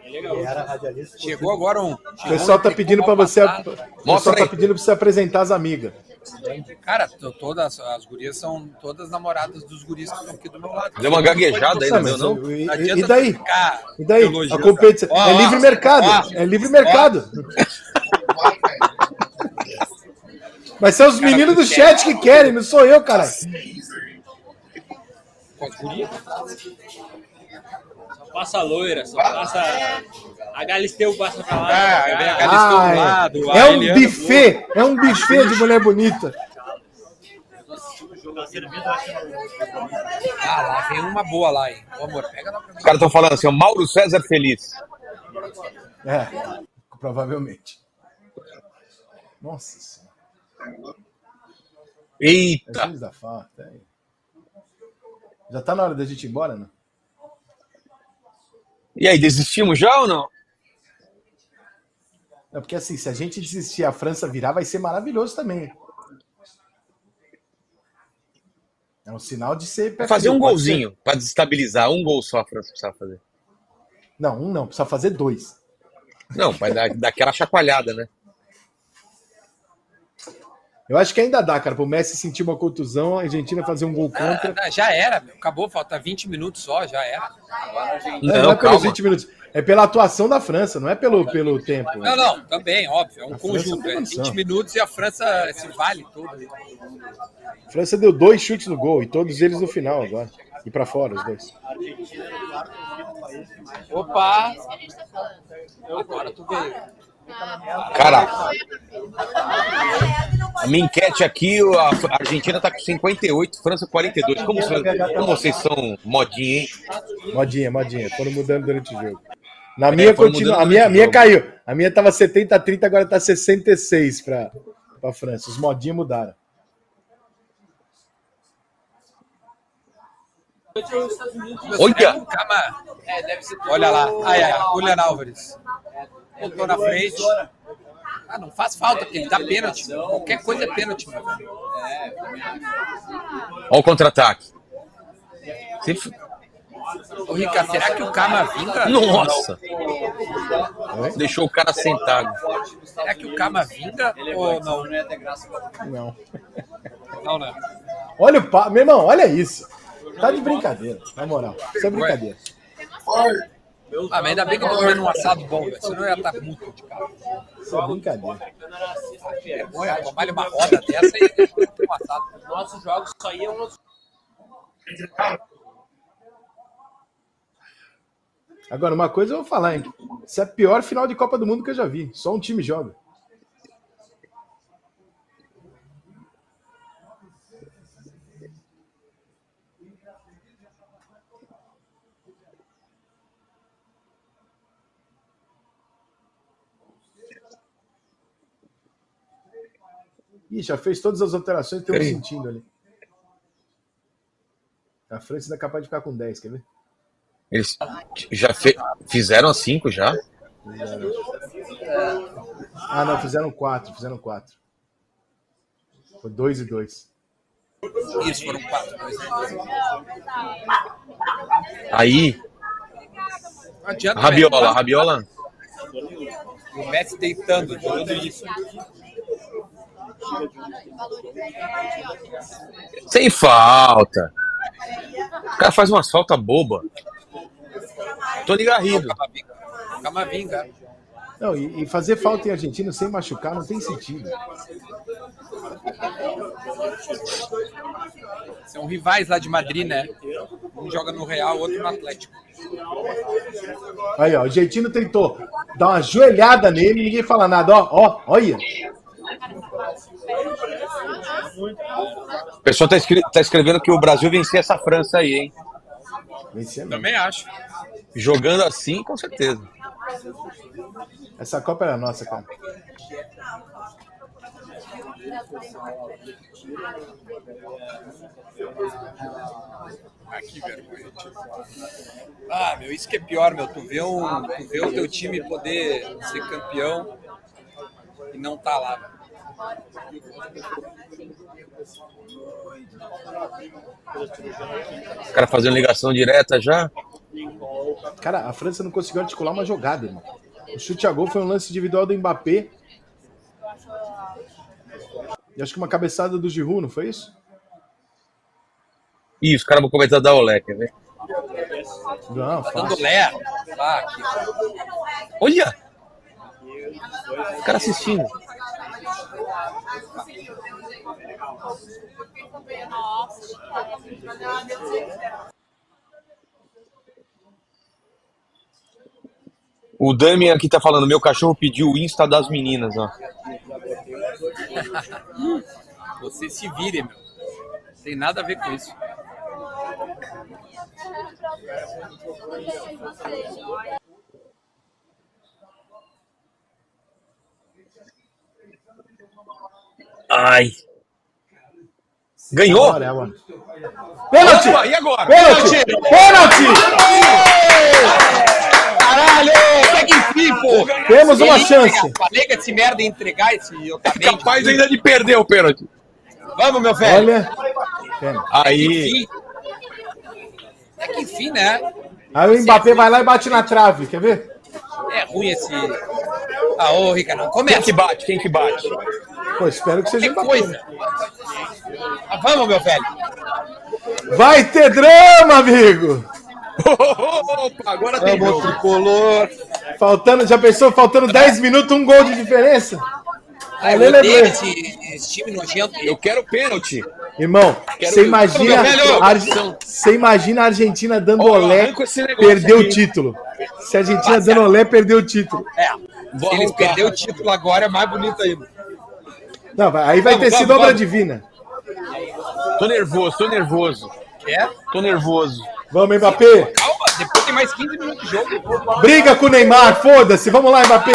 Radialista. Chegou agora um. O pessoal tá pedindo pra você. O pessoal tá pedindo pra você apresentar as amigas. Cara, to- todas as gurias são todas namoradas dos guris que estão aqui do meu lado. Deu uma gaguejada aí, Não, não e, e- daí? E daí? A competição. É ó, livre mercado. ó. É livre mercado. Mas são os meninos do chat que querem, não sou eu, cara. Com as gurias. Passa loira, só passa. A Galisteu passa pra lá. Ah, pra cá. vem a Galisteu Ah, do é. lado. É um buffet. É um buffet de mulher bonita. Ah, lá vem uma boa lá, hein? Ô, amor, pega lá pra mim. Os caras estão falando assim, ó, Mauro César Feliz. É, provavelmente. Nossa senhora. Eita! Jesus da farta. Já tá na hora da gente ir embora, não? E aí, desistimos já ou não? Não, porque assim, se a gente desistir a França virar, vai ser maravilhoso também. É um sinal de ser. Vai fazer um golzinho pra desestabilizar. Um gol só a França precisa fazer. Não, um não, precisa fazer dois. Não, vai dar, dar aquela chacoalhada, né? Eu acho que ainda dá, cara, pro Messi sentir uma contusão, a Argentina fazer um gol contra. Ah, já era, meu. acabou, falta 20 minutos só, já era. Não, não é pelos 20 minutos, é pela atuação da França, não é pelo, pelo tempo. Não, não, também, óbvio, é um A conjunto. É condição. 20 minutos e a França se vale tudo. A França deu dois chutes no gol e todos eles no final agora. E pra fora, os dois. Opa! Agora tu veio. Cara, a minha enquete aqui, a Argentina tá com 58, França 42. Como, vocês- como vocês são modinha, hein? Modinha, modinha. Foram mudando durante o jogo. Na minha foram continua. A minha, a minha caiu. A minha tava 70 a 30, agora tá 66 pra, pra França. Os modinhos mudaram. Olha! Calma. Olha lá. Ai, ai, Julian Álvares. Botou na frente. Ah, não faz falta, porque ele dá pênalti. Qualquer coisa é pênalti, meu velho. Olha o contra-ataque. Se Ô, Rica, será que o Camavinga. Nossa! Deixou o cara sentado. Será que o Camavinga ou não? Não. Não, né? Olha o pa... Meu irmão, olha isso. Tá de brincadeira, na moral. Isso é brincadeira. Ah, mas ainda bem que eu tô comendo um assado bom, velho. Senão eu ia estar muito de cara. Isso é brincadeira. Vergonha, tomar uma roda dessa e ter um assado. Nossos jogos só iam nos. Agora, uma coisa eu vou falar, hein? Isso é a pior final de Copa do Mundo que eu já vi. Só um time joga. Ih, já fez todas as alterações que Ei. sentindo ali. A França ainda é capaz de ficar com 10, quer ver? Eles já fe- fizeram as cinco já? Ah, não, fizeram quatro, fizeram quatro. Foi dois e dois. Isso, foram quatro. Dois, Aí, Não adianta. Rabiola. Rabiola. O Messi deitando, jogando isso. Sem falta. O cara faz umas faltas boba. Tony Garrido. Camavinga. Não, e, e fazer falta em argentino sem machucar não tem sentido. São rivais lá de Madrid, né? Um joga no Real, outro no Atlético. Aí, ó, o argentino tentou dar uma joelhada nele e ninguém fala nada. Ó, ó, olha. O pessoal tá, escre- tá escrevendo que o Brasil vencia essa França aí, hein? Venceu. Também acho. Jogando assim, com certeza. Essa Copa era nossa, cara. Ah, que vergonha. tio. Ah, meu, isso que é pior, meu. Tu vê, um, tu vê o teu time poder ser campeão e não tá lá. meu. Os caras fazendo ligação direta já. Cara, a França não conseguiu articular uma jogada, irmão. O chute a gol foi um lance individual do Mbappé. E acho que uma cabeçada do Giroud, não foi isso? Ih, os caras vão começar a dar olé, quer ver? Não, Dando O Damian aqui tá falando, meu cachorro pediu o Insta das meninas, ó. Você se vire, meu. Não tem nada a ver com isso. Ai. Ganhou? É. Pênalti! Opa, e agora? Pênalti! Pênalti! Caralho! Segue enfim, pô! Temos uma chance. que esse merda entregar esse Otamendi. Capaz ainda de perder o pênalti. Vamos, meu velho. Olha. Pênalti. Aí. É que enfim, né? Aí o Mbappé vai lá e bate na trave, quer ver? É ruim esse. Ah, ô, Ricardo, Quem começa. que bate? Quem que bate? Pô, espero que seja coisa. Ah, vamos, meu velho. Vai ter drama, amigo! Opa, agora tem Vamos, jogo. tricolor. Faltando, já pensou? Faltando 10 minutos, um gol de diferença? Ai, Ale, eu odeio esse, esse time nojento. Eu quero pênalti. Irmão, Quero você ver. imagina, Meu velho! você imagina a Argentina dando Ó, olé, arranco esse negócio perdeu aqui. o título. Se a Argentina dando olé, perdeu o título. É. Se eles arrancar. perderem o título agora, é mais bonito ainda. Não, aí vai Vamos, ter sido obra divina. Tô nervoso, tô nervoso. É? Tô nervoso. Vamos, Mbappé. Calma, depois tem mais 15 minutos de jogo. Briga com o Neymar, foda-se. Vamos lá, Mbappé.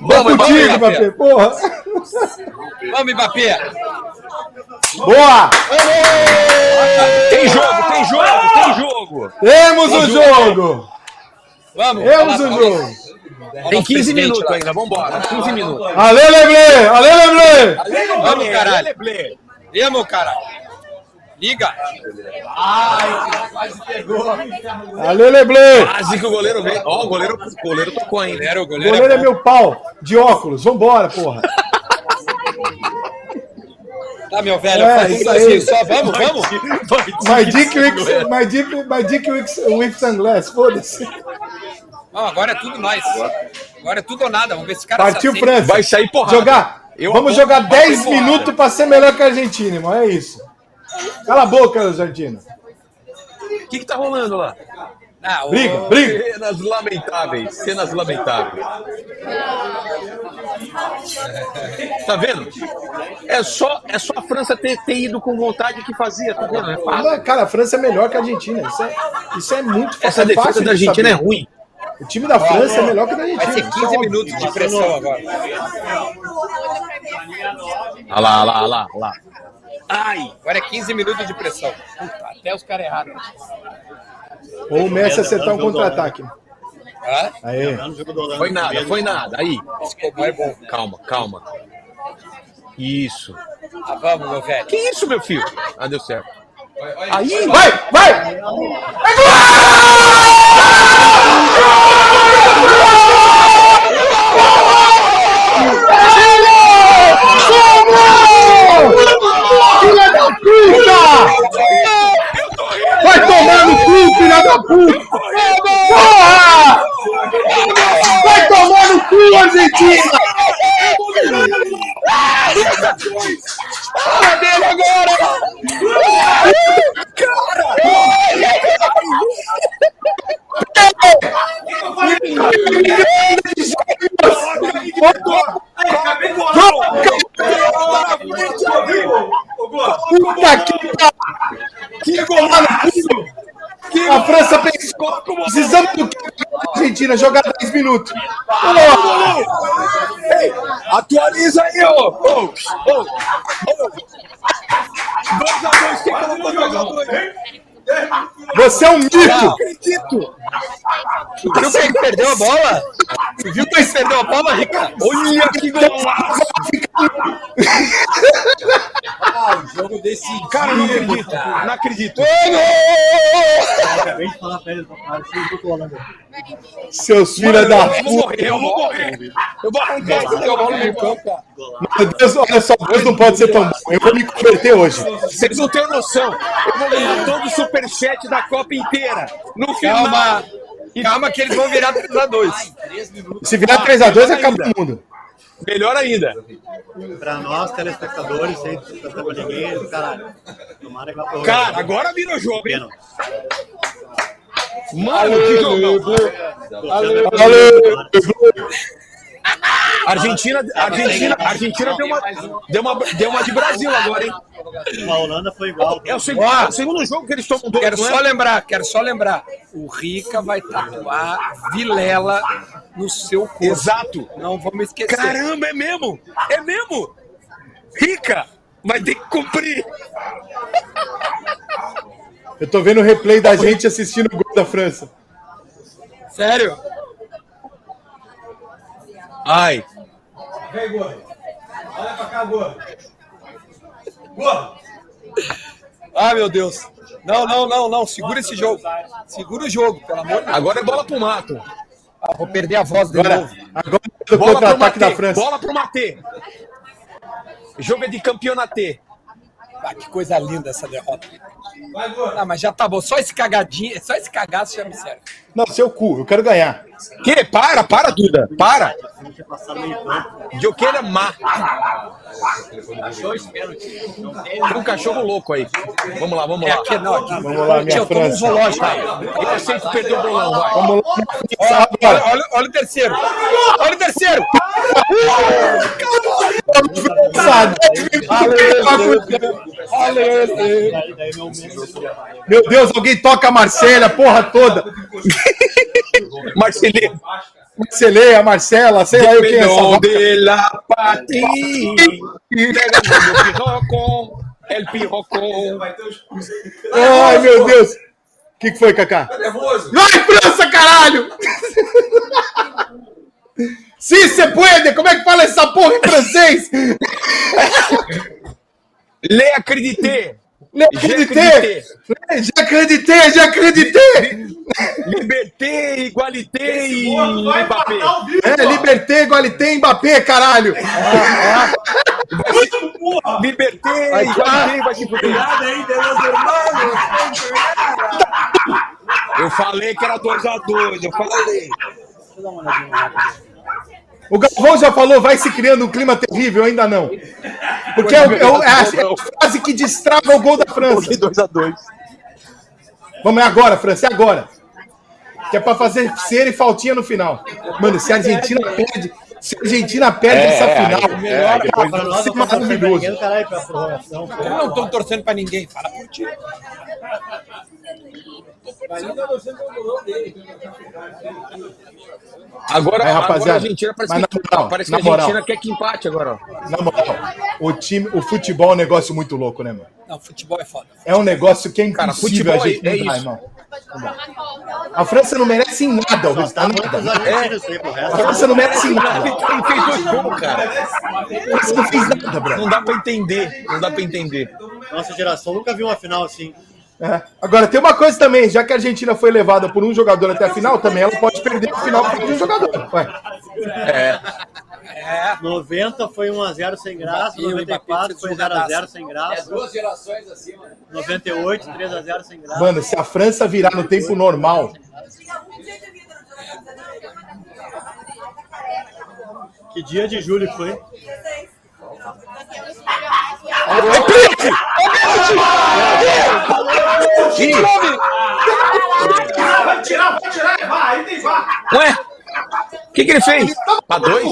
Vamos, contigo, Mbappé. Porra. Vamos, Mbappé. Boa! Tem jogo, tem jogo, tem jogo. Temos o jogo! Vamos. Temos o jogo! Tem 15 presidente minutos lá. ainda, vambora. 15 minutos. Ale, Leblé! Ale, Leblé! Vamos, caralho. Leblé. Vamos, caralho. Liga. Ale, Leblé! Quase que o goleiro veio. Ó, o goleiro, goleiro tocou ainda. Goleiro, O goleiro. goleiro é bom. meu pau, de óculos. Vambora, porra. Tá, meu velho. É, faz isso aí. só. Vamos, vamos. My dick my dick, my dick with sunglass, foda-se. Não, agora é tudo nós. Agora é tudo ou nada. Vamos ver se o cara Partiu. França. Vai sair porrada. Jogar. Eu Vamos jogar que vai 10 sair porrada. minutos pra ser melhor que a Argentina, irmão. É isso. Cala a boca, Argentina. O que que tá rolando lá? Ah, o- Briga, briga. Cenas lamentáveis, cenas lamentáveis. Tá vendo? É só, é só a França ter, ter ido com vontade que fazia, tá vendo? É fácil. Cara, a França é melhor que a Argentina. Isso é, isso é muito Essa é defesa fácil da de Argentina é saber. ruim. O time da França é melhor que o da Argentina. Vai ser isso é 15 óbvio. minutos de pressão agora. Olha lá, olha lá, olha lá, olha lá. Ai, agora é 15 minutos de pressão. Puta, até os caras erraram. Ou o Messi acertar um contra-ataque. Ah, Aê. Foi nada, foi nada. Aí, é bom. calma, calma. Isso. Ah, vamos, meu velho. Que isso, meu filho? Ah, deu certo. Aí, Vai, vai! Filha da puta! Vai tomar no cu, filha da puta! Porra! Vai tomar no cu, Argentina! Dele agora! Puta que pariu! Que golado! A França pensou, precisamos do que a Argentina jogar 10 minutos. Ei, atualiza aí, ô! Ô! Ô! Ô! 2x2, quem colocou 2x2? Você é um mito! Não acredito! Viu quem perdeu a bola? Viu quem perdeu a bola, Rica? Olha que golaço! Ah, o jogo decidido. Cara, eu não acredito! Não acredito! Acabei de falar pra ele, parecia um pouco Holanda. Seus filhos da eu vou puta! morrer, eu vou morrer! Eu vou arrancar esse teu bola no meio campo, cara! Meu Deus, olha só, Deus não pode ser tão bom. Eu vou me converter hoje. Vocês não têm noção! Eu vou ganhar todo o superchat da Copa inteira! No final! Calma. Calma que eles vão virar 3x2. Se virar 3x2, acaba o mundo. Melhor ainda! Pra nós, telespectadores, sem ninguém, caralho. Tomara que vá Cara, agora virou jogo, hein? Mano, que jogão! Argentina, Argentina, Argentina deu uma, deu uma, deu uma de Brasil agora, hein? A Holanda foi igual. É o, segundo, é o segundo jogo que eles tomam dois, Quero é? só lembrar, quero só lembrar. O Rica vai tatuar Vilela no seu corpo. Exato. Não vamos esquecer. Caramba, é mesmo? É mesmo? Rica, vai ter que cumprir. Eu tô vendo o replay da gente assistindo o gol da França. Sério? Ai, Vem, gordo. Olha pra cá, gordo. Gordo. Ah, meu Deus. Não, não, não, não. Segura esse jogo. Segura o jogo, pelo amor de Deus. agora é bola pro mato. Ah, vou perder a voz de Agora, novo. agora o Bola pro contra-ataque da. França. Bola pro Matê. Jogo é de campeonato. Ah, que coisa linda essa derrota. Vai, gordo. Ah, mas já tá bom. Só esse cagadinho, só esse cagaço já me serve. Não, seu cu, eu quero ganhar. Que? Para, para, Duda. Para. Não tinha passado meio campo. De eu quero má. Tem um cachorro louco aí. Vamos lá, vamos É lá. aqui, não, aqui. Vamos lá, minha Tio, um França. zoológico. Eu aceito perder o bolão, vai. Vamos lá. Olha, olha, olha o terceiro. Olha o terceiro. Meu Deus, alguém toca a Marcela, porra toda. Marcelinho. Marceleia, Marcela, sei lá eu quem é essa de la o. El os. Ai, meu Deus. O que, que foi, Kaká? Tá nervoso? Vai, França, caralho! Sim, se puede! Como é que fala essa porra em francês? Le acredité. Já acreditei! Já acreditei, já acreditei! Liberté, igualité e Mbappé. É, Liberté, Igualité, Mbappé, caralho! Liberté, igualité, vai se fuder. Eu falei que era 2x2, eu falei. O Galvão já falou, vai se criando um clima terrível, ainda não. Porque é, o- é é a, é a frase que destrava o gol da França. 2x2. Vamos, é agora, França, é agora. Que é pra fazer cera e faltinha no final. Mano, se a Argentina perde, se a Argentina perde essa final, melhor, Pra nós, maravilhoso. Eu não tô torcendo pra ninguém. Fala por ti. Agora, Aí, agora rapaziada, a Argentina parece mas que, na moral, parece que a Argentina moral. quer que empate agora. ó. Na moral, o time, o futebol é um negócio muito louco, né, mano? Não, futebol é foda. É um negócio que é Cara, impossível futebol a gente é- é mudar, isso. irmão. A França não merece em nada o resultado, muitos nada. pro A. França não merece em nada. Ele fez dois gols, cara. A França não fez nada, brother. Não dá pra entender. Não dá pra entender. Nossa geração nunca viu uma final assim. É. Agora, tem uma coisa também, já que a Argentina foi levada por um jogador até a final, também ela pode perder a final por um jogador. Ué. É. 90 foi 1x0 sem graça, E o Mbappé 94 foi fez 0x0 sem graça, Duas gerações assim, mano. 98 3x0 sem graça. Mano, se a França virar no tempo normal, Que dia de julho que foi? Vai tirar, vai tirar, é vá, aí tem vá. Ué? O que, que ele fez? Pra dois?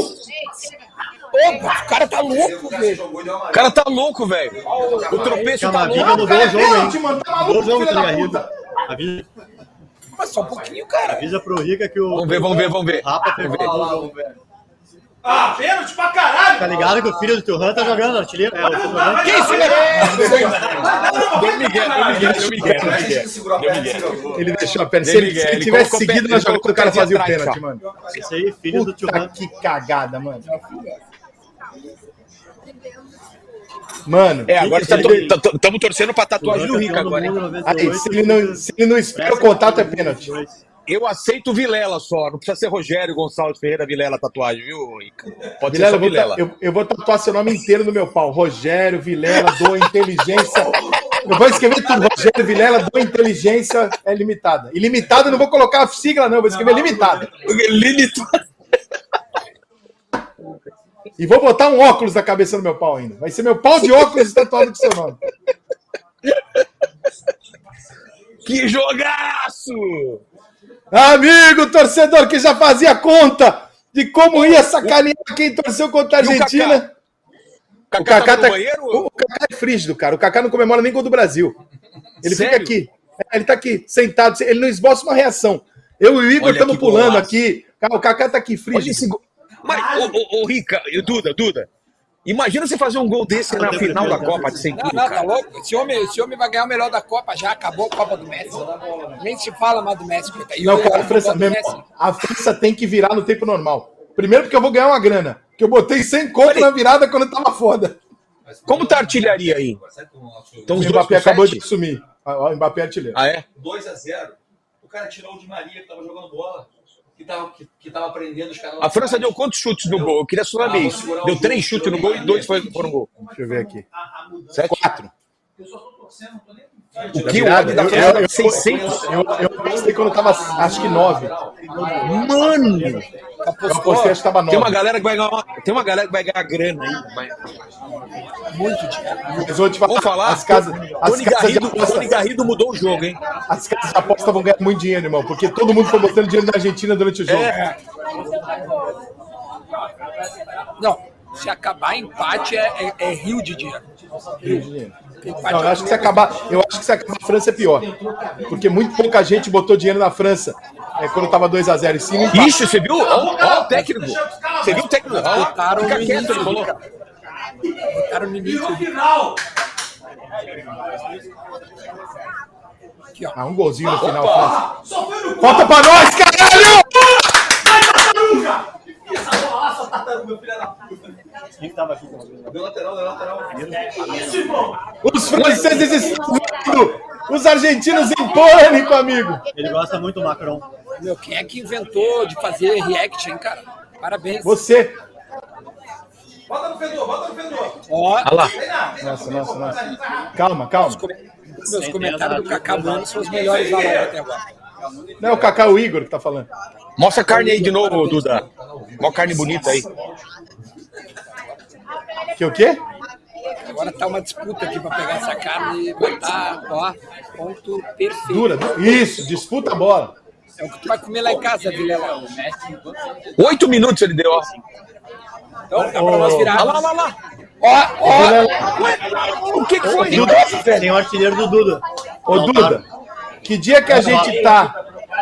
Opa, o cara tá louco, velho. O cara tá louco, velho. O tropeço tá louco. mudou o jogo, hein? mano, tá Mudou o jogo, filho tá da puta. A vida- Mas só um pouquinho, cara. Avisa pro Rica que o. Vamos ver, vamos ver, vamos ver. Rapa Vamos pegou ver. lá o velho. Ah, pênalti pra caralho! Tá ligado que o filho do Turhan tá jogando artilheiro? É, o Turhan. Que isso, Miguel, deu Miguel, deu Miguel, deu Miguel. Deu Miguel. Ele deixou a perna. Se ele, se ele ele tivesse seguido na jogada, o cara fazia o pênalti, mano. Esse aí, filho do Turhan. que cagada, mano. Mano, É, agora estamos torcendo pra tatuagem do agora, hein? se ele não, se ele não espera o contato, é pênalti. Eu aceito Vilela só, não precisa ser Rogério Gonçalves Ferreira Vilela tatuagem, viu, Rica? Pode Vilela, ser só Vilela. eu, eu vou tatuar seu nome inteiro no meu pau. Rogério Vilela do Inteligência. Eu vou escrever tudo. Rogério Vilela do Inteligência é limitada. Ilimitada, eu não vou colocar a sigla, não. Vou escrever limitada. Limitado. E vou botar um óculos na cabeça do meu pau ainda. Vai ser meu pau de óculos tatuado com seu nome. Que jogaço! Amigo, torcedor que já fazia conta de como ia sacanear quem torceu contra a? Argentina. Kaká, O Kaká, tava tá... no banheiro? o Kaká é frígido, cara. O Kaká não comemora nem gol do Brasil. Ele Sério? fica aqui. É, Ele tá aqui, sentado. Ele não esboça uma reação. Eu e o Igor estamos pulando golaço. aqui. O Kaká tá aqui frígido. Mas, ô, ô, ô, Rica, o Duda, Duda, imagina você fazer um gol desse na final da Copa de 100 Não, quilos, não, tá cara. louco? Esse homem, esse homem vai ganhar o melhor da Copa já. Acabou a Copa do Messi. Nem se fala mais do Messi. E Não, cara, a França, do mesmo, Messi. a França tem que virar no tempo normal. Primeiro porque eu vou ganhar uma grana. Porque eu botei 100 conto na virada quando tava foda. Como tá a artilharia aí? Então O Mbappé acabou de assumir. Ó, O Mbappé é artilheiro. Ah, é? 2x0. O cara tirou o Di Maria que tava jogando bola. Que tava, que, que tava prendendo os caras A França deu quantos chutes no gol? Eu queria só saber isso. Deu três chutes no gol e dois foram gol. Deixa eu ver aqui. Sete? Quatro. Eu só tô torcendo, não tô nem. O que? Eu- eu- tá eu- 600? Eu, eu apostei quando tava, acho que nove. Mano! Eu apostei, acho que tava Tem uma galera que vai ganhar, uma- tem uma galera que vai ganhar grana aí. Vai. Mas vou te falar, Vou falar, as casas, as Tony casas Garrido, aposta, Tony Garrido mudou o jogo, hein? as casas de aposta vão ganhar muito dinheiro, irmão, porque todo mundo foi botando dinheiro na Argentina durante o jogo. É. Não, se acabar empate é, é, é rio de dinheiro. Empate Não, eu é acho que se acabar, eu acho que se acabar a França é pior. Porque muito pouca gente botou dinheiro na França é, quando tava 2x0 em cima. Ixi, você viu? Ó, ó o técnico. Você viu o técnico? Ó, Botaram fica quieto, ele falou. Botaram no início. No final! Ah, um golzinho no final. Opa! França. Só foi no Falta pra nós, caralho! tartaruga! Essa bola lá, sua tartaruga, filha da puta. Quem que tava aqui? Deu lateral, deu lateral. Isso, irmão! Os franceses estão vendo! Os argentinos em pânico, amigo! Ele gosta muito do Macron. Meu, quem é que inventou de fazer react, hein, cara? Parabéns. Você. Bota no fedor, bota no fedor. Ó, Olha lá. Nossa, nossa, nossa. Calma, calma. meus comentários do Cacá Bueno são os melhores da live até agora. Não é o Cacá, o Igor que tá falando. Mostra a carne aí de novo, Duda. Mó carne bonita aí. Que o quê? Agora tá uma disputa aqui pra pegar essa carne e botar, ó, ponto perfeito. Dura. Isso, disputa a bola. É o que tu vai comer lá em casa, Vilela. Oito minutos ele deu, ó. Então, dá pra nós virar. Olha lá, olha lá. Ó, ó, o que que foi? Tem o artilheiro do Duda. Ô, Duda, que dia que a gente tá?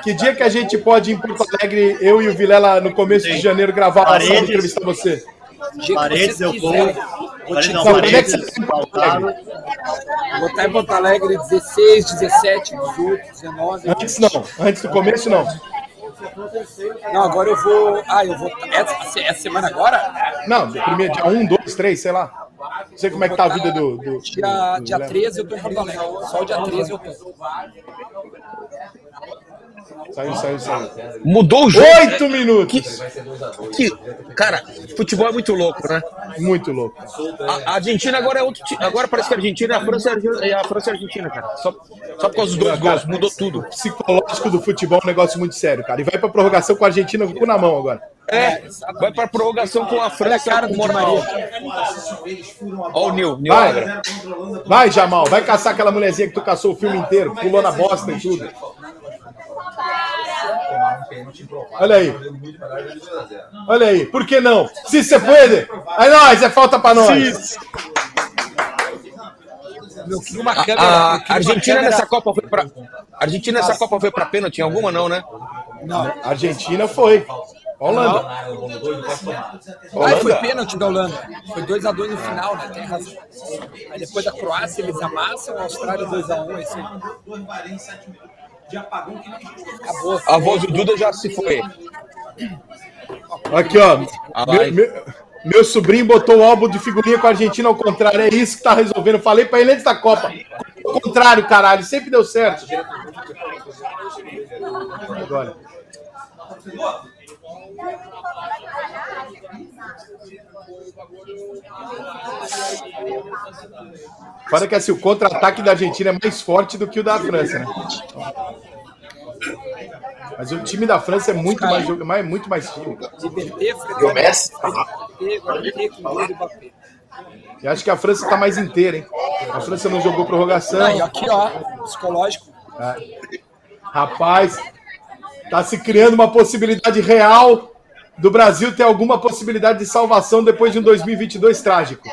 Que dia que a gente pode ir em Porto Alegre, eu e o Vilela, no começo de janeiro, gravar e entrevistar você? Paredes, eu vou. Paredes, não, é Paredes? Lautaro. Vou estar em Porto Alegre 16, 17, 18, 19. Antes não, antes do começo não. Não, agora eu vou. Ah, eu vou. Essa, essa semana agora? Não, primeiro dia 1, 2, 3, sei lá. Não sei como é que tá a vida do. do, do- Dia, do dia Vilela. 13 eu tô em Porto Alegre. Só o dia 13 eu tô. Saiu, saiu, saiu. Mudou o jogo. Oito minutos! Que, cara, futebol é muito louco, né? Muito louco. A, a Argentina agora é outro time. Agora parece que a Argentina é a França, é a França e a Argentina, cara. Só, só por causa dos dois gols, mudou tudo. O psicológico do futebol é um negócio muito sério, cara. E vai pra prorrogação com a Argentina com o cu na mão agora. É, vai pra prorrogação com a França cara com do moral. Maria. Ó o Nil, Nil Vai. Agra. Vai, Jamal, vai caçar aquela mulherzinha que tu caçou o filme inteiro, pulou na bosta e tudo. Olha aí. Olha aí, por que não? Se você pode, é nóis, é falta pra nós. Eu queria uma A, câmera. a uma Argentina câmera- nessa Copa foi pra. a Argentina nessa Copa foi pra pênalti em alguma, não, né? Não. Argentina foi. Holanda. Ai, Holanda. foi pênalti da Holanda. Foi 2x2 no final, né? Tem razão. Aí depois da Croácia eles amassam, a Austrália 2x1. Esse De apagão que nem a gente acabou. A voz do Duda já se foi. Aqui, ó. Ah, Meu, vai. meu- meu sobrinho botou o álbum de figurinha com a Argentina ao contrário. É isso que tá resolvendo. Falei pra ele antes da Copa. Ao contrário, caralho. Sempre deu certo. Agora. Fora que assim, o contra-ataque da Argentina é mais forte do que o da França, né? Mas o time da França é muito mais, jogo- mais, muito mais time. E o Messi? Mbappé. Eu acho que a França tá mais inteira, hein? A França não jogou prorrogação. Não, e aqui, ó, psicológico. Rapaz, tá se criando uma possibilidade real do Brasil ter alguma possibilidade de salvação depois de um 2022 trágico.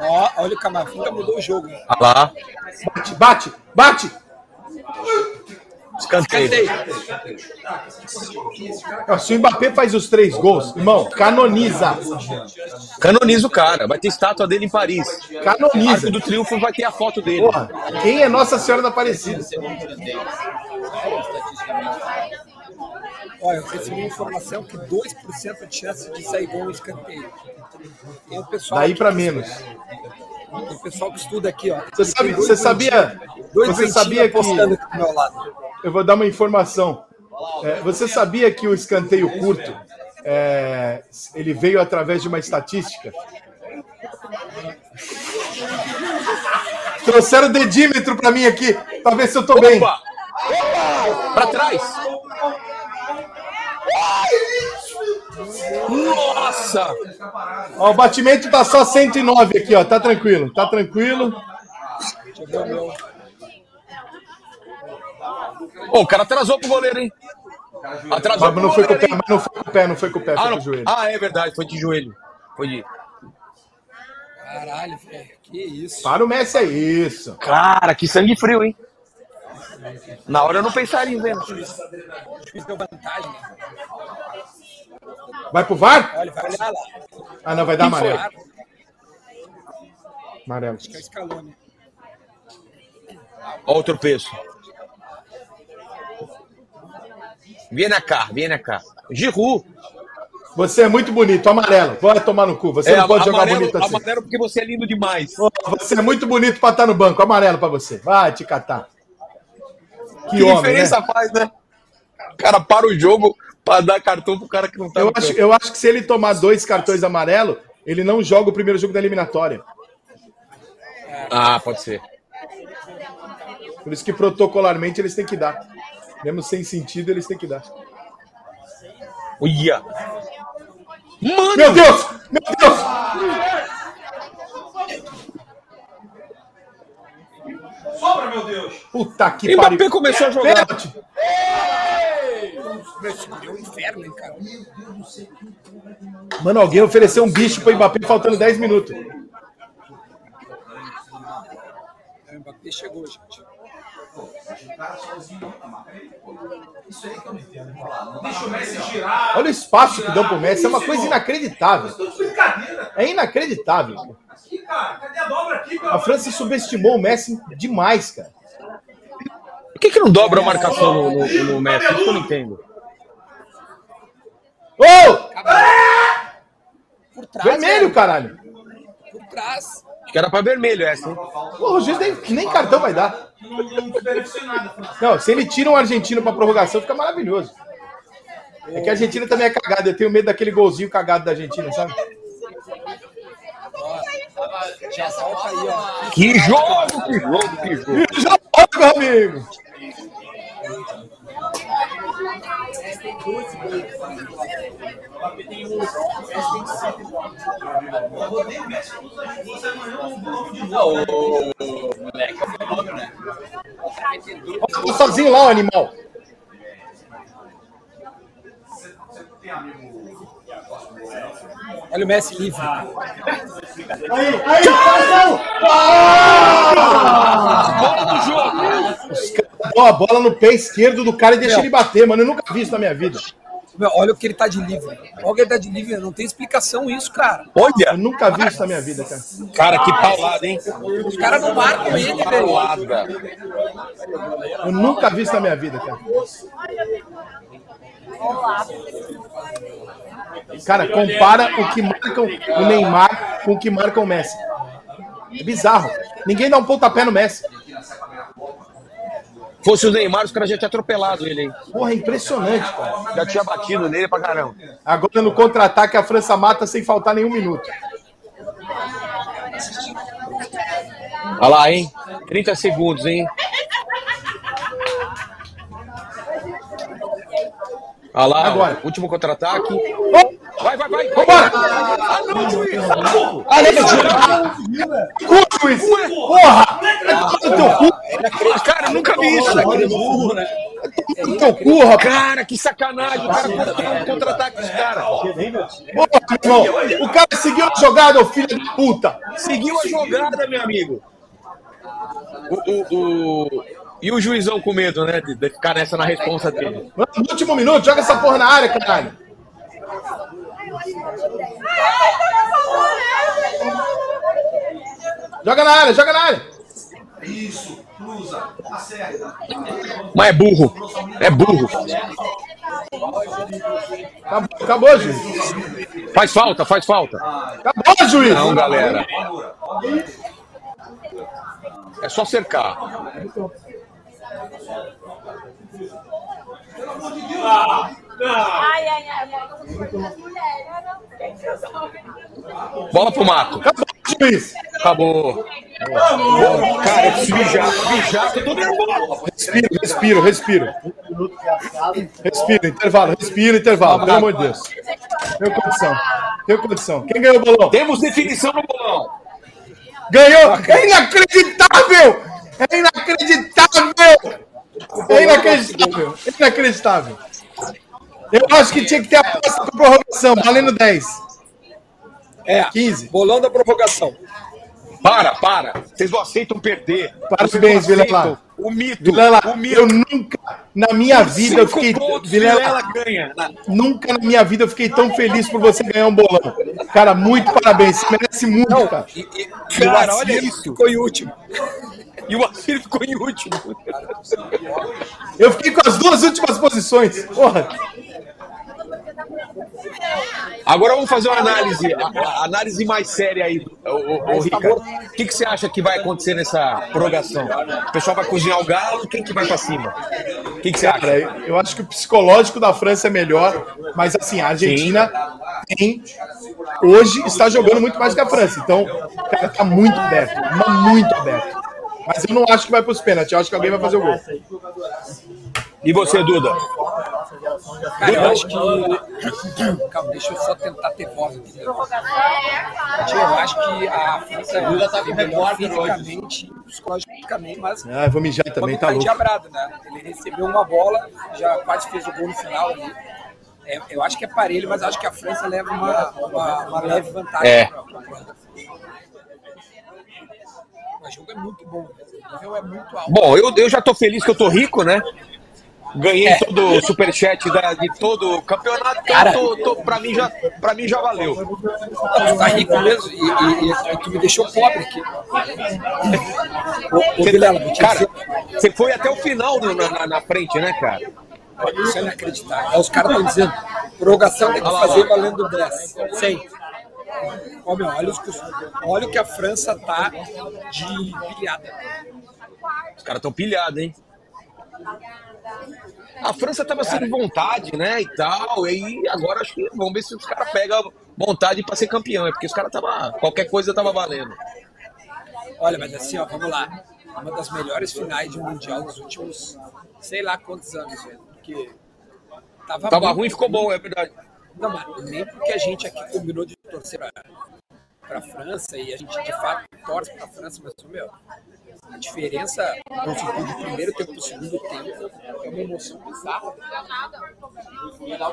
Ó, olha o Camavinga mudou o jogo. Olha lá. Bate, bate, bate! Escanteio. Se o Mbappé faz os três gols, irmão, canoniza. Canoniza o cara. Vai ter estátua dele em Paris. Canoniza. Arco do Triunfo vai ter a foto dele. Porra, quem é Nossa Senhora da Aparecida? Olha, eu recebi uma informação que 2% de chance de sair gol no escanteio. Tem o pessoal, Daí pra menos. tem o pessoal que estuda aqui, ó. Você sabe- você sabia- Dois você sabia que- apostando aqui do meu lado. Eu vou dar uma informação. É, você sabia que o escanteio curto é, ele veio através de uma estatística? Trouxeram o dedímetro pra mim aqui, pra ver se eu tô bem. Opa! Pra trás. Nossa! Ó, o batimento tá só 109 aqui, ó. Tá tranquilo, tá tranquilo. Ver o cara atrasou pro goleiro, hein? Atrasou Mas não foi com o pé, mas não foi com o pé, não foi com o pé, foi Ah, com não. o joelho. ah, é verdade. Foi de joelho. Foi de... Caralho, velho. Que isso. Para o Messi, é isso. Cara, que sangue frio, hein? Na hora eu não pensaria em ver. O juiz deu vantagem. Vai pro VAR? Olha, vai olhar lá. Ah, não, vai dar amarelo. Amarelo. Acho que é o tropeço. Vem cá, vem cá. Giroud. Você é muito bonito, amarelo. Vai tomar no cu. Você É, não pode jogar amarelo, bonito assim. amarelo porque você é lindo demais. Você é muito bonito pra estar no banco. Amarelo pra você. Vai te catar. Que, Que, homem, diferença né? faz, né? O cara para o jogo pra dar cartão pro cara que não tá Eu acho, eu acho que se ele tomar dois cartões amarelos, ele não joga o primeiro jogo da eliminatória. Ah, pode ser. Por isso que protocolarmente eles têm que dar. Mesmo sem sentido, eles têm que dar. Uia. Mano! Meu Deus! Meu Deus! Sobra, meu Deus! Puta que Mbappé pariu. começou a jogar. Pênalti. Meu, um inferno, hein, cara. Mano, alguém ofereceu um bicho pro Mbappé faltando 10 minutos. O Mbappé chegou, gente. Olha o espaço que dão pro Messi. É uma coisa inacreditável. Tô de brincadeira. É inacreditável. Cara. Cadê a dobra aqui, A França subestimou o Messi demais, cara. Por que, que não dobra a marcação no, no, no Messi? Isso que eu não entendo. Ô! Por trás. Vermelho, velho. caralho. Por trás. Acho que era pra vermelho essa, hein? Porra, o juiz nem, nem cartão vai dar. Não. Não, se ele tira um argentino pra prorrogação, fica maravilhoso. É que a Argentina também é cagada. Eu tenho medo daquele golzinho cagado da Argentina, sabe? Aí, ó. Que jogo, que jogo, que jogo. E já volta, meu amigo. Ó, Tá sozinho lá, o animal. Olha o Messi livre. Aí, aí, Caio! Bola do jogo! A bola no pé esquerdo do cara e deixa ele bater, mano. Eu nunca vi isso na minha vida. Meu, olha o que ele tá de livre. Olha o que ele tá de livre. Não tem explicação isso, cara. Eu Olha! nunca vi isso na minha vida, cara. Cara, que paulada, hein? Os caras não marcam ele, velho. Paulada. Eu nunca vi isso na minha vida, cara. Cara, compara o que marcam o Neymar com o que marca o Messi. É bizarro. Ninguém dá um pontapé no Messi. Fosse o Neymar, os caras já tinham atropelado ele, hein? Porra, é impressionante, cara. Já tinha batido nele pra caramba. Agora no contra-ataque a França mata sem faltar nenhum minuto. Olha lá, hein? 30 segundos, hein? Olha lá, Agora. último contra-ataque. Vai, vai, vai. Vambora! Ah, não, juiz! Ah, não, Cu, juiz! Porra! Vai teu cu! Cara, eu nunca vi isso. No teu cu, rapaz! Cara, que sacanagem. O cara um contra-ataque dos caras. Porra, irmão! O cara seguiu a jogada, filho da puta! Seguiu a jogada, meu amigo. O, o, o- E o juizão com medo, né? De, de ficar nessa na responsa dele. Mano, No último minuto, joga essa porra na área, caralho! Joga na área, joga na área! Isso, cruza, acerta. Mas é burro. É burro. Acabou, acabou, juiz! Faz falta, faz falta. Acabou, juiz! Não, galera. É só cercar. Ai, ai, ai. Bola pro mato. Acabou, juiz! Acabou. Cara, eu preciso mijar. Mijar, que eu tô nervoso. Respiro, respiro, respiro. Respira, intervalo, respira, intervalo, pelo amor de Deus. Tenho condição, tenho condição. Quem ganhou o bolão? Temos definição no bolão. Ganhou! É inacreditável! É inacreditável! É inacreditável! É inacreditável! Eu acho que tinha que ter aposta pra prorrogação, valendo 10. É, 15. bolão da provocação. Para, para. Vocês não aceitam perder. Parabéns, não Vilela. O mito. Vilela, o mito. eu nunca na minha vida eu fiquei. pontos, Vilela, Vilela ganha. nunca na minha vida eu fiquei tão feliz por você ganhar um bolão. Cara, muito parabéns. Você merece muito, cara. E, e, Cara, olha isso. Ficou em último. E o Assir ficou em último. Eu fiquei com as duas últimas posições. Porra. Agora vamos fazer uma análise, a, a análise mais séria aí, o, o, o Rica. O que, que você acha que vai acontecer nessa prorrogação? O pessoal vai cozinhar o galo, quem que vai pra cima? O que, que você acha? Eu- acho que o psicológico da França é melhor, mas assim, a Argentina tem, hoje está jogando muito mais que a França. Então, cara, tá muito aberto, muito aberto. Mas eu não acho que vai para os pênaltis, eu acho que alguém vai fazer o gol. E você, Duda? Cara, eu acho que. Calma, deixa eu só tentar ter voz aqui. Eu acho que a França tá com melhor fisicamente e psicologicamente, mas Ah, eu vou mijar também, tá louco. endiabrado, né? Ele recebeu uma bola, já quase fez o gol no final ali. É, eu acho que é parelho, mas acho que a França leva uma, uma, uma leve vantagem. É. pra-. O jogo é muito bom, o nível é muito alto. Bom, eu, eu já tô feliz que eu tô rico, né? Ganhei todo o superchat da, de todo o campeonato, então Cara. tô, tô, pra, mim já, pra mim já valeu. Tá rico mesmo e, e, e tu me deixou pobre aqui. Ô, ô Vilela, te Cara, você foi até o final no- na, na, frente, né, cara? isso é inacreditável. Os caras estão dizendo, prorrogação tem que fazer valendo 10. 100. Ó, meu, olha, os, olha o que a França tá de pilhada. Os caras tão pilhados, hein? A França tava sem vontade, né, e tal, e agora acho que vamos ver se os caras pegam vontade pra ser campeão, é porque os caras tava, qualquer coisa tava valendo. Olha, mas assim, ó, vamos lá. Uma das melhores finais de um Mundial dos últimos, sei lá quantos anos, velho. Porque tava, Tava ruim, ficou bom, é verdade. Não, mas nem porque a gente aqui combinou de torcer pra para a França e a gente de fato torce para a França, mas meu, a diferença do primeiro tempo para o segundo tempo é uma emoção bizarra.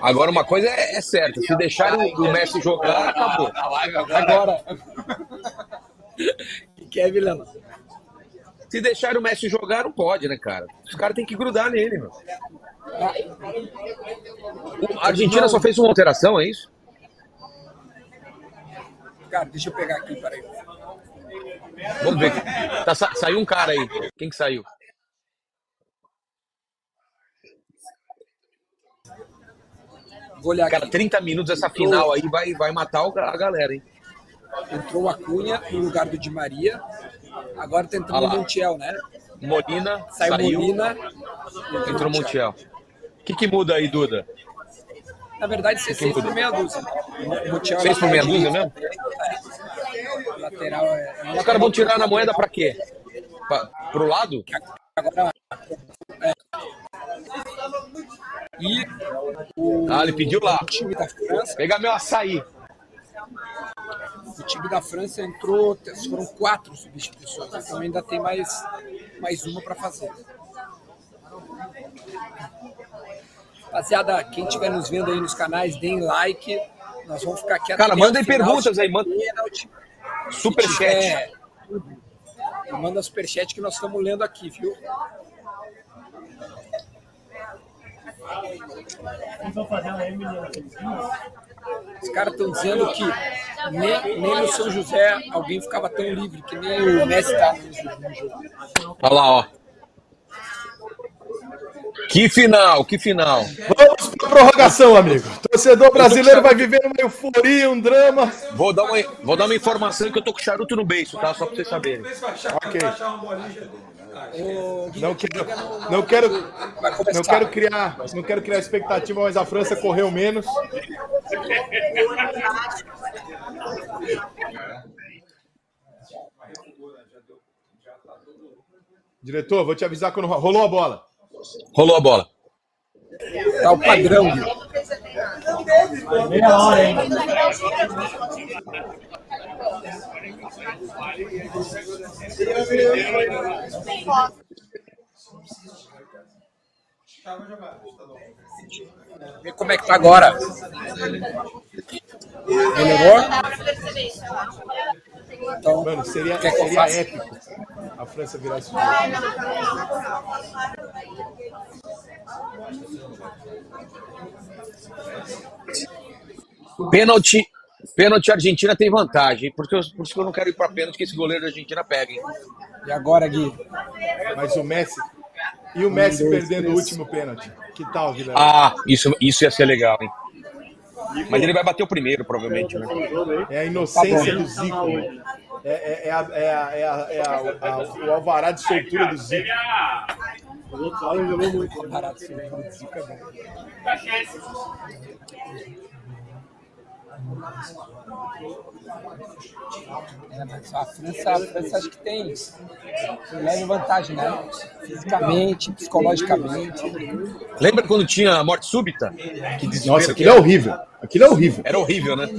Agora, uma coisa é, é certa: se deixarem o Messi jogar, acabou. Agora. Quer, Vilão? Se deixar o Messi jogar, não pode, né, cara? Os caras têm que grudar nele, meu. A Argentina só fez uma alteração, é isso? Cara, deixa eu pegar aqui, peraí. Vamos ver. Tá, sa- saiu um cara aí. Quem que saiu? Vou olhar Cara, aqui. 30 minutos essa final aí vai, vai matar o- a galera, hein? Entrou o Acunha no lugar do Di Maria. Agora tá entrando o. Montiel, né? Molina Saiu, saiu, Molina. entrou Montiel. O que, que muda aí, Duda? Na verdade, é seis por meia dúzia. Seis por meia dúzia mesmo? É. Lateral é. Os caras vão tirar na moeda pra quê? Pra, pro lado? Agora. é. E o, Ah, ele pediu lá. o time da França. Pegar meu açaí. O time da França entrou, foram quatro substituições, então ainda tem mais, mais uma para fazer. Rapaziada, quem estiver nos vendo aí nos canais, deem like. Nós vamos ficar aqui Cara, mandem perguntas aí, manda- Superchat. Manda superchat que nós estamos lendo aqui, viu? Os caras estão dizendo que nem, nem no São José alguém ficava tão livre que nem o Messi está no jogo. Olha lá, ó. Que final, que final. Vamos para prorrogação, amigo. Torcedor brasileiro vai viver uma euforia, um drama. Vou dar uma, vou dar uma informação que eu tô com charuto no beiço, tá? Só pra vocês saberem. Ok. Não quero, não quero, não quero criar, não quero criar expectativa, mas a França correu menos. Diretor, vou te avisar quando ro- rolou a bola. Rolou a bola. Tá o padrão. Meia hora, hein? Vê como é que tá agora. Melhorou? Então, Mano, seria, que seria épico a França virar esse jogo. Pênalti. Pênalti, a Argentina tem vantagem. Porque eu, por isso que eu não quero ir pra pênalti que esse goleiro da Argentina pega, hein? e agora, Gui? Mas o Messi. E o Messi Um, dois, perdendo o três. último pênalti. Que tal, Guilherme? Ah, isso, isso ia ser legal, hein? Mas ele vai bater o primeiro, provavelmente, né? É a inocência Tá do Zico. né? É, é, é, a, é, a, é, a, é a- a- o alvará de soltura do Zico. Barato, sim, Zica, bom. É, mas a França, a França acho que tem leve vantagem, né? Fisicamente, psicologicamente. Lembra quando tinha a morte súbita? Que Nossa, que aquilo é era. horrível. Aquilo é horrível. Era horrível, né?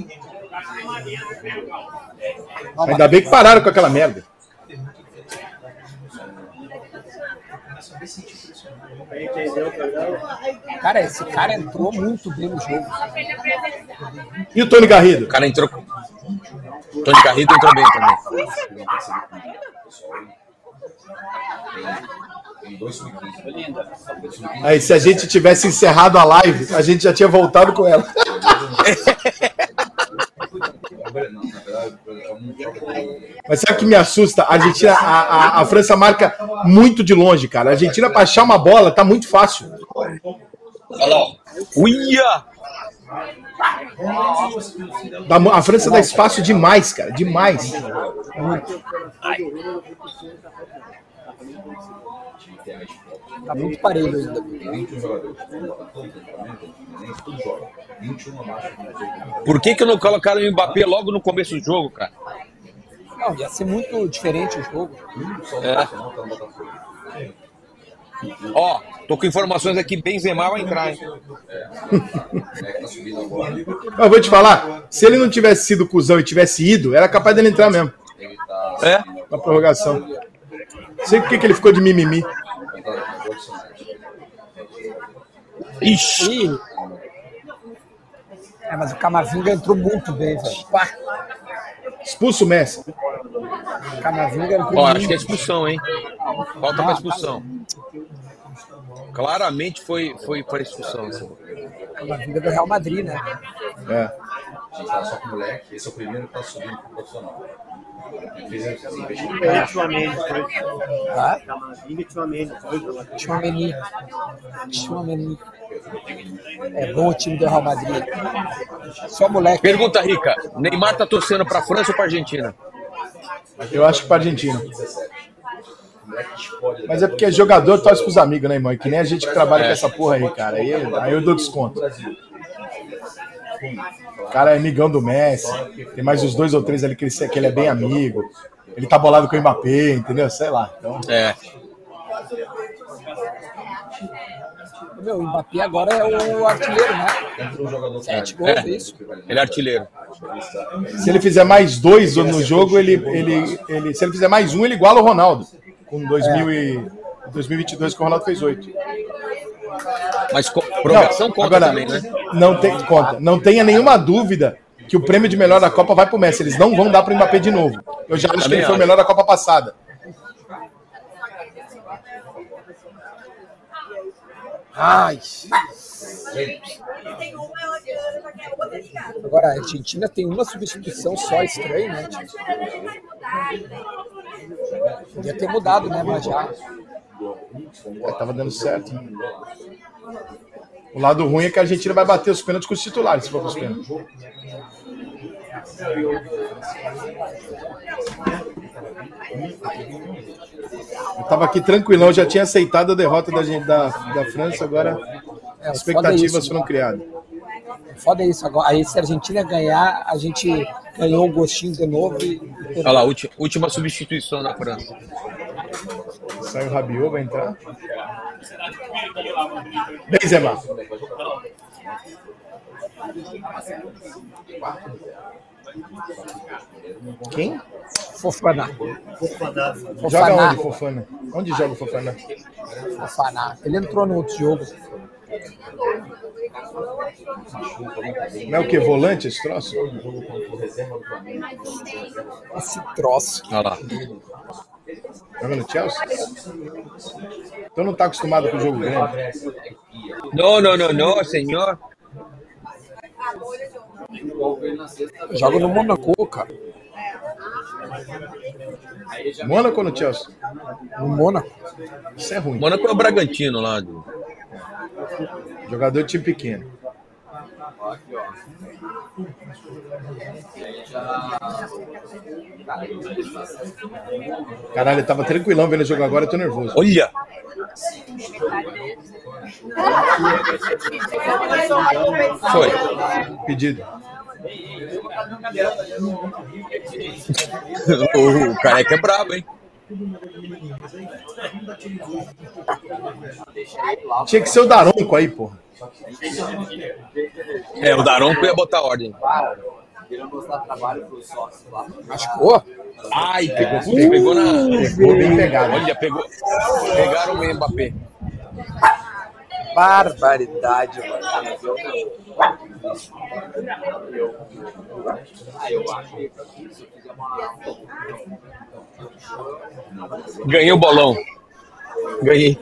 Ainda bem que pararam com aquela merda. Cara, esse cara entrou muito bem no jogo. E o Tony Garrido? O cara entrou. Tony Garrido entrou bem também. Aí, se a gente tivesse encerrado a live, a gente já tinha voltado com ela. Mas sabe o que me assusta? A Argentina, a, a, a França marca muito de longe, cara. A Argentina, pra achar uma bola, tá muito fácil. Olha lá, ó. Uia! A França dá espaço demais, cara. Demais. Tá muito parelho ainda. Por que, que não colocaram o Mbappé logo no começo do jogo, cara? Não, ia ser muito diferente o jogo. É. Ó, tô com informações aqui, Benzema vai entrar, hein? Mas eu vou te falar, Se ele não tivesse sido cuzão e tivesse ido, era capaz dele entrar mesmo. É? Na prorrogação. Não sei por que que ele ficou de mimimi. Ixi. É, mas o Camavinga entrou muito bem, velho. Pá, Expulso o Messi. Camavinga entrou Ó, acho que é expulsão, hein? Falta pra expulsão. Claramente foi, foi para expulsão. assim. Camavinga do Real Madrid, né? É. A gente tá só com moleque, esse é o primeiro que tá subindo pro profissional. É, Tchouameni foi. Tá? Camavinga e Tchouameni foi. Tchouameni. Tchouameni. É bom o time do Real Madrid. Só moleque. Pergunta, Rica. Neymar tá torcendo pra França ou pra Argentina? Eu acho que pra Argentina. Mas é porque jogador torce pros amigos, né, irmão? E que nem a gente que trabalha com essa porra aí, cara. Aí, aí eu dou desconto. O cara é amigão do Messi. Tem mais uns dois ou três ali que ele, que ele é bem amigo. Ele tá bolado com o Mbappé, entendeu? Sei lá. Então, É. Meu, o Mbappé agora é o artilheiro, né? Sete gols, É. é isso? Ele é artilheiro. se ele fizer mais dois no jogo, ele, ele, ele, se ele fizer mais um, ele iguala o Ronaldo. Com 2000 e, 2022, que o Ronaldo fez oito. Mas co- prorrogação conta agora, também, né? Não tem conta. Não tenha nenhuma dúvida que o prêmio de melhor da Copa vai pro Messi. Eles não vão dar pro Mbappé de novo. Eu já acho que Também ele foi o melhor da Copa passada. Ai. Agora a Argentina tem uma substituição só estranha, né? Podia ter mudado, né? Mas já. É, tava dando certo. né? O lado ruim é que a Argentina vai bater os pênaltis com os titulares, se for pros pênaltis. Eu tava aqui tranquilão, já tinha aceitado a derrota da, gente- da, da França, agora É, foda é expectativas isso, foram criadas. Foda é isso. Agora, aí se a Argentina ganhar, a gente ganhou o gostinho de novo e. Olha lá, ulti- última substituição na França. Sai o Rabiot, vai entrar. Benzema. Quem? Fofana. Fofana. Joga onde, Fofana? Onde joga o Fofana? Fofana. Ele entrou no outro jogo. Não é o que? Volante esse troço? Esse troço. Olha lá. Joga no Chelsea? Então não tá acostumado com o jogo grande. Não, não, não, não, senhor. Joga no Monaco, cara. Mônaco ou no Chelsea? No Mônaco. Isso é ruim. Mônaco é o Bragantino lá. Do... Jogador de time pequeno. Caralho, eu tava tranquilão vendo o jogo agora, eu tô nervoso. Olha! Foi. Pedido. o careca é brabo, hein? Tinha que ser o Daronco aí, porra. É, o Daronco ia botar ordem. Machucou? Ai, pegou, pegou na. Pegou bem pegado. Olha, pegou. Pegaram o Mbappé. Barbaridade, mano. Ganhei o bolão. Ganhei.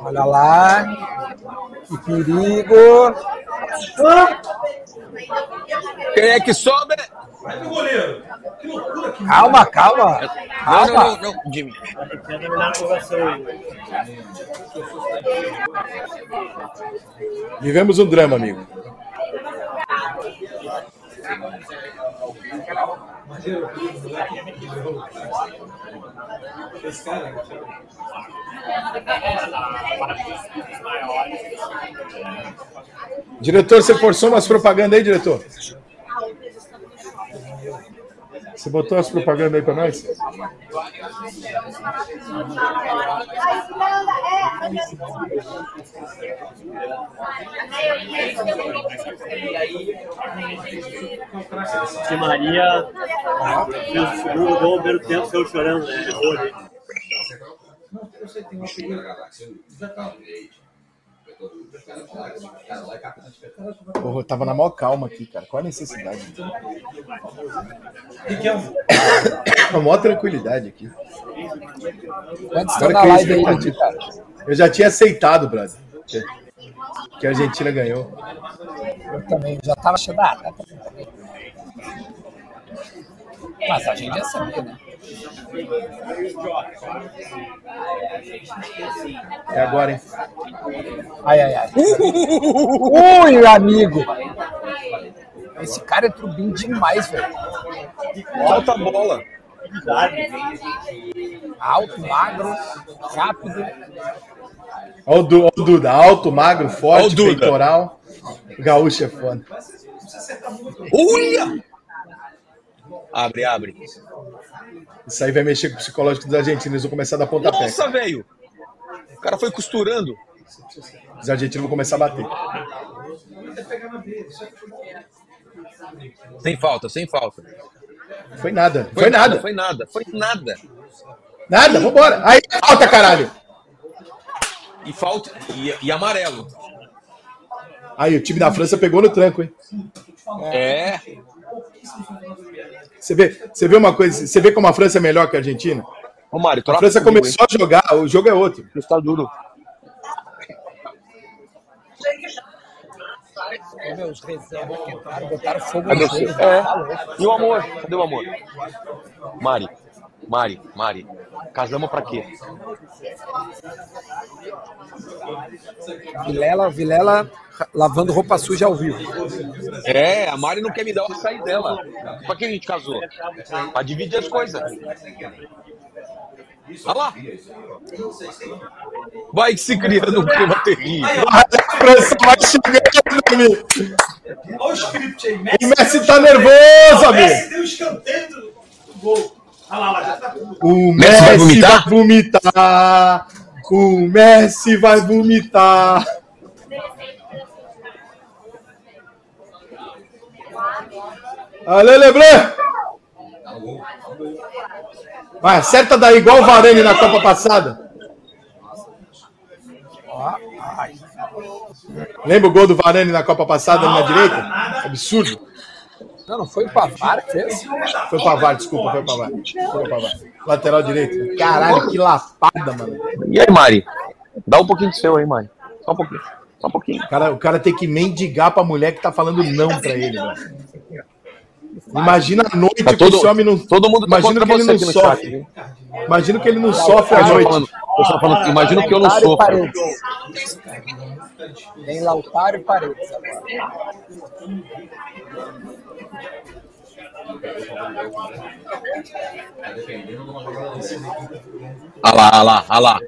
Olha lá. Que perigo. Quem é que sobe? Calma, calma. Não, Calma. não, não, não, Jimmy. Vivemos um drama, amigo. Diretor, você forçou umas propagandas aí, diretor? Você botou as propagandas aí pra nós? Que Maria fez o segundo gol, o primeiro tempo saiu chorando. Né? Ali. Eu sei que tem uma figura tá. Porra, eu tava na maior calma aqui, cara. Qual a necessidade? Que é um? A maior tranquilidade aqui. Quantos estão Agora na que live aí, expectativa. cara? Eu já tinha aceitado, brother. que- a Argentina ganhou. Eu também já tava achando. Ah, tá. Mas a gente já sabia, né? É agora, hein? Ai, ai, ai. Ui, amigo! Esse cara é trubim demais, velho. Solta a bola. Alto, magro, rápido. Olha o, Du- olha o Duda, alto, magro, Olha forte, peitoral. Gaúcho é foda. Uia! Abre, abre. Isso aí vai mexer com o psicológico dos argentinos. Eles vão começar a dar pontapé. Nossa, velho! O cara foi costurando. Os argentinos vão começar a bater. Sem falta, sem falta. Foi nada. Foi, nada. Foi nada, foi nada. Nada, vambora. Aí, falta, caralho. E falta. E, e amarelo. Aí, o time da França pegou no tranco, hein? É. Você vê, você vê uma coisa, você vê como a França é melhor que a Argentina? Ô, Mário, A França comigo, começou a jogar, o jogo é outro. hein? Está duro. Meu, os reservas botaram fogo no. É. E o amor? Cadê o amor? Mari, Mari, Mari. Casamos pra quê? Vilela, Vilela lavando roupa suja ao vivo. É, a Mari não quer me dar o açaí dela. Pra que a gente casou? Pra dividir as coisas. Olha lá. Vai se criando um clima terrível. A França vai chegando, amigo. Olha o script aí. O Messi tá nervoso, O amigo. Messi deu o escanteio do gol. Tá. O Messi vai vai vomitar? vomitar. O Messi vai vomitar. Ale, Lebran! Vai, acerta daí, igual o Varane na Copa passada. Lembra o gol do Varane na Copa passada na direita? Absurdo. Não, não foi o Pavar que fez? Foi o Pavar, desculpa, foi o Pavar. Foi o Pavar. Lateral direito. Caralho, que lapada, mano. E aí, Mari? Dá um pouquinho do seu aí, Mari. Só um pouquinho. Só um pouquinho. O cara, o cara tem que mendigar pra mulher que tá falando não pra ele, velho. Imagina a noite Tá que todo- esse homem não. Todo mundo tá Imagina que ele não sofre. chat. Imagina que ele não sofre à tô noite. falando, falando, imagina que eu não Lautaro e sofro. Paredes. Tem Lautaro e Paredes agora. Olha lá, olha lá, olha lá.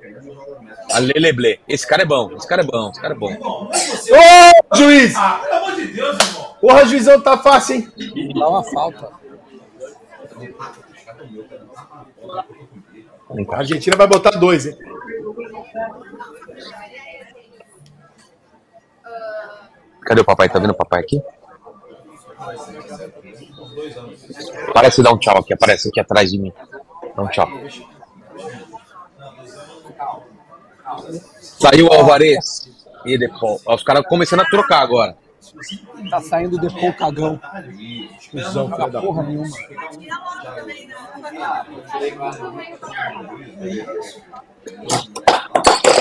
A Leleble. Esse cara é bom, esse cara é bom, esse cara é bom. Ô, juiz! Ah, pelo amor de Deus, irmão. Porra, juizão tá fácil, hein? Dá uma falta. A Argentina vai botar dois, hein? Cadê o papai? Tá vendo o papai aqui? Parece dar um tchau aqui, aparece aqui atrás de mim. Dá um tchau. Saiu o Alvarez e Depol. Os caras começando a trocar agora. Tá saindo depois o cagão. Cusão, filho da Porra nenhuma.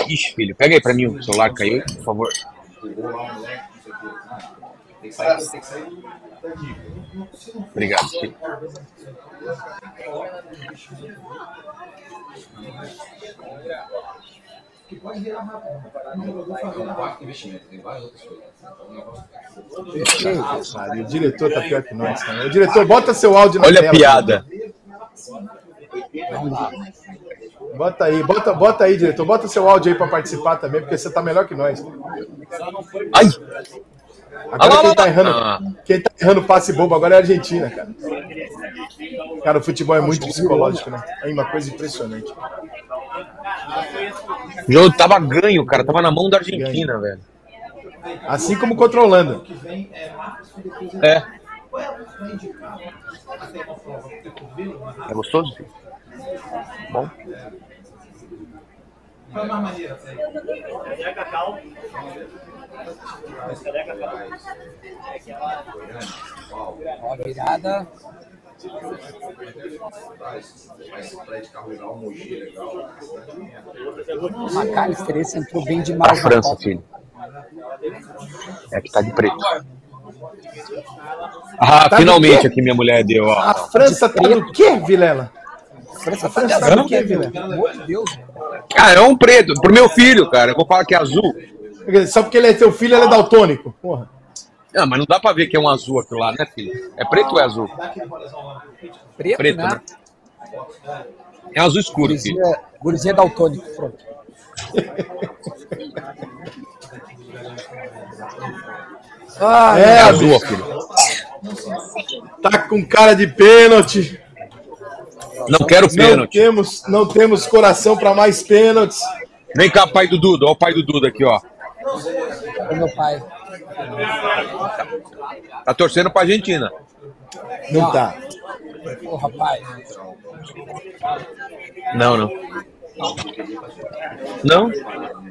Ixi, filho, pega aí pra mim o celular que caiu, por favor. Obrigado, filho. Cara, o diretor tá pior que nós. O diretor, bota seu áudio na Olha a tela. piada. Bota aí, bota, bota aí, diretor. Bota seu áudio aí pra participar também, porque você tá melhor que nós. Ai! Agora quem lá, tá errando, Ah. quem tá errando passe bobo agora é a Argentina, cara. Cara, o futebol é muito psicológico, né? É uma coisa impressionante. O jogo tava ganho, cara. Tava na mão da Argentina, velho. Assim como contra a Holanda. É. É gostoso? Bom. Qual é a mais maneira? A a? Ó, a virada. McAllister, esse entrou bem A demais na França, filho. É que tá de preto. Ah, Tá finalmente aqui minha mulher deu, A ó. França tá do quê, Vilela? A França A França tá tá do quê, Vilela? Vilela? Pelo amor de Deus. Ah, é um preto. Pro meu filho, cara. Eu vou falar que é azul. Só porque ele é teu filho, ele é daltônico. Porra. Ah, mas não dá pra ver que é um azul aquilo lá, né, filho? É preto ou é azul? Preto, Preto, né? né? É azul escuro, filho. Gurizinha, gurizinha daltônico, pronto. Ai, É, É azul, filho. Tá com cara de pênalti. Não quero Não pênalti. temos, não temos coração para mais pênaltis. Vem cá, pai do Duda. Ó o pai do Duda aqui, ó. É meu pai. Tá torcendo pra Argentina. Não tá. Ô, rapaz. Não, não. Não?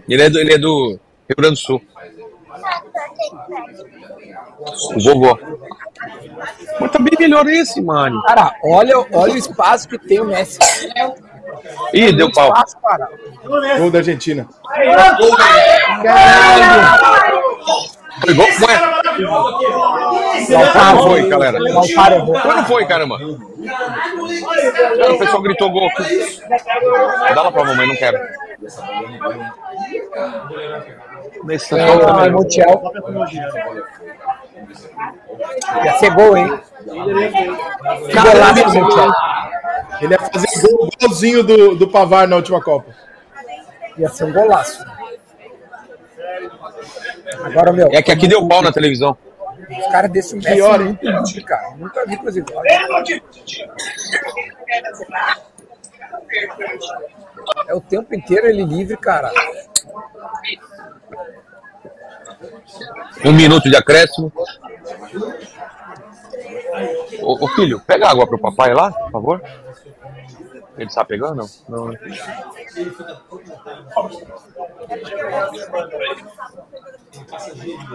Ele é do, ele é do Rio Grande do Sul. O vovô. Mas tá bem melhor esse, mano. Cara, olha, olha o espaço que tem o Messi. Ih, deu pau. Gol da Argentina. Foi gol? Ué, Lautaro não foi, galera. Ou não foi, caramba? Ah, O pessoal gritou gol aqui. Dá lá pra mamãe, não quero. Nesse Ah, Montiel. Ia ser gol, hein? Montiel. Ele ia fazer gol igualzinho do, do Pavar na última Copa. Ia ser um golaço. Agora, meu, É que aqui deu pau na televisão. os caras desse Messi Pior, hein? cara. Nunca vi coisa igual. É o tempo inteiro ele livre, cara. Um minuto de acréscimo. Ô, ô, filho, pega água pro papai lá, por favor. Ele está pegando? Não. né?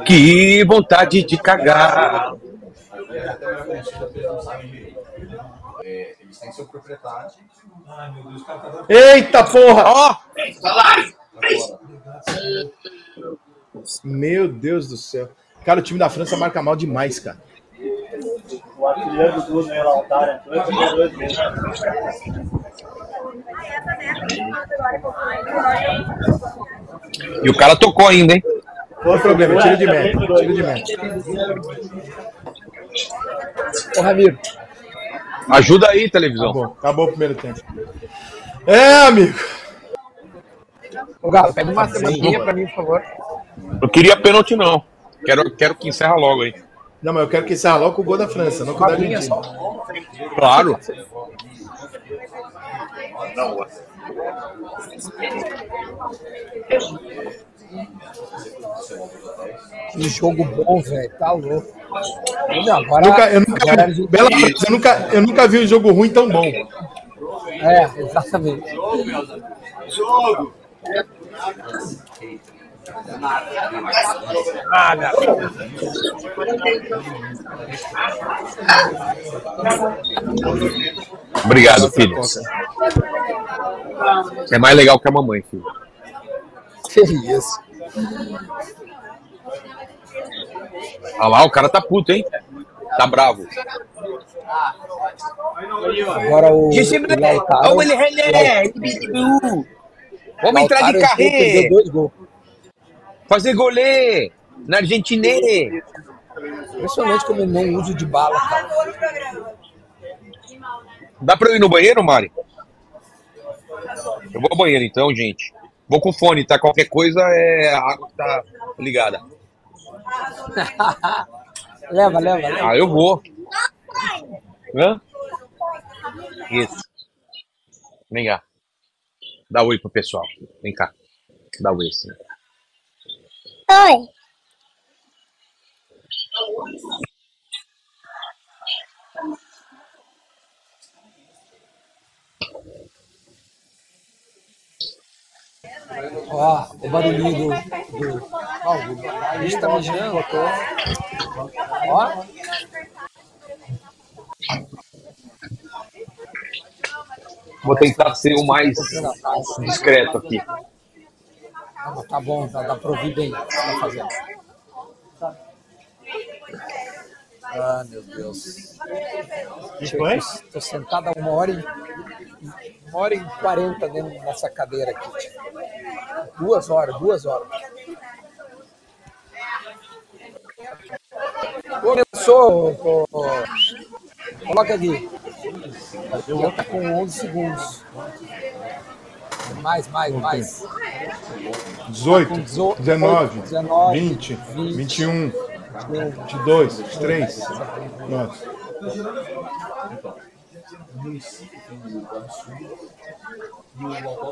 Que vontade de cagar. Eles têm seu proprietário. Eita porra! Ó, Meu Deus do céu. Cara, o time da França marca mal demais, cara. O artilheiro do Bruno e o Lautaro entrou e dois vezes. e o cara tocou ainda, hein? Não tem problema, tira de meta. Tira de meta. Ô, Ramiro, Ajuda aí, televisão. Acabou, acabou o primeiro tempo. É, amigo. ô Galo, pega uma sementinha pra mim, por favor. Eu queria pênalti, não. Quero, quero que encerra logo aí. Não, mas eu quero que encerra logo com o gol da França, não com o da Argentina. só. Claro. Que jogo bom, velho. Tá louco. Olha, agora, Nunca, eu, nunca, agora gente- Bela França, eu, nunca, eu nunca vi um jogo ruim tão bom. É, exatamente. Ah, garoto. Obrigado, filho. É mais legal que a mamãe, filho. Que isso. Olha lá, o cara tá puto, hein? Tá bravo. Agora o, o Lautaro. Vamos entrar de entrou, carreira. Perdeu dois gols. Fazer golê na Argentina. Impressionante como não usa de bala, cara. Dá pra eu ir no banheiro, Mari? Eu vou ao banheiro então, gente. Vou com fone, tá? Qualquer coisa é a água que tá ligada. leva, leva, leva. Ah, eu vou. Hã? Isso. Vem cá. Dá oi pro pessoal. Vem cá. Dá oi assim. Oi. Ó, o barulhinho do. do... Ó, o bicho tá mijando. Ó. Vou tentar ser o mais discreto aqui. Ah, tá bom, tá, dá pra ouvir bem tá fazendo. Ah, meu Deus. foi? Tô, sentado há uma hora e. Uma hora e quarenta dentro dessa cadeira aqui. tio. Duas horas, duas horas. Começou. ô, Coloca aqui. Já tá com 11 segundos. Mais, mais, mais. 18, Com 18, 19, 19, 20, 20, 21, 22, 23. Nossa.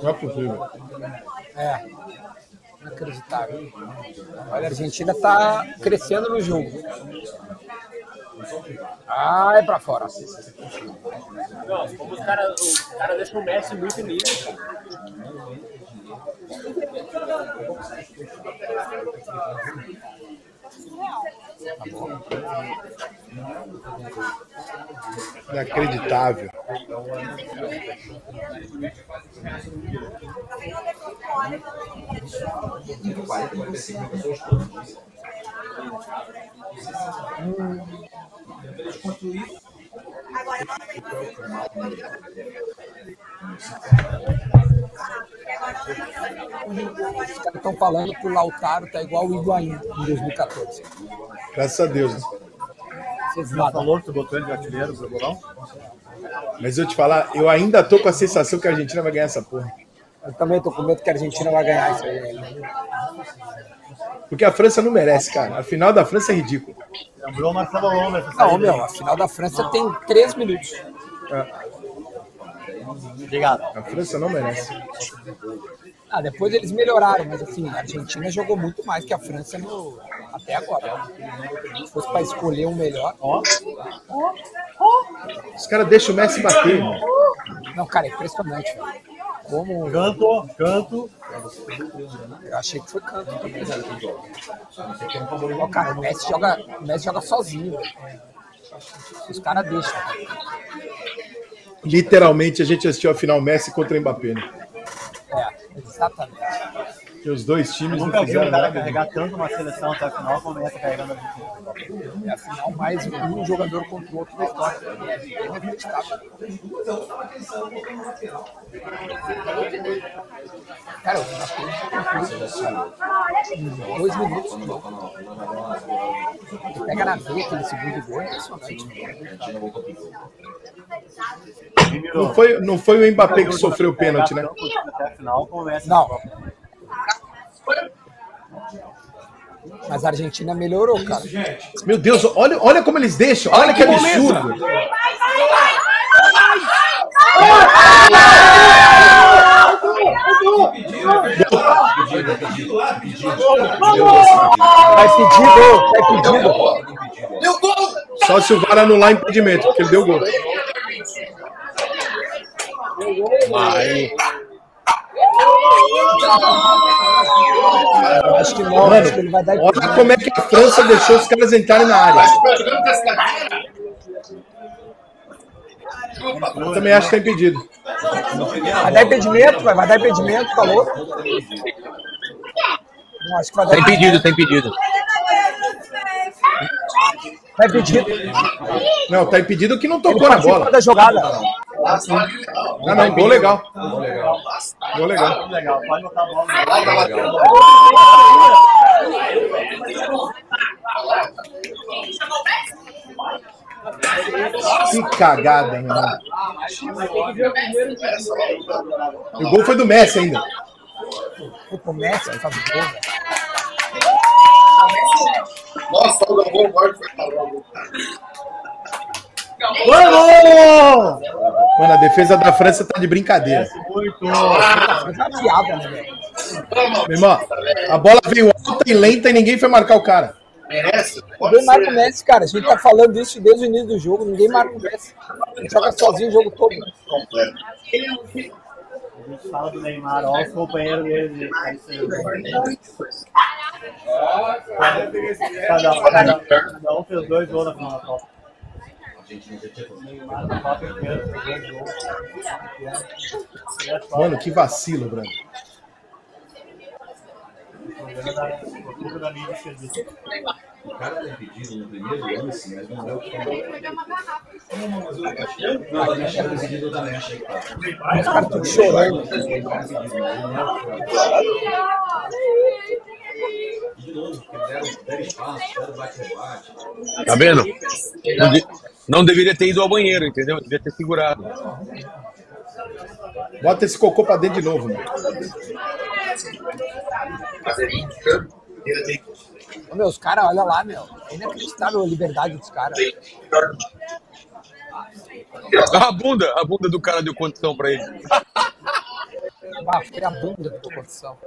Não é possível. É. Inacreditável. Olha, a Argentina tá crescendo no jogo. Ai, pra fora. Não, como os caras os cara deixam o Messi muito lindo, cara. Inacreditável. Caras estão falando que o Lautaro tá igual o Higuaín em 2014. Graças a Deus. Vocês Você falou que tu botou ele de artilheiro pro bolão? Mas eu te falar, eu ainda tô com a sensação que a Argentina vai ganhar essa porra. Eu também tô com medo que a Argentina vai ganhar isso aí. Porque a França não merece, cara. A final da França é ridícula. Lembrou o Marcelo Lomba essa Não, meu, a final da França tem três minutos. Obrigado. A França não merece. Ah, depois eles melhoraram, mas assim, a Argentina jogou muito mais que a França no... até agora. Se fosse para escolher um melhor. Os caras deixam o Messi bater. Não, cara, é impressionante, velho. Como. Canto, canto. Eu achei que foi canto. Ó, cara, o Messi joga, o Messi joga sozinho. Os caras deixam. Literalmente a gente assistiu a final Messi contra Mbappé. Né? É, exatamente. Que os dois times não nunca vi um cara carregar tanto uma seleção até a final como essa carregando a Argentina. É a final mais um jogador contra o outro da história. É inacreditável. Cara, o Mbappé em dois minutos. Ele pega na veia aquele segundo gol, é impressionante. Não foi, não foi o Mbappé que sofreu o pênalti, né? Até a final como essa. Não. Mas a Argentina melhorou, cara. Meu Deus, olha, olha como eles deixam. Olha que absurdo. Vai pedir gol, vai pedir gol. Só se o VAR anular impedimento, porque ele deu gol. Aí. Eu acho que não, acho que ele vai dar Olha como é que a França deixou os caras entrarem na área. Eu também acho que tá impedido. Vai dar impedimento, vai, vai dar impedimento, falou. Não, acho que vai dar Tem pedido, tem pedido. Vai pedir. Não, tá impedido que não tocou na bola. da jogada. Não, não, gol legal. Gol legal. Legal, pode botar a bola. Que cagada, meu irmão. E o gol foi do Messi ainda. O Messi faz o gol, velho. Nossa, o Galvão morto foi falando. Vamos! Mano, a defesa da França tá de brincadeira. Muito. Piada, né? Meu irmão, a bola veio alta e lenta e ninguém foi marcar o cara. Ninguém marca o Messi, cara. A gente tá falando isso desde o início do jogo. Ninguém marca o Messi. Ele joga sozinho o jogo todo. A gente fala do Neymar, ó, os companheiros dele. Cada, cada, cada um fez dois gols na final da Copa. É Mano, que vacilo, Bruno. o problema da- o mídia. O cara tem pedido no primeiro lance, mas não deu pra Não, não, mas eu achei. Não, eu achei decidido, eu também achei que tava. Os caras chorando. De novo, porque deram, deram espaço, deram bate-rebate. Tá vendo? Não, de- não deveria ter ido ao banheiro, entendeu? Devia ter segurado. Bota esse cocô pra dentro de novo, mano. Ô, meu, os caras, olha lá, meu. É inacreditável a liberdade dos caras. A bunda, a bunda do cara deu condição pra ele. Ah, foi a bunda da condição.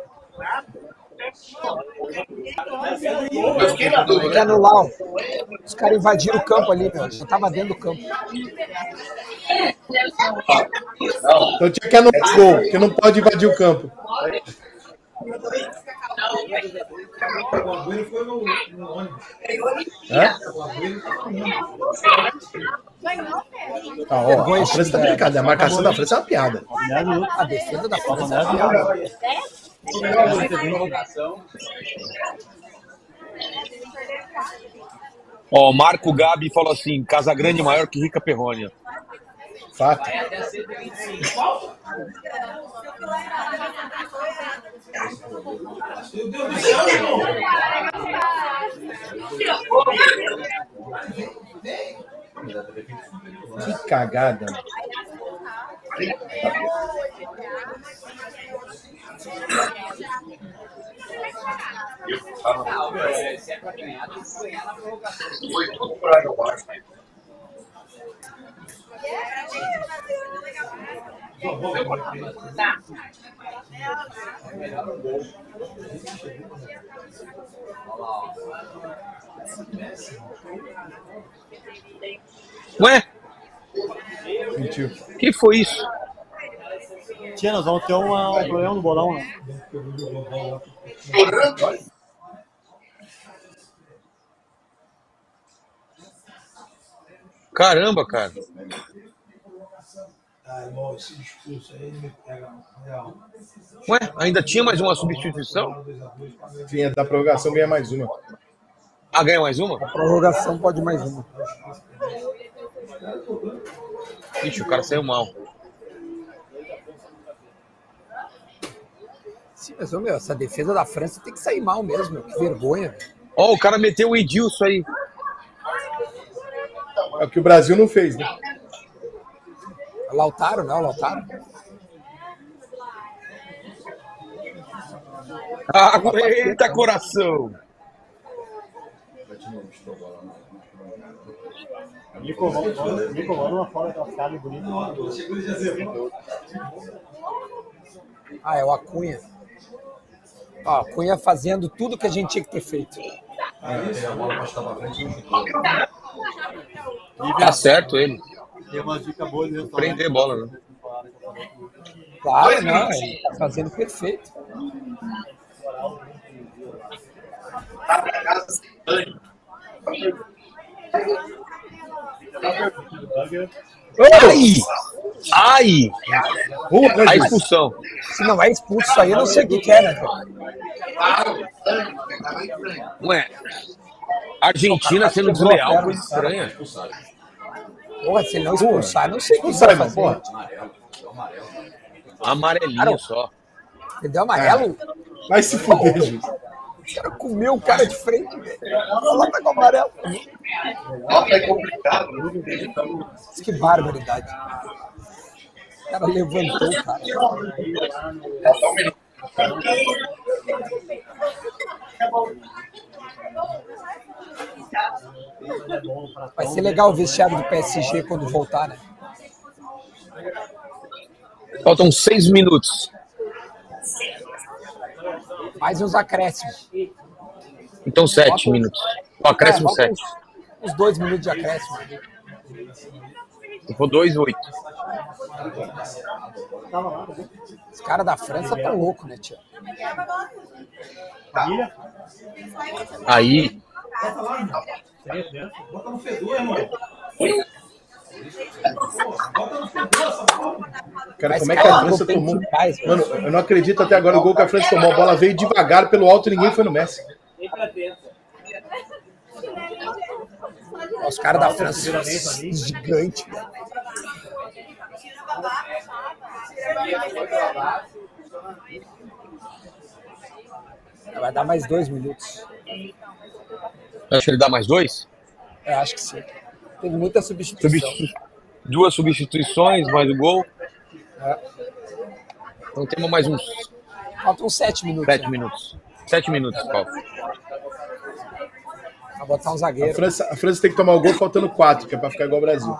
Tem que anular. Os caras invadiram o campo ali, meu. Já tava dentro do campo. Então tinha que anular o gol, porque não pode invadir o campo. O Agüero foi no, no ônibus. Hã? O Agüero foi no ônibus. Ah, ó, a França tá brincadeira. A marcação da França é uma piada. A defesa da França. Ó, Marco Gabi falou assim: Casa Grande maior que Rica Perrônia. Fato. Meu Deus do céu, irmão. Que cagada. Mano. Ué? Sentiu. que foi isso? Tia, nós vamos ter uma- um problema no bolão, né? Caramba, cara. Ah, irmão, esse discurso aí me pega. Na real. Ué, ainda tinha mais uma substituição? Tinha da prorrogação, ganha mais uma. Ah, ganha mais uma? Prorrogação pode mais uma. Ixi, o cara saiu mal. Sim, mas, meu, essa defesa da França tem que sair mal mesmo, meu. Que vergonha. Ó, o cara meteu o Edilson aí. É o que o Brasil não fez, né? Lautaro, né? O Lautaro. Ah, eita coração! Nico, Nico, manda uma foto e já zerou. Ah, é o Acunha. Ó, Acunha fazendo tudo que a gente tinha que ter feito. Aí tem a bola pra frente e não. Tá certo ele. Tem umas dicas boas mesmo. Prender bola, né? Claro, não. Ele tá fazendo perfeito. Ai! Ai! A expulsão. Se não é expulso isso aí, eu não sei o que que é, né? Ué, Argentina sendo desleal, coisa estranha. Porra, se ele não expulsar, eu não sei o que vai fazer. porra. Amarelinho só. Ele deu amarelo? Vai se fuder, gente. O cara comeu o cara de frente, velho. Lá, tá com amarelo. Mas Que barbaridade. O cara levantou cara. Vai ser legal o vestiário do PSG quando voltar, né? Faltam seis minutos. Mais uns acréscimos. Então, sete minutos. Ó, acréscimo É, sete. Uns, uns dois minutos de acréscimo. Dois, oito. Os caras da França tão loucos, né, tio? Aí, Bota no fedor, irmão. Bota no fedor essa bola. Cara, Mas, como é que cara, a França tomou? né? Mano, eu não acredito até agora o gol que a França tomou. A bola veio devagar pelo alto e ninguém foi no Messi. Os caras da França gigante, velho. Vai dar mais dois minutos. acho que ele dá mais dois. Eu acho que sim. Teve muita substituição. Substitu- Duas substituições, mais o gol. É. Então temos mais uns Faltam sete minutos. sete né? minutos. Sete minutos, falta. Pra botar um A zagueiro. França, a França tem que tomar o gol faltando quatro, que é pra ficar igual ao Brasil.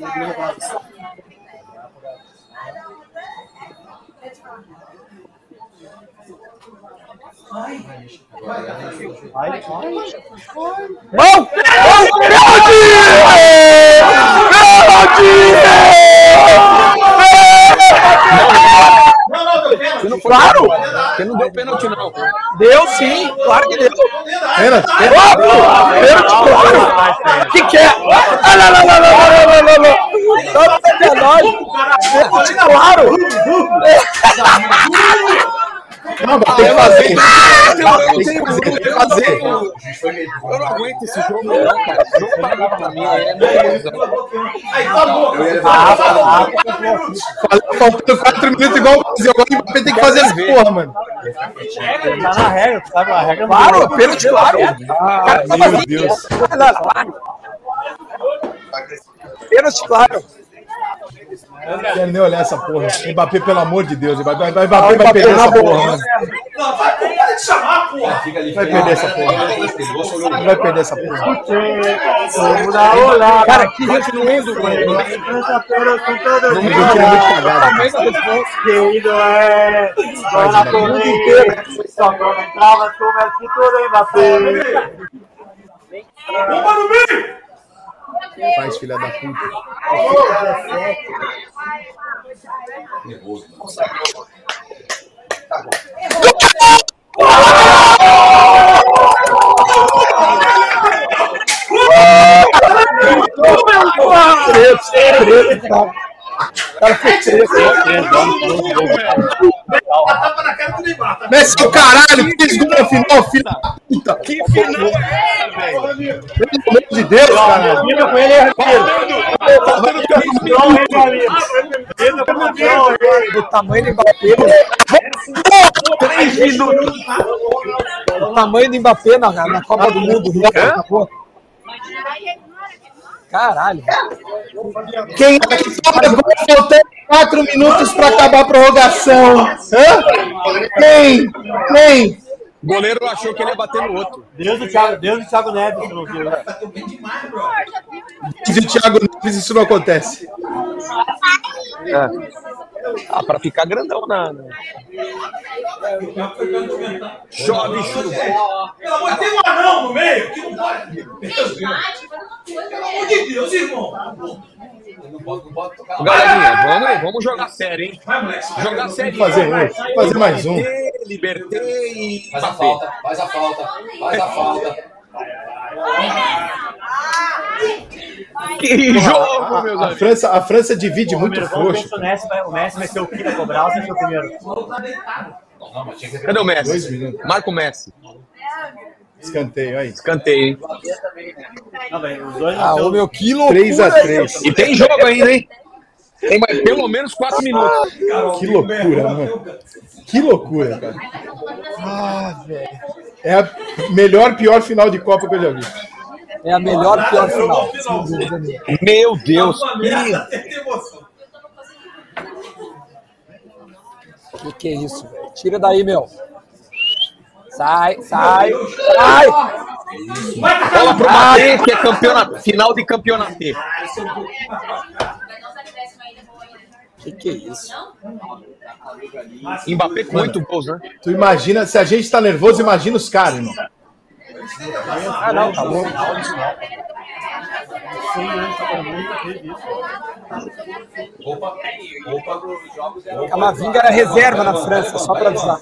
Vai, vai, vai. Não! Não foi Claro! Você não deu pênalti, não. Deu sim, claro que deu. Pênalti, Pênalti, claro! Que que é? Ah, não, não, não, não, não, não, não, não. Sacanagem. Pênalti, claro! Não, mas tem que fazer. Tem que fazer, tem que fazer. Eu não aguento esse jogo, não, cara. Esse jogo tá louco pra mim. É nervoso. Aí, tá bom. Eu ia levar Faltando quatro minutos igual o Brasil. Agora o tem que fazer essa porra, mano. Tá na regra, tu sabe a regra não Claro, pênalti, claro. Ah, meu Deus. Pênalti, claro. Não quero nem olhar essa porra. Mbappé, pelo amor de Deus. Mbappé vai, Mbappé vai perder essa porra, mano. Não, vai, para de chamar, porra. Vai perder essa porra. Não vai perder essa porra. Cara, que gente não indo, mano. Não me tira muito cagado. Querido é. Bola corrida. Só não entrava, que tudo Mbappé. Bomba no meio. Faz filha da puta. Nervoso. Dá tapa na cara do Neymar, tá? Messi, o caralho, fez gol na final, filha da puta. Que final é essa, velho? Pelo amor de Deus, caralho. Fica com ele, Ramiro. Do tamanho do Mbappé. Três minutos. O tamanho do Mbappé na, na Copa do Mundo. Acabou. Caralho. Quem é que toma gol faltando quatro minutos pra acabar a prorrogação? Hã? Quem? Quem? O goleiro achou que ele ia bater no outro. Deus do Thiago, Deus do Thiago Neves, você não viu, né? Bateu bem demais, bro. Diz o Thiago Neves, isso não acontece. Ah, pra ficar grandão na. na- Chove, chuva. Pelo amor de Deus, tem um anão no meio que não pode. Pelo amor de Deus, irmão. Não pode, não pode tocar. Galerinha, vamos, vamos jogar sério, hein? Vai, moleque. Jogar sério. Fazer um, fazer mais um. Libertei e. Faz a falta, faz a falta, faz a falta. Que jogo, meus A amigos. França, a França divide muito frouxo. o Messi vai- o Messi vai ser o a cobrar ou se vai ser o primeiro. Que Cadê o Messi? minutos. Marca o Messi. Escanteio aí. Escanteio, hein? Dois Ah, ser meu, que loucura. 3 a 3 E tem jogo ainda, hein? Tem mais, pelo menos quatro minutos. Que loucura, mano. Que loucura, cara. Ah, velho. É a melhor, pior final de Copa que eu já vi. É a melhor pior final. nenhuma. Meu Deus. Emoção. Que que é isso? Tira daí, meu. Sai, sai, sai. Bola pro Mbappé, que é campeonato, final de campeonato. Que que é isso? Mbappé com oito gols, né? Tu imagina, se a gente tá nervoso, imagina os caras, irmão. Ah, não, tá bom. Roupa, roupa dos jogos é Camavinga era reserva na França, só pra avisar.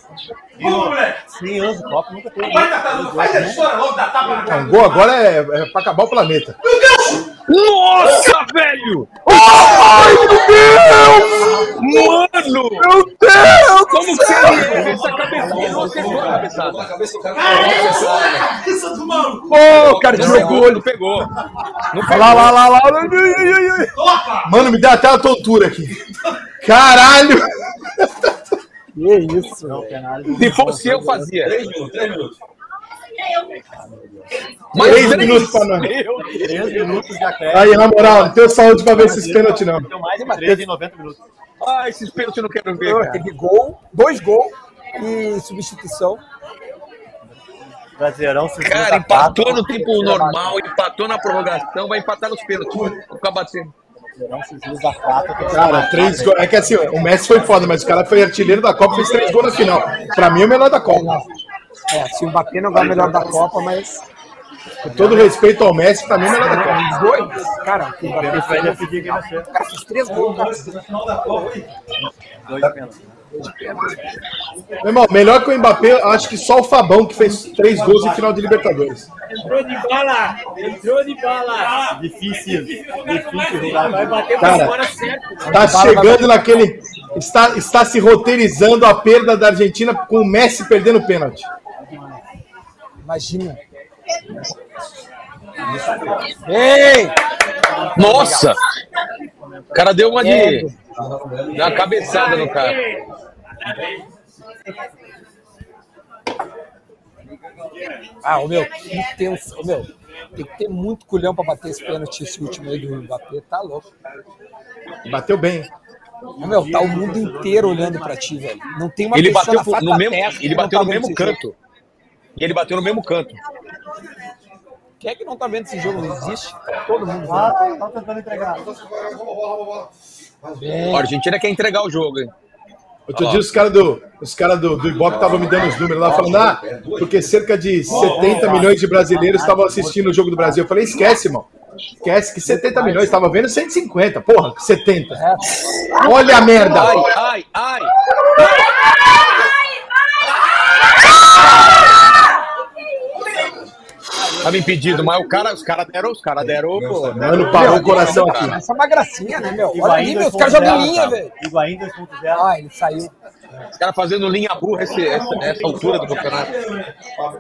Vamos, moleque. 100 anos de Copa, nunca teve. Vai, Catarina, faz a história logo da tapa na. O gol agora é, é pra acabar o planeta. Nossa, velho! Ai, meu Deus! Mano! Meu Deus! Como que ele essa cabecinha? Não acertou a cabeçada. na cabeça do cara. Cara, Isso do maluco. Pô, cara, tirou gol. não pegou. Lá, lá, lá, lá. Toca. Mano, me deu até uma tontura aqui. Caralho! Que isso, velho. Se fosse eu, fazia. Três minutos, três minutos. Mais Três três. minutos pra nós. 13 minutos de acréscimo. Aí, na moral, não tenho saúde pra ver esses pênaltis, não. Deu mais de 13 em 90 minutos. Ah, esses pênaltis eu não quero ver, cara. Teve gol, dois gols e substituição. Brasileirão, se Cara, empatou no tempo normal, empatou na prorrogação, vai empatar nos pênaltis. Vai ficar batendo. Cara, três gols. É que assim, o Messi foi foda, mas o cara foi artilheiro da Copa e fez três gols na final. Pra mim, é o melhor da Copa. É, se o Mbappé não ganhar o melhor da Copa, mas Com todo respeito ao Messi, pra mim, é o melhor da Copa. os dois, cara, o Mbappé Vai fez, vai ser. o cara fez três gols? Dois pênaltis. Meu irmão, melhor que o Mbappé, acho que só o Fabão que fez três gols em final de Libertadores. Entrou de bala! Entrou de bala! Difícil. Difícil jogar. Vai bater Cara, pra fora certo. Tá chegando naquele. Está, está se roteirizando a perda da Argentina com o Messi perdendo o pênalti. Imagina. Ei! Nossa! O cara deu uma de. Deu uma cabeçada no cara. Ah, o meu, que tenso. Ô, meu, tem que ter muito culhão pra bater esse pênalti, esse último aí do Mbappé. Tá louco. Bateu bem. Ô, meu, tá o mundo inteiro olhando pra ti, velho. Não tem uma Ele pessoa bateu na face no da mesmo, ele bateu tá no mesmo canto. E ele bateu no mesmo canto. Quem é que não tá vendo esse jogo? Não existe. Todo mundo. Ah, tá tentando entregar. Bem, A Argentina quer entregar o jogo, hein? Outro dia os caras do, os cara do, do Ibope estavam me dando os números lá, falando, ah, porque cerca de 70 milhões de brasileiros estavam assistindo o jogo do Brasil. Eu falei, esquece, irmão. Esquece que 70 milhões, estava vendo 150. Porra, 70. Olha a merda. Ai, ai, ai! Tava impedido, mas o cara, os caras deram, os caras deram. pô, Mano, parou o coração aqui. Essa é uma gracinha, né, meu? Olha ali, meu, os caras jogam linha, velho. Higuaín 2.0. Ah, ele saiu. Os caras fazendo linha burra esse, essa, essa altura do campeonato.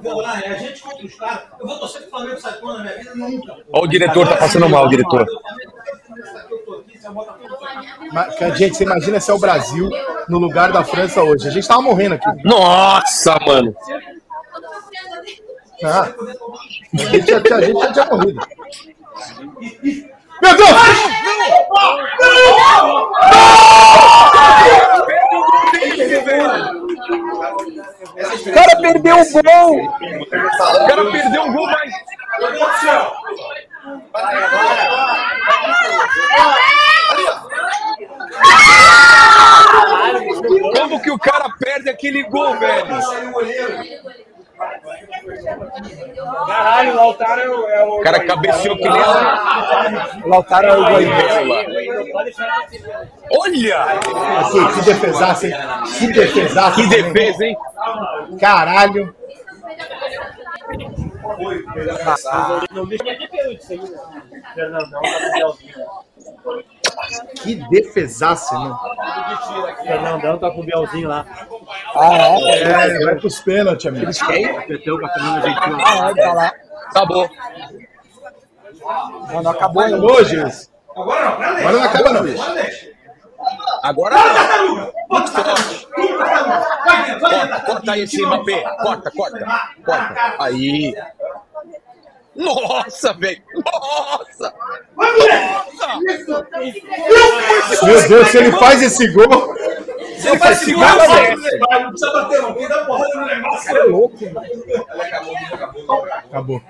Vou lá, é a gente contra os caras. Eu vou torcer pro Flamengo sai na minha vida nunca. Ó, o diretor tá passando mal, o diretor. Mas, gente, você imagina se é o Brasil no lugar da França hoje. A gente tava morrendo aqui. Nossa, mano! Ah, a, gente a gente já tinha morrido. Meu Deus! O cara perdeu o gol! O cara perdeu um gol, mas. Como que o cara perde aquele gol, velho? Caralho, o Lautaro é o. É o cara cabeceou que nem. O Lautaro é o Higuaín. Olha! Que, que defesaça, hein? Que defesaça. Que defesa, hein? Caralho. Não deixa de pênalti isso aí, né? Fernandão tá com o Bielzinho. Que defesaça, irmão. Fernandão tá com o Bielzinho lá. Ah, é? É, vai pros pênaltis, amigo. Peteu com a Fernanda Gentil. Ah, é, tá lá. Acabou. Não, não acabou ainda. Acabou, Gilles. Agora não, pera aí. Agora não acaba, não. Agora deixa. Agora não. Vai vai. Corta, corta aí esse Mbappé. Corta, corta. Corta. Aí. Nossa, velho. Nossa! Nossa! Meu Deus, se ele faz esse gol. Segurar a bola do Neymar, não precisa bater, não. Quem dá porrada no Cara, é louco, mano. Acabou.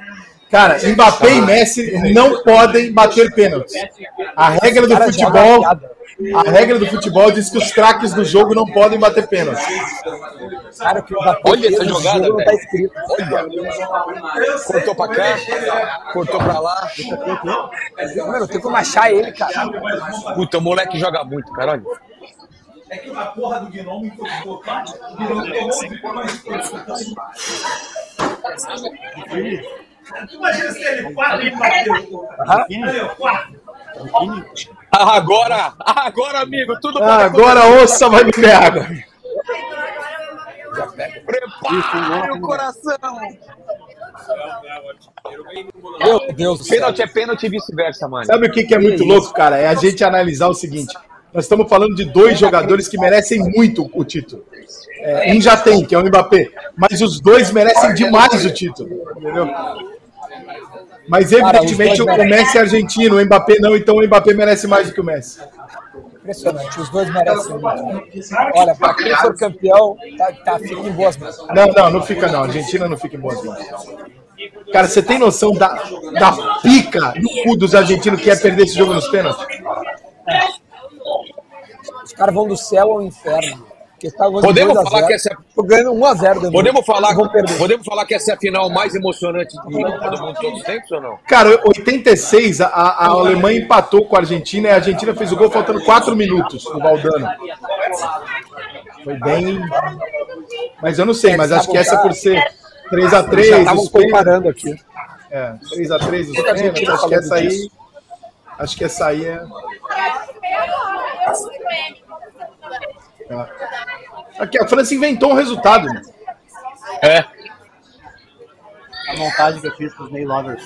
Cara, Mbappé e Messi não podem bater pênalti. A regra do joga futebol, a regra do futebol diz que os craques do jogo não podem bater pênalti. Cara, que o Mbappé Olha essa jogada, jogo tá escrito. Olha. Cortou pra cá, cortou pra lá. Mano, tem como achar ele, cara. Puta, o moleque joga muito, cara. Olha. É que a porra do Gnome encostou, tá? O Gnome tomou mas Imagina se ele quatro e bateu. Quatro. Ah, Agora, agora, amigo, tudo Ah, agora a onça vai beber água. Prepare o coração. Meu Deus do céu. Pênalti é pênalti e vice-versa, mano. Sabe o que, que é muito louco, cara? É a gente analisar o seguinte: nós estamos falando de dois jogadores que merecem muito o título. É, um já tem, que é o Mbappé, mas os dois merecem demais o título, entendeu? Mas Cara, evidentemente dois o Messi é argentino, o Mbappé não, então o Mbappé merece mais do que o Messi. Impressionante, os dois merecem muito. Olha, pra quem for campeão, tá, tá, fica em boas mãos. Não, não, não fica não. A Argentina não fica em boas mãos. Cara, você tem noção da, da pica no cu dos argentinos que é perder esse jogo nos pênaltis? Os caras vão do céu ao inferno. Estavam Podemos 2 a falar 0, que essa- ganhando 1x0. Danilo. Podemos falar, podemos falar que essa é a final mais emocionante do Copa do Mundo de todos os tempos ou não? Cara, 86, a, a Alemanha empatou com a Argentina e a Argentina fez o gol faltando 4 minutos no Valdano. Foi bem. Mas eu não sei, mas acho que essa é por ser Já 3x3, estavam os pênaltis. comparando aqui. É, 3x3 os Muita gente pênaltis. Acho que essa aí. Acho que essa aí é. Aqui, a França inventou um resultado. né? É. A montagem que eu fiz com os Ney Lovers.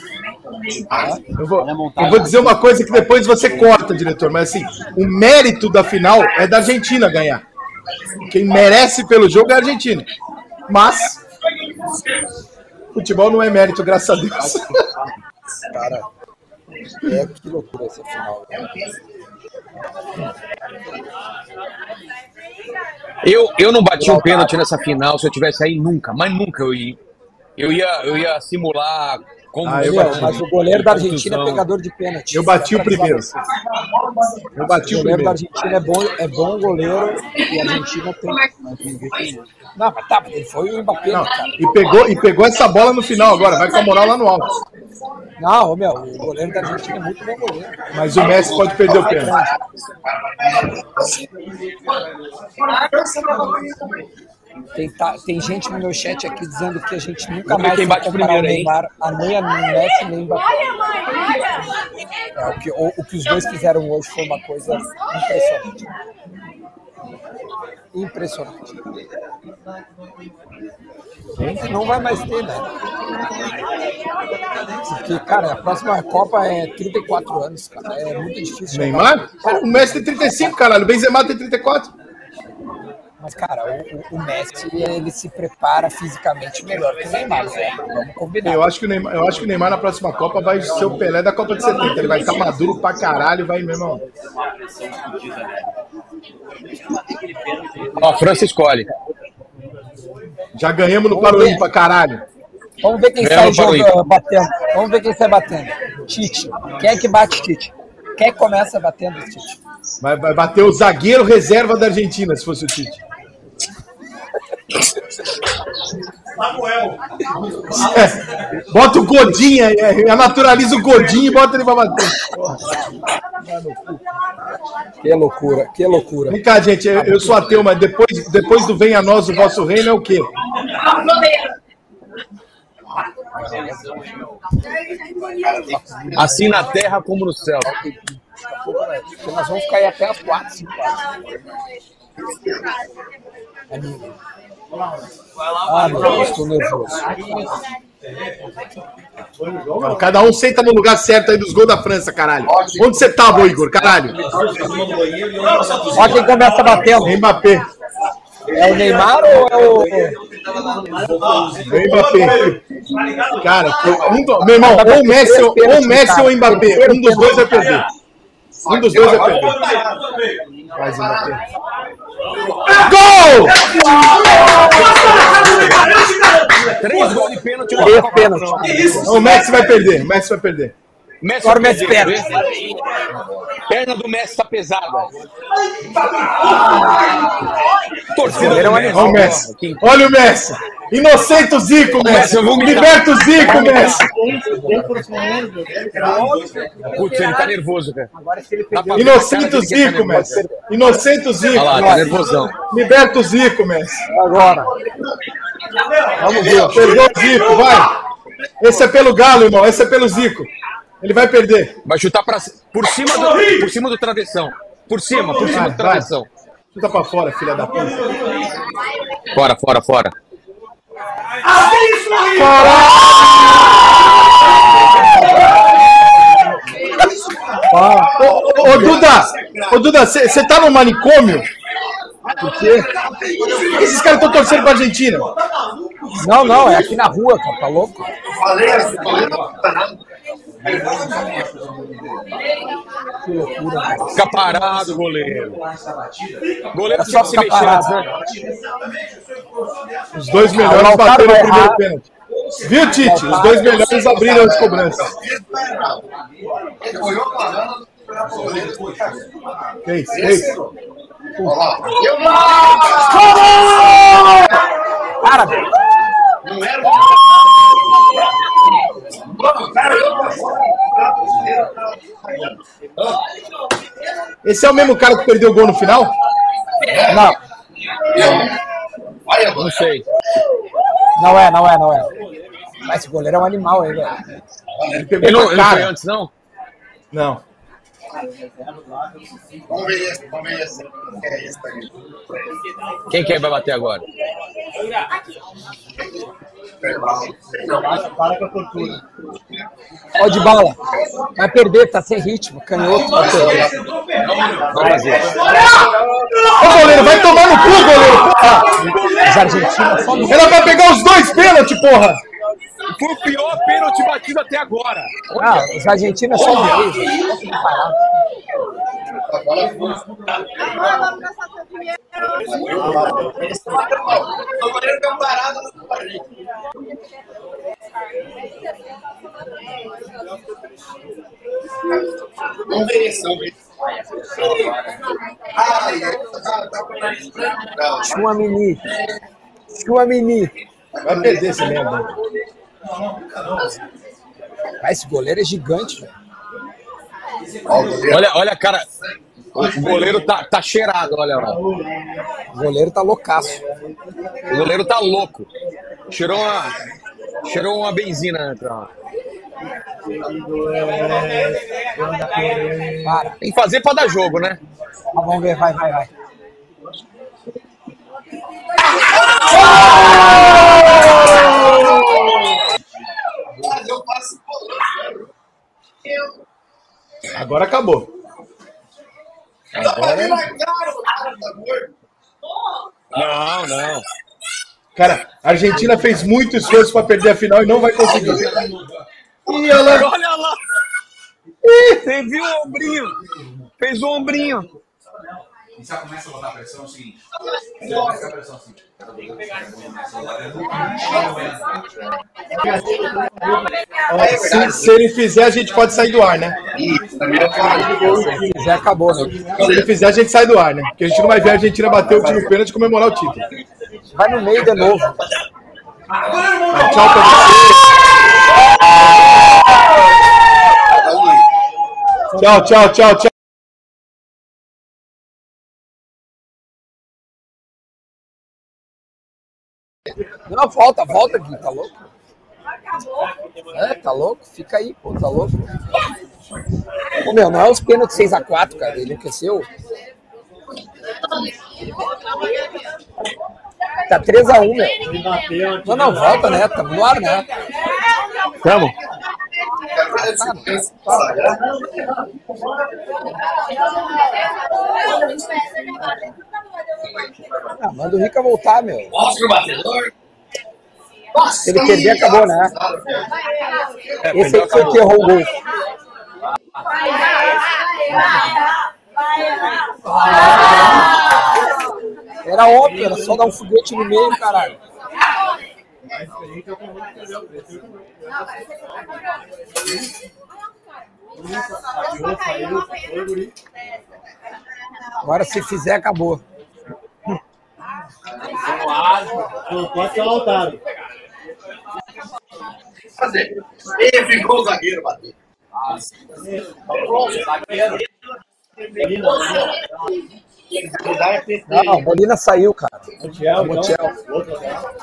Eu vou, eu vou dizer uma coisa que depois você corta, diretor, mas assim, o mérito da final é da Argentina ganhar. Quem merece pelo jogo é a Argentina. Mas futebol não é mérito, graças a Deus. Cara, é que loucura essa final. Eu, eu não bati um pênalti nessa final se eu tivesse aí nunca, mas nunca eu ia. Eu ia, eu ia simular como Ah, eu bati. mas o goleiro da Argentina é pegador de pênalti. Eu bati o primeiro. Eu bati O o goleiro da. Argentina é bom, é bom goleiro e a Argentina tem. Não, mas tá, ele foi o Mbappé, Não, cara? e, pegou, e pegou essa bola no final agora, vai com a moral lá no alto. Não, meu, o goleiro da Argentina é muito bom goleiro. Mas o Messi pode perder o pênalti. Tem, tá- tem gente no meu chat aqui dizendo que a gente nunca mais quem vai bate comparar o primeiro, hein? Neymar, a nem a Messi, nem o Mbappé. É, o, que, o, o que os dois fizeram hoje foi uma coisa impressionante. Impressionante. Não vai mais ter, né? Porque, cara, a próxima Copa é 34 anos, cara. É muito difícil. jogar. Neymar? O Messi tem 35, caralho. O Benzema tem 34. Mas, cara, o, o- Messi, ele se prepara fisicamente melhor que o Neymar, né? Vamos combinar. Eu acho, que o Neymar, eu acho que o Neymar na próxima Copa vai ser o Pelé da Copa de 70. Ele vai estar maduro pra caralho, vai, meu irmão. Ó, a França escolhe. Já ganhamos no pra caralho. Vamos ver quem sai jogando, batendo. Vamos ver quem sai batendo. Tite. Quem é que bate Tite? Quem é que começa batendo Tite? Vai, vai bater o zagueiro reserva da Argentina, se fosse o Tite. Samuel. É, bota o Godinho, é, é, naturaliza o Godinho e bota ele pra bater. Que loucura, que loucura. Vem cá, gente, eu, eu sou ateu, mas depois, depois do Venha a Nós o Vosso Reino é o quê? Assim na terra como no céu. Nós vamos ficar aí até as 4, 5 horas. Ah, estou nervoso. Não, cada um senta no lugar certo aí dos gols da França, caralho. Onde você tava, Igor, caralho? Ó quem começa batendo. Mbappé. É o Neymar ou é o... Mbappé. Cara, um do- meu irmão, ou o Messi, ou o Messi ou Mbappé. Um dos dois vai perder. Um dos dois vai perder. Vai perder. Gol! Três gols de pênalti. Três pênalti. O Messi vai perder. O Messi vai perder. Messi Agora o Messi perdeu, perde. vê? Perna do Messi tá pesada. Torcida do Messi. Olha o Messi. Olha o Messi. Inocente o Zico, Messi. Liberta o Zico, Messi. Putz, ele tá nervoso, cara. Ver Inocente tá Zico. Messi. Inocente o Zico. Olha lá, tá nervosão. Liberta o Zico, Messi. Agora. Vamos ver. Perdeu o Zico, vai. Esse é pelo Galo, irmão. Esse é pelo Zico. Ele vai perder. Vai chutar pra, por, cima do, por cima do travessão. Por cima, por cima do travessão. Chuta pra fora, filha da puta. Fora, fora, fora. Ô, ô, ô, Duda, ô, Duda, você tá no manicômio? Por quê? Por que esses caras estão torcendo pra Argentina? Não, não, é aqui na rua, cara, tá louco? Que loucura, cara. Fica parado, goleiro. Goleiro É só se mexer né? Os dois o melhores bateram o primeiro pênalti. Viu, Tite? Os dois melhores abriram as cobranças. Que isso? Que isso? Para, Esse é o mesmo cara que perdeu o gol no final? Não, Não sei. não é, não é, não é. Mas esse goleiro é um animal aí, velho. Ele pegou Ele não, na ele foi cara. antes, não? Não. Quem que é que vai bater agora? Para com a tortura. Ó de bala. Vai perder, tá sem ritmo. Canhoto vai. Vamos fazer. Ô, goleiro, vai tomar no cu, goleiro, porra! Os argentinos só vai pegar os dois pênaltis, porra! Foi o pior pênalti batido até agora. Ah, os argentinos só no meio, gente. Posso não parar. Chuamini. Chuamini. Vai perder esse merda. Ah, esse goleiro é gigante, velho. Olha, olha, cara. O goleiro tá, tá cheirado, olha lá. O goleiro tá loucaço. O goleiro tá louco. Cheirou uma, cheirou uma benzina ó. Para. Tem que fazer pra dar jogo, né? Ah, vamos ver, vai, vai, vai. Agora acabou. Não, não. Cara, a Argentina fez muito esforço pra perder a final e não vai conseguir. Olha lá. Olha lá. Você viu o ombrinho? Fez o ombrinho. E já começa a botar pressão é o seguinte. Você começa a pressão assim. Se, se ele fizer, a gente pode sair do ar, né? Se fizer, acabou, né? Se ele fizer, a gente sai do ar, né? Porque a gente não vai ver a Argentina bater o último pênalti e comemorar o título. Vai no meio de novo. Vai, tchau pra você. Tchau, tchau, tchau, tchau. Não, volta, volta aqui, tá louco? É, tá louco? Fica aí, pô, tá louco? Ô, meu, não é os pênaltis 6x4, cara, ele enlouqueceu. Tá 3x1, meu. Não, não, volta, né? Tamo no ar, né? Tamo. Ah, manda o Rica voltar, meu. Mostra o batedor. Se ele perder, acabou, né? É, Esse aí foi que errou o gol. Era óbvio, era só dar um foguete no meio, caralho. Agora se fizer, acabou. Não pode ser lautado. Fazer. E ficou o zagueiro, bateu. Não, Molina saiu, cara. Montiel, Montiel. então, lateral.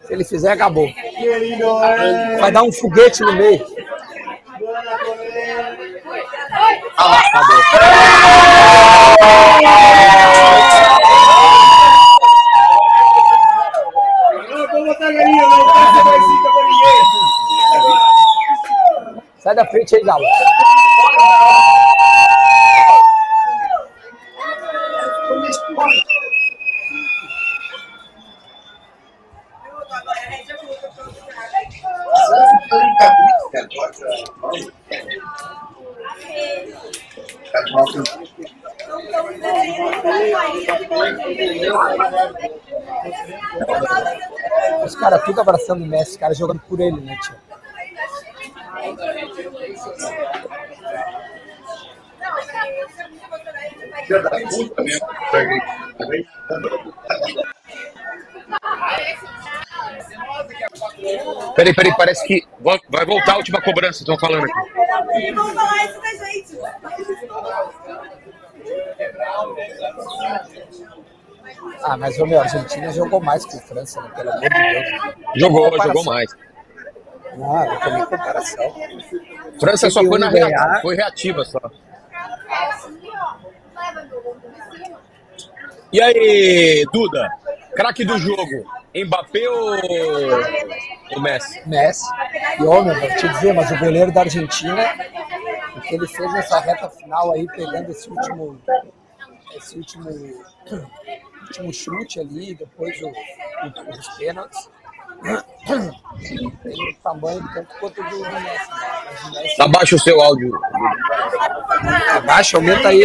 Se ele fizer, acabou. É. Vai dar um foguete no meio. Não, vou botar a galinha, não passa mais cinco pra ninguém. Sai da frente aí, Galo. Os caras tudo abraçando o Messi, os caras jogando por ele, né, tio? Peraí, peraí, parece que vai voltar a última cobrança, estão falando aqui. Vão falar isso da gente. Ah, mas o meu, a Argentina jogou mais que a França, né? Pelo amor de Deus. Jogou, Comparação. jogou mais. Ah, não tem comparação. França só foi, na rea- ganhar. foi reativa só. E aí, Duda? Craque do jogo, Mbappé ou o Messi? Messi. E, meu, vou te dizer, mas o goleiro da Argentina, o que ele fez nessa reta final aí, pegando esse último, esse último, último chute ali, depois o, o- os pênaltis, tem o tamanho tanto quanto do, do Messi. Né? Messi Abaixa o seu áudio. abaixa, aumenta aí.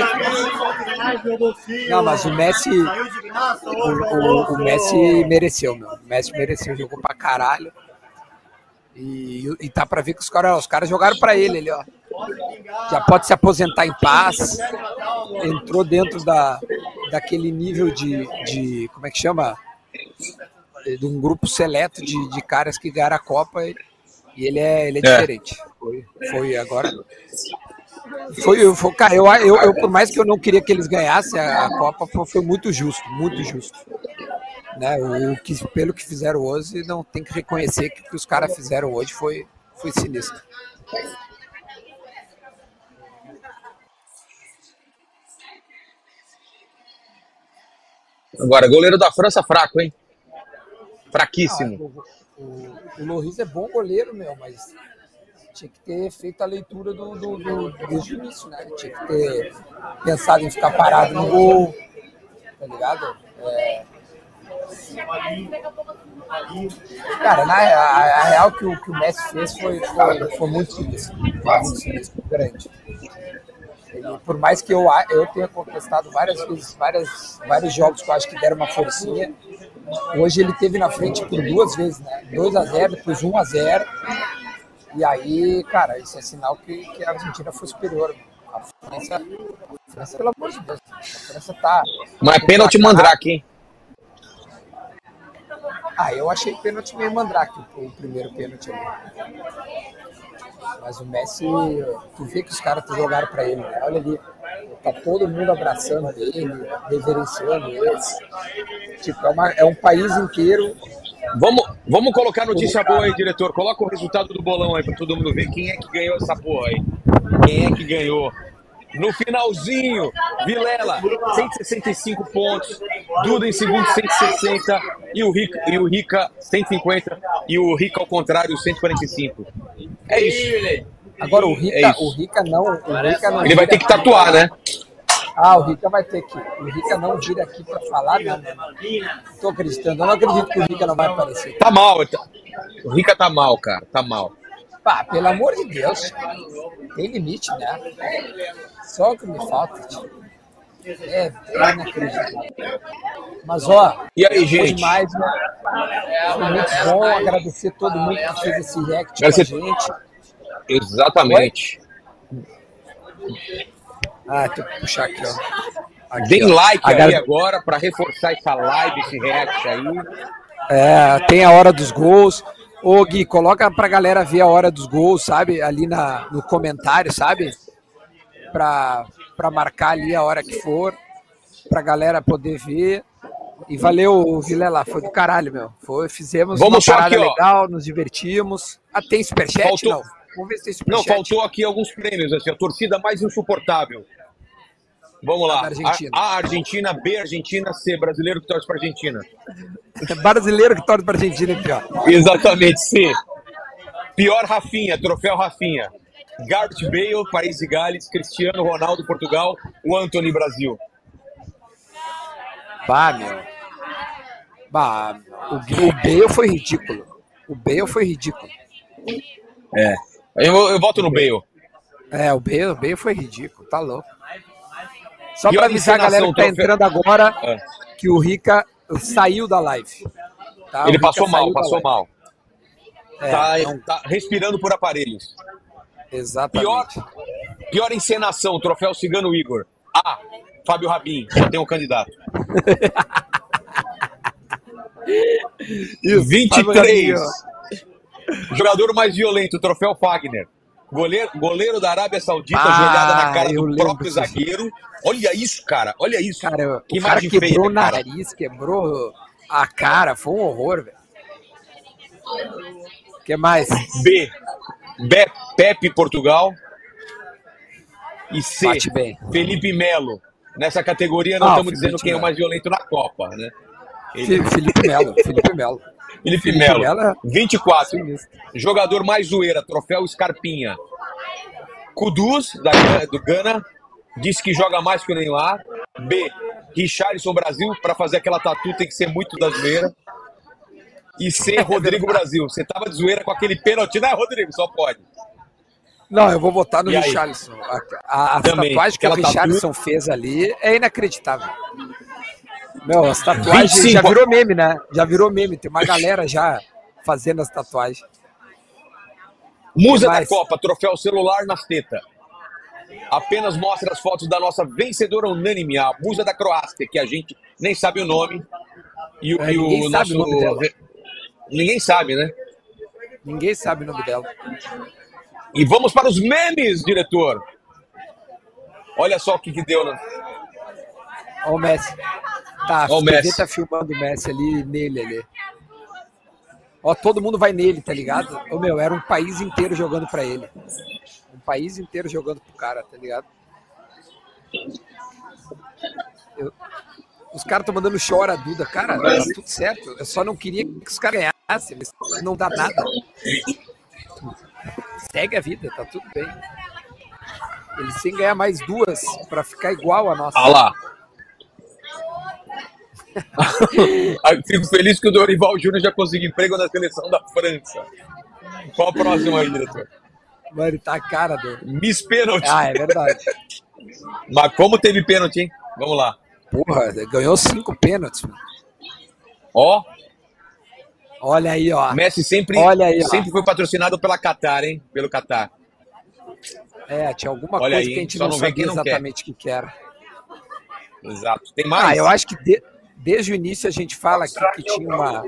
Não, mas o Messi, o, o, o Messi mereceu, meu. O Messi mereceu, jogou pra caralho. E, e tá pra ver que os caras os caras jogaram pra ele ali, ó. Já pode se aposentar em paz. Entrou dentro da, daquele nível de, de. Como é que chama? De um grupo seleto de, de caras que ganharam a Copa e, e ele é, ele é, É. diferente. Foi, foi agora. Foi, foi, cara, eu, eu, eu, por mais que eu não queria que eles ganhassem a, a Copa, foi, foi muito justo, muito justo. Né? O, que, pelo que fizeram hoje, não tem que reconhecer que o que os caras fizeram hoje foi, foi sinistro. Agora, goleiro da França fraco, hein? Fraquíssimo. O, o, o Loris é bom goleiro, meu, mas tinha que ter feito a leitura do, do, do- desde o início, né? Tinha que ter pensado em ficar parado no gol, tá ligado? É, Cara, na, a, a real que o, que o Messi fez foi, foi, foi muito sinistro. Foi muito sinistro, grande. Ele, por mais que eu, a- eu tenha contestado várias vezes, várias, vários jogos que eu acho que deram uma forcinha, hoje ele teve na frente por duas vezes, né? 2x0, depois 1x0. E aí, cara, isso é sinal que, que a Argentina foi superior. A França, a França, pelo amor de Deus, a França tá. Mas é pênalti tá- mandrake, hein? Ah, eu achei pênalti meio mandrake, o primeiro pênalti ali. Mas o Messi, tu vê que os caras jogaram pra ele, né? olha ali, tá todo mundo abraçando ele, reverenciando ele. Tipo, é, uma- é um país inteiro. Vamos, vamos colocar notícia boa aí, diretor. Coloca o resultado do bolão aí pra todo mundo ver quem é que ganhou essa porra aí. Quem é que ganhou? No finalzinho, Vilela, 165 pontos. Duda em segundo, 160. E o Rica, e o Rica 150. E o Rica, ao contrário, 145. É isso. Agora o Rica, É isso. o Rica não, o Rica não Ele vai ter que tatuar, né? Ah, o Rica vai ter que. O Rica não vir aqui pra falar, não. né? Tô acreditando. Eu não acredito que o Rica não vai aparecer. Tá mal. tá- O Rica tá mal, cara. Tá mal. Pá, pelo amor de Deus. Tem limite, né? Só o que me falta, tio. É, é inacreditável. Mas, ó. E aí, gente? Demais, né? Foi muito bom agradecer todo mundo que fez esse react Agradecer- com a gente. Exatamente. Ah, tem que puxar aqui, ó. Aqui, Deem ó. like A aí agora pra reforçar essa live, esse react aí. É, tem a hora dos gols. Ô, Gui, coloca pra galera ver a hora dos gols, sabe? Ali na, no comentário, sabe? Pra, pra marcar ali a hora que for, pra galera poder ver. E valeu, Vilela, foi do caralho, meu. Foi, fizemos Vamos uma parada aqui, legal, nos divertimos. Ah, tem superchat? Faltou- Não. Vamos ver se tem Não, superchat. faltou aqui alguns prêmios, assim, a torcida mais insuportável. Vamos lá. Argentina. A, a Argentina, B Argentina, C brasileiro que torce pra Argentina. Brasileiro que torce pra Argentina é pior. Exatamente, C. Pior Rafinha, troféu Rafinha. Gareth Bale, País de Gales, Cristiano Ronaldo, Portugal, o Anthony, Brasil. Bah, meu. Bah, o, o Bale foi ridículo. O Bale foi ridículo. É. Eu, eu voto no Bale. É, o Bale, o Bale foi ridículo, tá louco. Só pra avisar a galera que tá entrando agora É. que o Rica saiu da live. tá? Ele passou mal, passou mal. É, tá, então, tá respirando por aparelhos. exatamente. Pior, pior encenação, troféu Cigano Igor. A. Fábio Rabin, já tem um candidato. Isso, 23. Fábio Jogador mais violento, troféu Fagner. Goleiro, goleiro da Arábia Saudita, Ah, jogada na cara do próprio zagueiro. Olha isso, cara. Olha isso. Cara, que o cara quebrou o feia, cara. nariz, quebrou a cara, foi um horror, velho. O que mais? B. Be Pepe Portugal. E C. Felipe Melo. Nessa categoria não Ah, estamos dizendo quem é o mais violento na Copa, né? Fi- Felipe Melo, Felipe Melo. Felipe, Melo. Melo é 24. sinistro. Jogador mais zoeira, troféu Scarpinha. Kudus, da, do Gana, disse que joga mais que o Neymar. B. Richarlison Brasil, para fazer aquela tatu tem que ser muito da zoeira. E C. Rodrigo Brasil. Você tava de zoeira com aquele pênalti, né, Rodrigo? Só pode. Não, eu vou votar no E aí? Richarlison. A, a, a tatuagem que o aquela tatu- Richarlison fez ali é inacreditável. Meu, as tatuagens 25. já virou meme, né? Já virou meme. Tem uma galera já fazendo as tatuagens. Musa da. Copa, troféu celular nas tetas. Apenas mostra as fotos da nossa vencedora unânime, a Musa da Croácia, que a gente nem sabe o nome. E, o- É, e ninguém o sabe nosso. o nome dela. Ninguém sabe, né? Ninguém sabe o nome dela. E vamos para os memes, diretor. Olha só o que, que deu. Né? Ó o Messi. Tá, Ó o Messi. tá filmando o Messi ali, nele ali. Ó, todo mundo vai nele, tá ligado? Ô, meu, era um país inteiro jogando pra ele. Um país inteiro jogando pro cara, tá ligado? Eu- Os caras estão mandando chora, Duda. Cara, tá tudo certo. Eu só não queria que os caras ganhassem. mas Não dá nada. Segue a vida, tá tudo bem. Eles têm que ganhar mais duas pra ficar igual a nossa. Ah lá. Fico feliz que o Dorival Júnior já conseguiu emprego na seleção da França. Qual a próxima aí, diretor? Mano, tá a cara do. Miss Pênalti. Ah, é verdade. Mas como teve pênalti, hein? Vamos lá. Porra, ganhou cinco pênaltis. mano. Ó, Olha aí, ó. Messi sempre, Olha aí, ó. sempre foi patrocinado pela Qatar, hein? Pelo Qatar. É, tinha alguma Olha coisa aí, que a gente não, não sabia não exatamente o que, que era. Exato. Tem mais? Ah, eu acho que de- desde o início a gente fala aqui que tinha uma,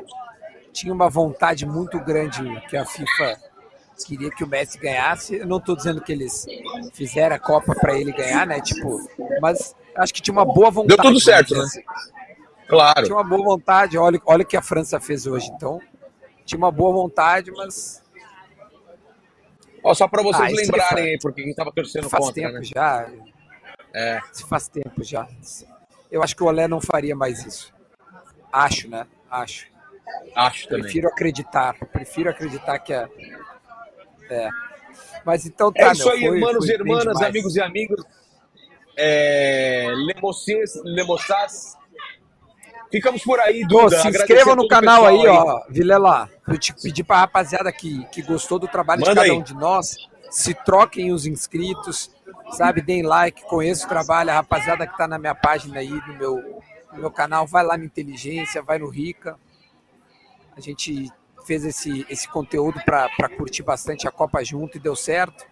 tinha uma vontade muito grande que a FIFA queria que o Messi ganhasse. Eu não estou dizendo que eles fizeram a Copa para ele ganhar, né? Tipo, mas acho que tinha uma boa vontade. Deu tudo certo, né? dizer assim. Claro. Tinha uma boa vontade. Olha, olha o que a França fez hoje. Então, tinha uma boa vontade, mas Ó, só para vocês Ah, isso lembrarem aí, porque quem tava torcendo faz contra, tempo né? já. É. Se faz tempo já. Eu acho que o Olé não faria mais isso. Acho, né? Acho. Acho também. Prefiro acreditar. Prefiro acreditar que é. É. Mas então tá, É isso meu, aí, foi- irmãos e irmãs, demais. amigos e amigos. é, Lemocês, Lemoçás. Ficamos por aí, Pô, Duda. se inscreva no canal aí, pessoal ó, Vilela. Eu te pedir pra rapaziada que, que gostou do trabalho Manda de cada aí. um de nós, se troquem os inscritos, sabe? Deem like, conheça o trabalho. A rapaziada que tá na minha página aí, no meu, no meu canal, vai lá no Inteligência, vai no Rica. A gente fez esse, esse conteúdo para curtir bastante a Copa junto e deu certo.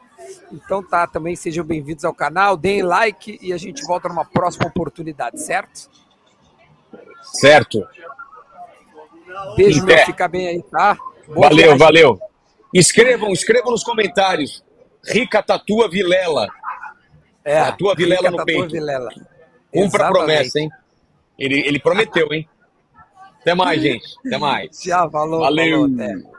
Então tá, também sejam bem-vindos ao canal, deem like e a gente volta numa próxima oportunidade, certo? Certo. Beijo, meu, fica bem aí, tá? Boa Valeu, viagem. valeu. Escrevam, escrevam nos comentários. Rica Tatua Vilela. É, Tatua Vilela Rica no peito. Vilela. Cumpra a promessa, hein? Ele, ele prometeu, hein? Até mais, gente. Até mais. Tchau, falou, Valeu. falou.